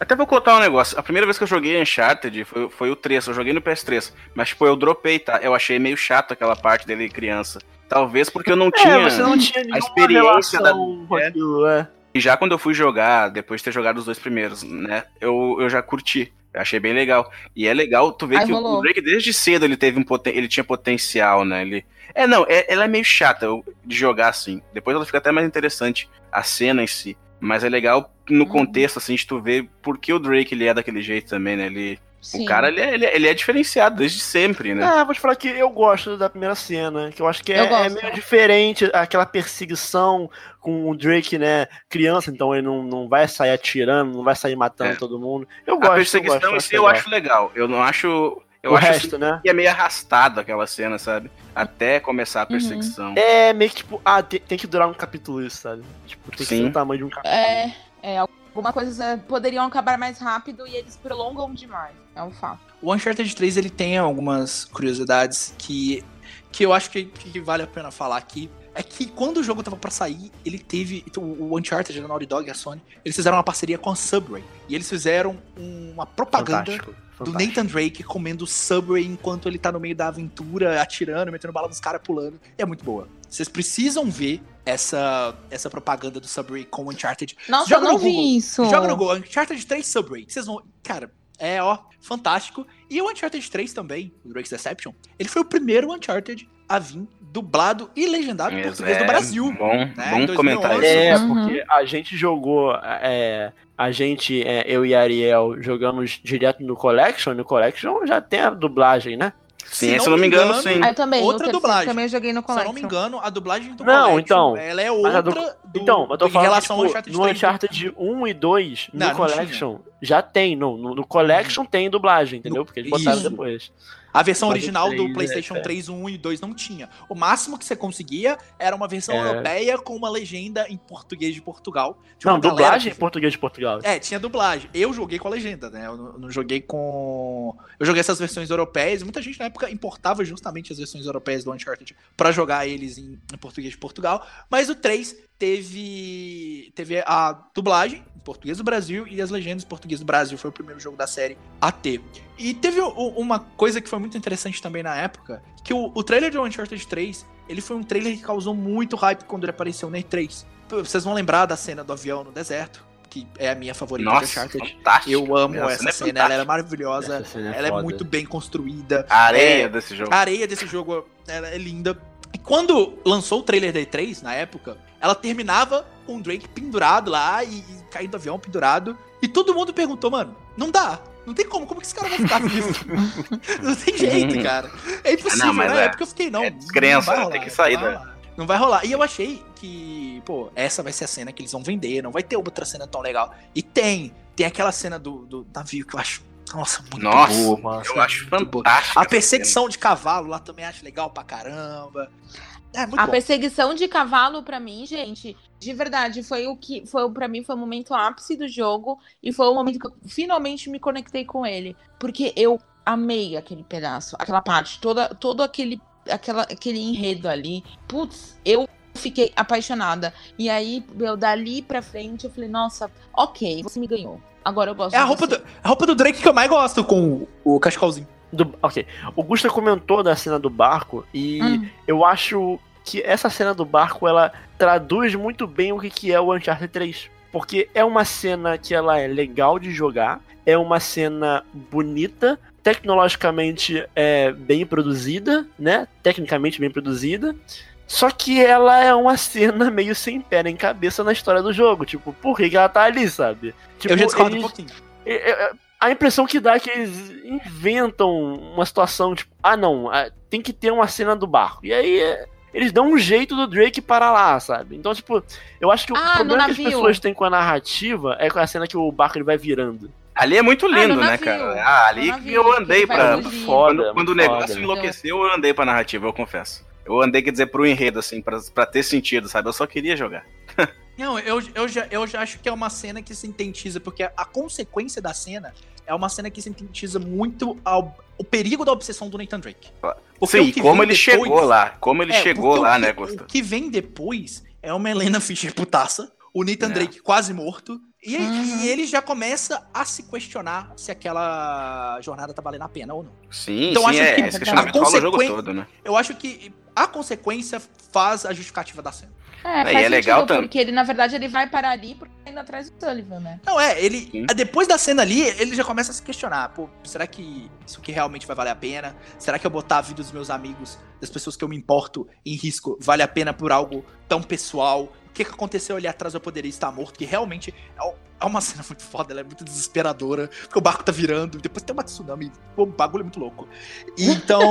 Até vou contar um negócio. A primeira vez que eu joguei Uncharted foi, foi o 3, eu joguei no PS3. Mas, tipo, eu dropei, tá? Eu achei meio chato aquela parte dele criança. Talvez porque eu não tinha, É, você não tinha a experiência da. com aquilo, é. E já quando eu fui jogar, depois de ter jogado os dois primeiros, né? Eu, eu já curti. Eu achei bem legal. E é legal tu ver Aí que o- rolou. o Drake desde cedo ele teve um poten ele tinha potencial, né? Ele É, não, é- ela é meio chata de jogar assim. Depois ela fica até mais interessante a cena em si, mas é legal no Uhum. contexto assim de tu ver por que o Drake ele é daquele jeito também, né? Ele Sim. o cara ele é, ele é- ele é diferenciado desde sempre, né? É, vou te falar que eu gosto da primeira cena, que eu acho que é, gosto. é meio diferente aquela perseguição com o Drake, né, criança, então ele não, não vai sair atirando, não vai sair matando É. todo mundo. Eu gosto, a perseguição eu gosto, em si eu acho legal. Eu não acho. Eu O acho resto, assim, né? que é meio arrastado aquela cena, sabe? Até começar a perseguição. É meio que tipo, ah, tem, tem que durar um capítulo isso, sabe? Tipo, tem que Sim. ser o tamanho de um capítulo. É, é, alguma coisa poderiam acabar mais rápido e eles prolongam demais. É um fato. O Uncharted 3 ele tem algumas curiosidades que, que eu acho que, que vale a pena falar aqui. É que quando o jogo tava pra sair, ele teve. O, o Uncharted, a Naughty Dog e a Sony, eles fizeram uma parceria com a Subway. E eles fizeram uma propaganda Fantástico, do fantástico. Nathan Drake comendo Subway enquanto ele tá no meio da aventura, atirando, metendo bala nos caras, pulando. É muito boa. Vocês precisam ver essa, essa propaganda do Subway com o Uncharted. Nossa, Joga eu não no vi Google. isso. Joga no Google, Uncharted 3 Subway. Vocês vão. Cara, é ó, fantástico. E o Uncharted 3 também, o Drake's Deception, ele foi o primeiro Uncharted a vir dublado e legendado em português É, do Brasil. Bom, né, bom 2011. comentário. É, Uhum. porque a gente jogou. É, a gente, é, eu e Ariel, jogamos direto no Collection. No Collection já tem a dublagem, né? Sim, se eu não me engano, sim. Ah, eu também, Outra no dublagem. também eu joguei no Se eu não Collection. me engano, a dublagem do Não, Collection, então. ela é outra do- do, então, mas eu tô em falando relação ao tipo, Uncharted no 3. Uncharted 1 e 2, no Não, não Collection, já tem. No, no, no Collection tem dublagem, entendeu? Porque eles botaram Isso. depois. A versão original do 3 é PlayStation fé. 3, 1 e 2 não tinha. O máximo que você conseguia era uma versão É. europeia com uma legenda em português de Portugal. Tinha Não, dublagem que- em português de Portugal. É, tinha dublagem. Eu joguei com a legenda, né? Eu não, joguei com. Eu joguei essas versões europeias. Muita gente na época importava justamente as versões europeias do Uncharted pra jogar eles em, em português de Portugal. Mas o 3 teve. Teve a dublagem em português do Brasil e as legendas em português do Brasil. Foi o primeiro jogo da série a ter. E teve o- uma coisa que foi muito interessante também na época, que o, o trailer de Uncharted 3, ele foi um trailer que causou muito hype quando ele apareceu na E3. Vocês vão lembrar da cena do avião no deserto, que é a minha favorita de Nossa, Uncharted. fantástico. Eu amo Essa essa, cena é ela é maravilhosa, cena é ela é foda. muito bem construída. A areia É, desse jogo. A areia desse jogo ela é linda. E quando lançou o trailer da E3, na época, ela terminava com o Drake pendurado lá e, e caindo do avião pendurado. E todo mundo perguntou, mano, não dá. Não tem como, como que esse cara vai ficar nisso? não tem jeito, cara. É impossível, Não, mas né? é- É porque eu fiquei, não. é descrença, não vai tem que sair não vai da- rolar. Não vai rolar. E eu achei que, pô, essa vai ser a cena que eles vão vender, não vai ter outra cena tão legal. E tem, tem aquela cena do, do navio que eu acho, nossa, muito Nossa, boa, mano. eu acho fantástico. A perseguição de cavalo lá também acho legal pra caramba. É A bom. perseguição de cavalo, pra mim, gente, de verdade, foi o que foi para mim foi o momento ápice do jogo e foi o momento que eu finalmente me conectei com ele, porque eu amei aquele pedaço, aquela parte, toda todo aquele aquela, aquele enredo ali. Putz, eu fiquei apaixonada. E aí, meu, dali pra frente, eu falei, nossa, ok, você me ganhou. Agora eu gosto É a roupa, você. do, a roupa do Drake que eu mais gosto com o, o cachecolzinho. Do- ok. O Gusta comentou da cena do barco e Hum. eu acho que essa cena do barco ela traduz muito bem o que, que é o Uncharted 3. Porque é uma cena que ela é legal de jogar, é uma cena bonita, tecnologicamente é bem produzida, né? Tecnicamente bem produzida. Só que ela é uma cena meio sem pé nem cabeça na história do jogo. Tipo, por que, que ela tá ali, sabe? Tipo, eu já discordo eles- um pouquinho. É- é- a impressão que dá é que eles inventam uma situação tipo, ah não, ah, tem que ter uma cena do barco. E aí é, eles dão um jeito do Drake para lá, sabe? Então, tipo, eu acho que o Ah, no problema que as pessoas têm com a narrativa é com a cena que o barco ele vai virando. Ali é muito Ah, lindo, no né, navio. cara? Ah, ali navio, eu andei pra. Foda, Quando, quando o foda. negócio enlouqueceu, eu andei pra narrativa, eu confesso. Eu andei, quer dizer, pro enredo, assim, pra, pra ter sentido, sabe? Eu só queria jogar. Não, eu, eu, já, eu já acho que é uma cena que sintetiza, porque a, a consequência da cena é uma cena que sintetiza muito ao- o perigo da obsessão do Nathan Drake. Porque Sim, o que como vem ele depois- chegou lá. Como ele É, chegou o lá, que- né, O Gusta? que vem depois é uma Helena Fischer putaça, o Nathan É. Drake quase morto, e, Uhum. e ele já começa a se questionar se aquela jornada tá valendo a pena ou não. Sim, Então, sim, acho é. que Esse questionamento rola o jogo todo, né? Eu acho que a consequência faz a justificativa da cena. É, faz e é legal tam- porque ele, na verdade, ele vai parar ali porque tá indo atrás do Sullivan, né? Não, é, ele. Sim. Depois da cena ali, ele já começa a se questionar. Pô, será que isso aqui realmente vai valer a pena? Será que eu botar a vida dos meus amigos, das pessoas que eu me importo, em risco, vale a pena por algo tão pessoal? O que, que aconteceu ali atrás eu poderia estar morto? Que realmente é é uma cena muito foda, ela é muito desesperadora, porque o barco tá virando, depois tem uma tsunami, o bagulho é muito louco. Então.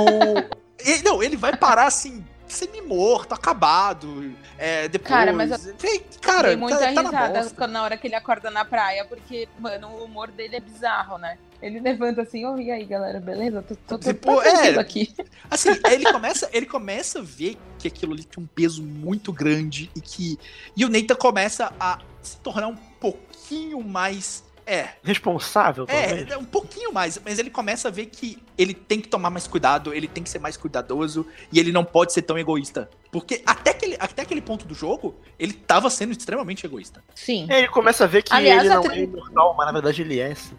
Ele, não, ele vai parar assim, semi-morto, acabado. É, depois. Cara, mas eu- Ei, Cara, muita tá, tá na risada bosta. quando- na hora que ele acorda na praia, porque, mano, o humor dele é bizarro, né? Ele levanta assim, ô, e aí, galera, beleza? Tô, tô, tô, Tipo, tô tranquilo é. aqui. Assim, ele começa, ele começa a ver que aquilo ali tinha um peso muito grande e que. E o Nathan começa a se tornar um pouquinho mais. É. Responsável, talvez. É, um pouquinho mais, mas ele começa a ver que ele tem que tomar mais cuidado, ele tem que ser mais cuidadoso e ele não pode ser tão egoísta. Porque até aquele, até aquele ponto do jogo, ele tava sendo extremamente egoísta. Sim. É, ele começa a ver que Aliás, ele não tri- é imortal, mas na verdade ele é. sim.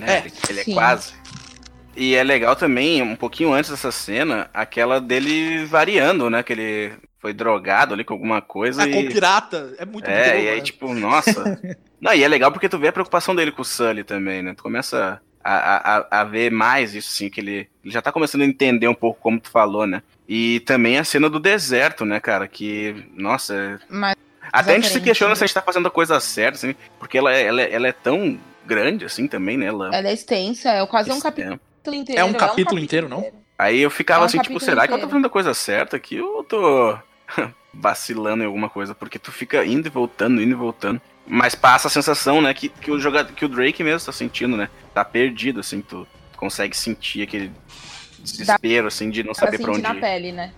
É, É, ele- ele é sim. quase. E é legal também, um pouquinho antes dessa cena, aquela dele variando, né? Que ele foi drogado ali com alguma coisa É, e... com pirata, é muito É, bom, e aí, né? tipo, nossa. Não, e é legal porque tu vê a preocupação dele com o Sully também, né? Tu começa a, a, a- ver mais isso, assim, que ele, ele já tá começando a entender um pouco como tu falou, né? E também a cena do deserto, né, cara? Que, nossa. é- Mas Até a gente se questiona né? se a gente tá fazendo a coisa certa, assim, porque ela, é- ela, é- ela é tão grande, assim, também, né? Ela, ela é extensa, é quase um capítulo inteiro. É um capítulo inteiro, não? Aí eu ficava É um assim, tipo, capítulo será que eu tô inteiro. fazendo a coisa certa aqui ou eu tô vacilando em alguma coisa? Porque tu fica indo e voltando, indo e voltando. Mas passa a sensação, né, que, que, o, jogador, que o Drake mesmo tá sentindo, né? Tá perdido, assim, tu consegue sentir aquele desespero, assim, de não Pra saber pra onde na ir. pele, né?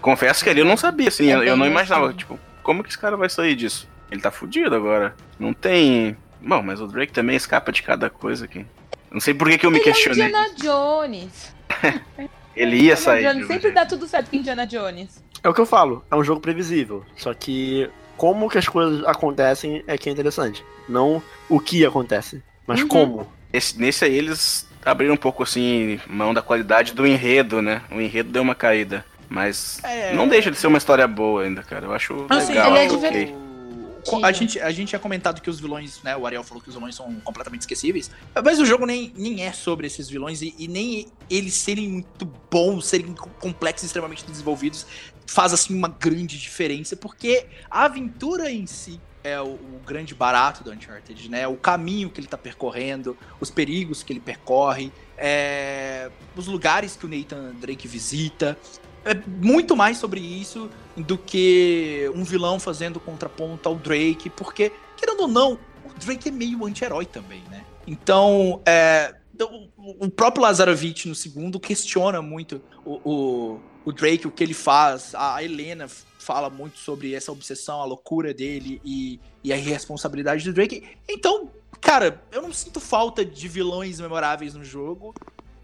Confesso que ali eu não sabia, assim, É eu, eu não imaginava, assim. tipo, como que esse cara vai sair disso? Ele tá fudido agora. Não tem... Bom, mas o Drake também escapa de cada coisa aqui. Não sei por que, que eu me Ele é questionei. Indiana Jones. Ele ia Indiana sair. Jones. de Sempre dá tudo certo com Indiana Jones. É o que eu falo, é um jogo previsível. Só que como que as coisas acontecem é que é interessante. Não o que acontece, mas Uhum. como. Esse- nesse aí eles abriram um pouco assim mão da qualidade do enredo, né? O enredo deu uma caída. Mas É. não deixa de ser uma história boa ainda, cara. Eu acho Assim, legal. ele é acho diver- ok. A gente, a gente tinha comentado que os vilões, né? O Ariel falou que os vilões são completamente esquecíveis. Mas o jogo nem, nem é sobre esses vilões e, e nem eles serem muito bons, serem co- complexos e extremamente desenvolvidos, faz assim uma grande diferença, porque a aventura em si é o, o grande barato do Uncharted, né? O caminho que ele tá percorrendo, os perigos que ele percorre, é, os lugares que o Nathan Drake visita. É muito mais sobre isso do que um vilão fazendo contraponto ao Drake, porque, querendo ou não, o Drake é meio anti-herói também, né? Então, é, o, o próprio Lazarevich no segundo questiona muito o, o, o Drake, o que ele faz. A Helena fala muito sobre essa obsessão, a loucura dele e, e a irresponsabilidade do Drake. Então, cara, eu não sinto falta de vilões memoráveis no jogo.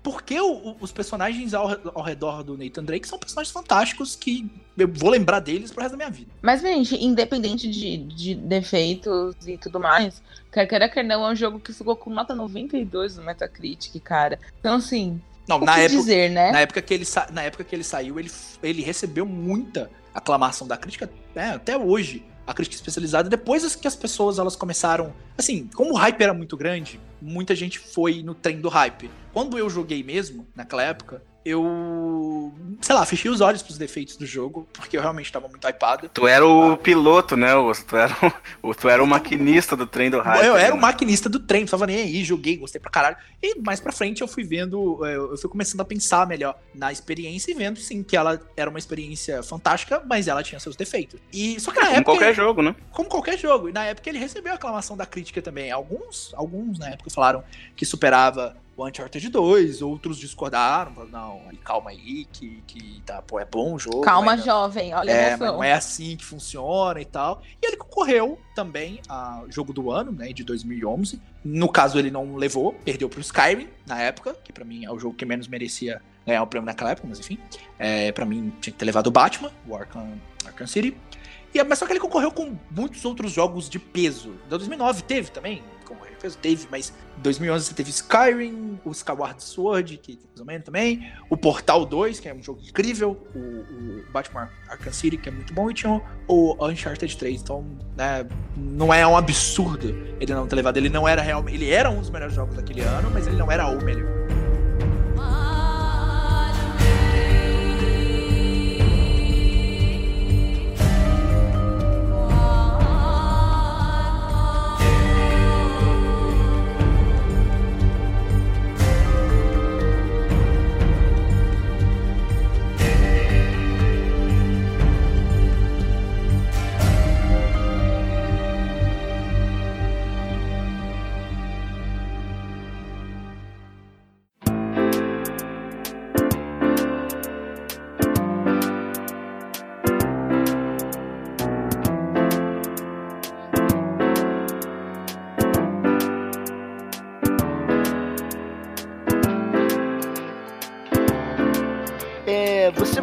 Porque o- os personagens ao, ao redor do Nathan Drake são personagens fantásticos que eu vou lembrar deles pro resto da minha vida. Mas, gente, independente de, de defeitos e tudo mais, quer queira quer não, é um jogo que ficou com nota 92 no Metacritic, cara. Então, assim, Não, na que época, dizer, né? na época que ele na época que ele saiu, ele, ele recebeu muita aclamação da crítica, né, até hoje. A crítica especializada, depois que as pessoas elas começaram. Assim, como o hype era muito grande, muita gente foi no trem do hype. Quando eu joguei mesmo, naquela época, eu. Sei lá, fechei os olhos pros defeitos do jogo, porque eu realmente tava muito hypado. Tu era o piloto, né? Osso? Tu era o, o- tu era o maquinista do trem do hype. eu era o né? maquinista do trem, não tava nem aí, joguei, gostei pra caralho. E mais pra frente eu fui vendo, é, eu fui começando a pensar melhor na experiência e vendo, sim, que ela era uma experiência fantástica, mas ela tinha seus defeitos. E só que na Como época. qualquer jogo, né? Como qualquer jogo. E na época ele recebeu a aclamação da crítica também. Alguns, alguns na época falaram que superava o Uncharted 2, outros discordaram, falaram, não, calma aí, que, que tá, pô, é bom o jogo. Calma, mas não- jovem, olha a é, emoção. não é assim que funciona e tal. E ele concorreu também a jogo do ano, né, de 2011. No caso, ele não levou, perdeu pro Skyrim na época, que pra mim é o jogo que menos merecia ganhar o prêmio naquela época, mas enfim. É, para mim, tinha que ter levado o Batman, o Arkham, Arkham City. E, mas só que ele concorreu com muitos outros jogos de peso. Da 2009 teve também, teve, mas em 2011 você teve Skyrim, o Skyward Sword, que mais ou menos também, o Portal 2, que é um jogo incrível, o, o Batman Arkham City, que é muito bom, e tinha o Uncharted 3. Então, né, não é um absurdo ele não ter levado. Ele não era realmente. Ele era um dos melhores jogos daquele ano, mas ele não era o melhor.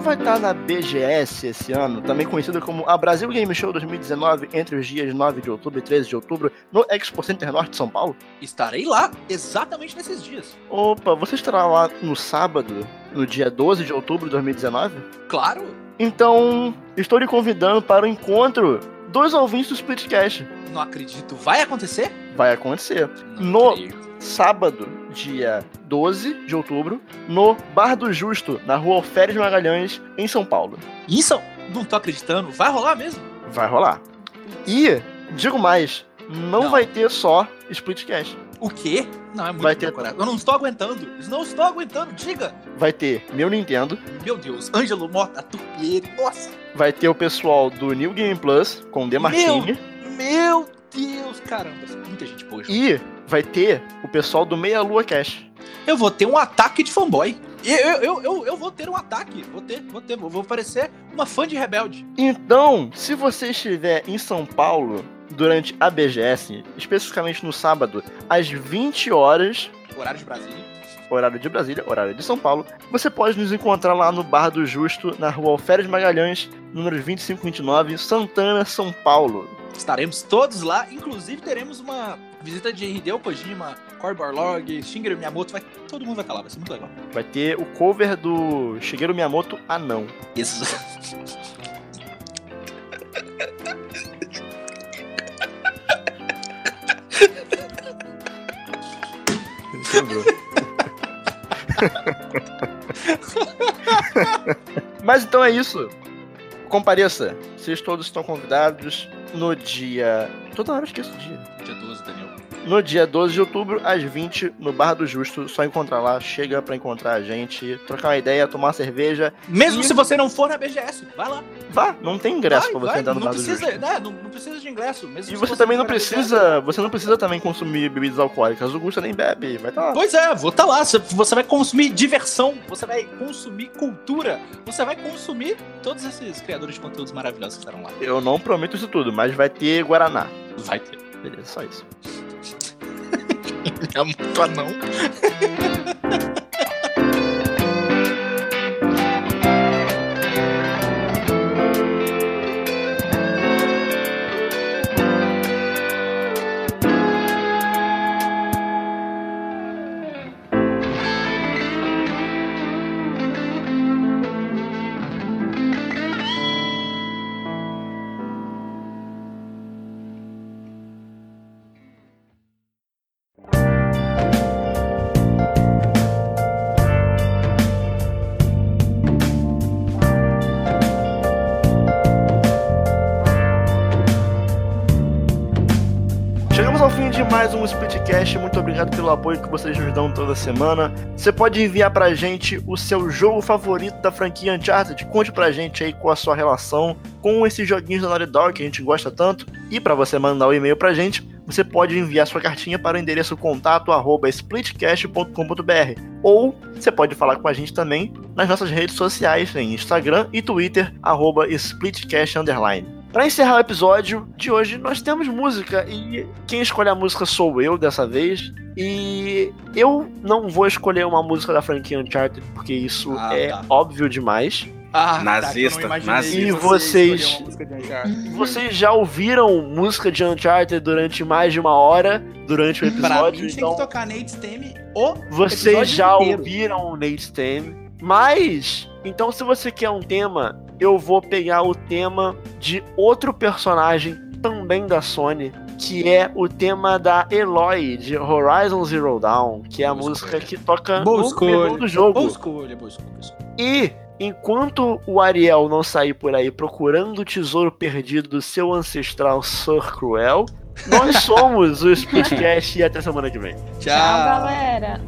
Vai estar na BGS esse ano, também conhecida como a Brasil Game Show 2019, entre os dias 9 de outubro e 13 de outubro, no Expo Center Norte de São Paulo? Estarei lá exatamente nesses dias. Opa, você estará lá no sábado, no dia 12 de outubro de 2019? Claro! Então, estou lhe convidando para o encontro dos ouvintes do Splitcast. Não acredito. Vai acontecer? Vai acontecer. no sábado, dia 12 de outubro, no Bar do Justo, na rua Alferes Magalhães, em São Paulo. Isso? Não tô acreditando. Vai rolar mesmo? Vai rolar. E, digo mais, não, vai ter só Splitcast. O quê? Não, é muito Vai ter-. Eu não estou aguentando. Não estou aguentando. Diga. Vai ter meu Nintendo, Meu Deus. Ângelo Mota, Turpieri. Nossa. vai ter o pessoal do New Game Plus, com o Demartini, Meu Deus. Caramba. Muita gente boa. e vai ter o pessoal do Meia Lua Cash. Eu vou ter um ataque de fanboy. Eu, eu, eu, eu, eu vou ter um ataque. Vou ter, vou ter. Vou parecer uma fã de rebelde. Então, se você estiver em São Paulo durante a BGS, especificamente no sábado, às 20 horas, Horário de Brasília. horário de Brasília, horário de São Paulo, você pode nos encontrar lá no Bar do Justo, na rua Alferes Magalhães, número 2529, Santana, São Paulo. Estaremos todos lá, inclusive teremos uma visita de Hideo Kojima, Cory Barlog, Shigeru Miyamoto, vai, todo mundo vai estar lá, vai ser muito legal. Vai ter o cover do Shigeru Miyamoto anão. Isso. Mas então é isso. Compareça. Vocês todos estão convidados no dia. Toda hora eu esqueço o dia. Dia 12, Daniel. No dia 12 de outubro, às 20, no Bar do Justo. Só encontrar lá, chega pra encontrar a gente, trocar uma ideia, tomar uma cerveja. Mesmo E- se você não for na BGS, vai lá. Vá, não tem ingresso Vai, pra você vai, entrar no não Bar do precisa, Justo. né, não, não precisa de ingresso. Mesmo E se você também não BGS. precisa. Você não precisa também consumir bebidas alcoólicas. O Gusta nem bebe. Vai estar lá. Pois é, vou estar lá. Você- Você vai consumir diversão, você vai consumir cultura, você vai consumir todos esses criadores de conteúdos maravilhosos que estarão lá. Eu não prometo isso tudo, mas vai ter Guaraná. Vai ter. Beleza, só isso. É muito anão. um Splitcast. Muito obrigado pelo apoio que vocês nos dão toda semana. Você pode enviar pra gente o seu jogo favorito da franquia Uncharted. Conte pra gente aí qual a sua relação com esses joguinhos da Naughty Dog que a gente gosta tanto. E pra você mandar o e-mail pra gente, você pode enviar sua cartinha para o endereço contato arroba ou você pode falar com a gente também nas nossas redes sociais, em Instagram e Twitter, arroba splitcast Pra encerrar o episódio de hoje, nós temos música e quem escolhe a música sou eu dessa vez. E eu não vou escolher uma música da franquia Uncharted, porque isso Ah, é tá. óbvio demais. Ah, Nazista, tá, não imaginei nazista. E você vocês-. Vocês já ouviram música de Uncharted durante mais de uma hora durante o Pra episódio? mim tem então que tocar Nate Stemme o vocês já inteiro. ouviram o Nate Stem. Mas, então se você quer um tema, eu vou pegar o tema de outro personagem também da Sony, que é o tema da Eloy de Horizon Zero Dawn, que é a Boa música escolha. que toca Boa no escolha. do jogo. Boa escolha, boa escolha. boa escolha. E enquanto o Ariel não sair por aí procurando o tesouro perdido do seu ancestral Sir Cruel, nós somos o Splitcast e até semana que vem. Tchau, galera.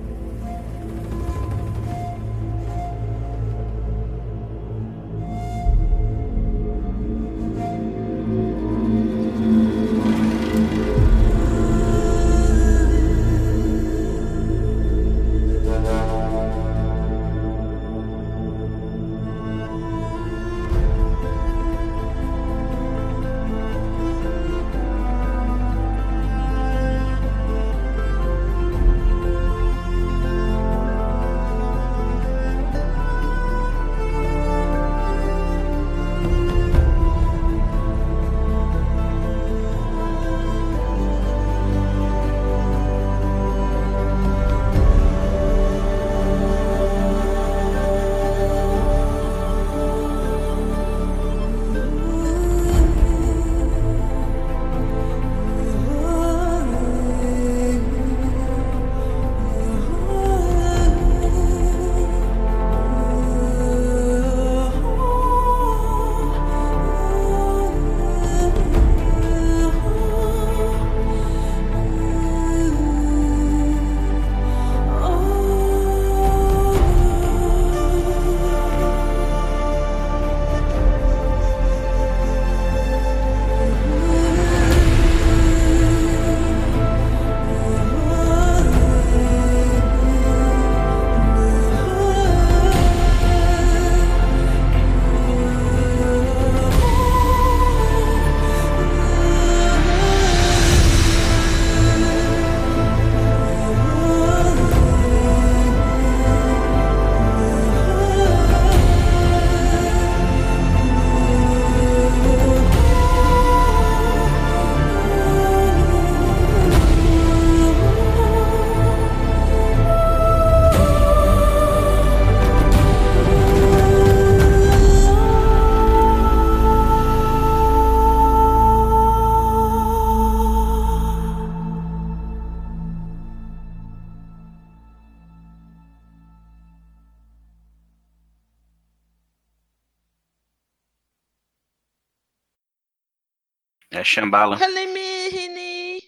Shambhala. Halimihini.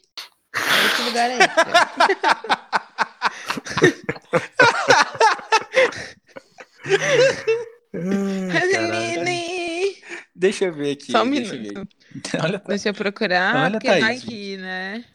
Esse lugar é esse. Halimihini. Deixa eu ver aqui. Só um deixa eu minuto. ver. Olha, Deixa eu procurar, Olha, porque Thaís, vai gente. que, né?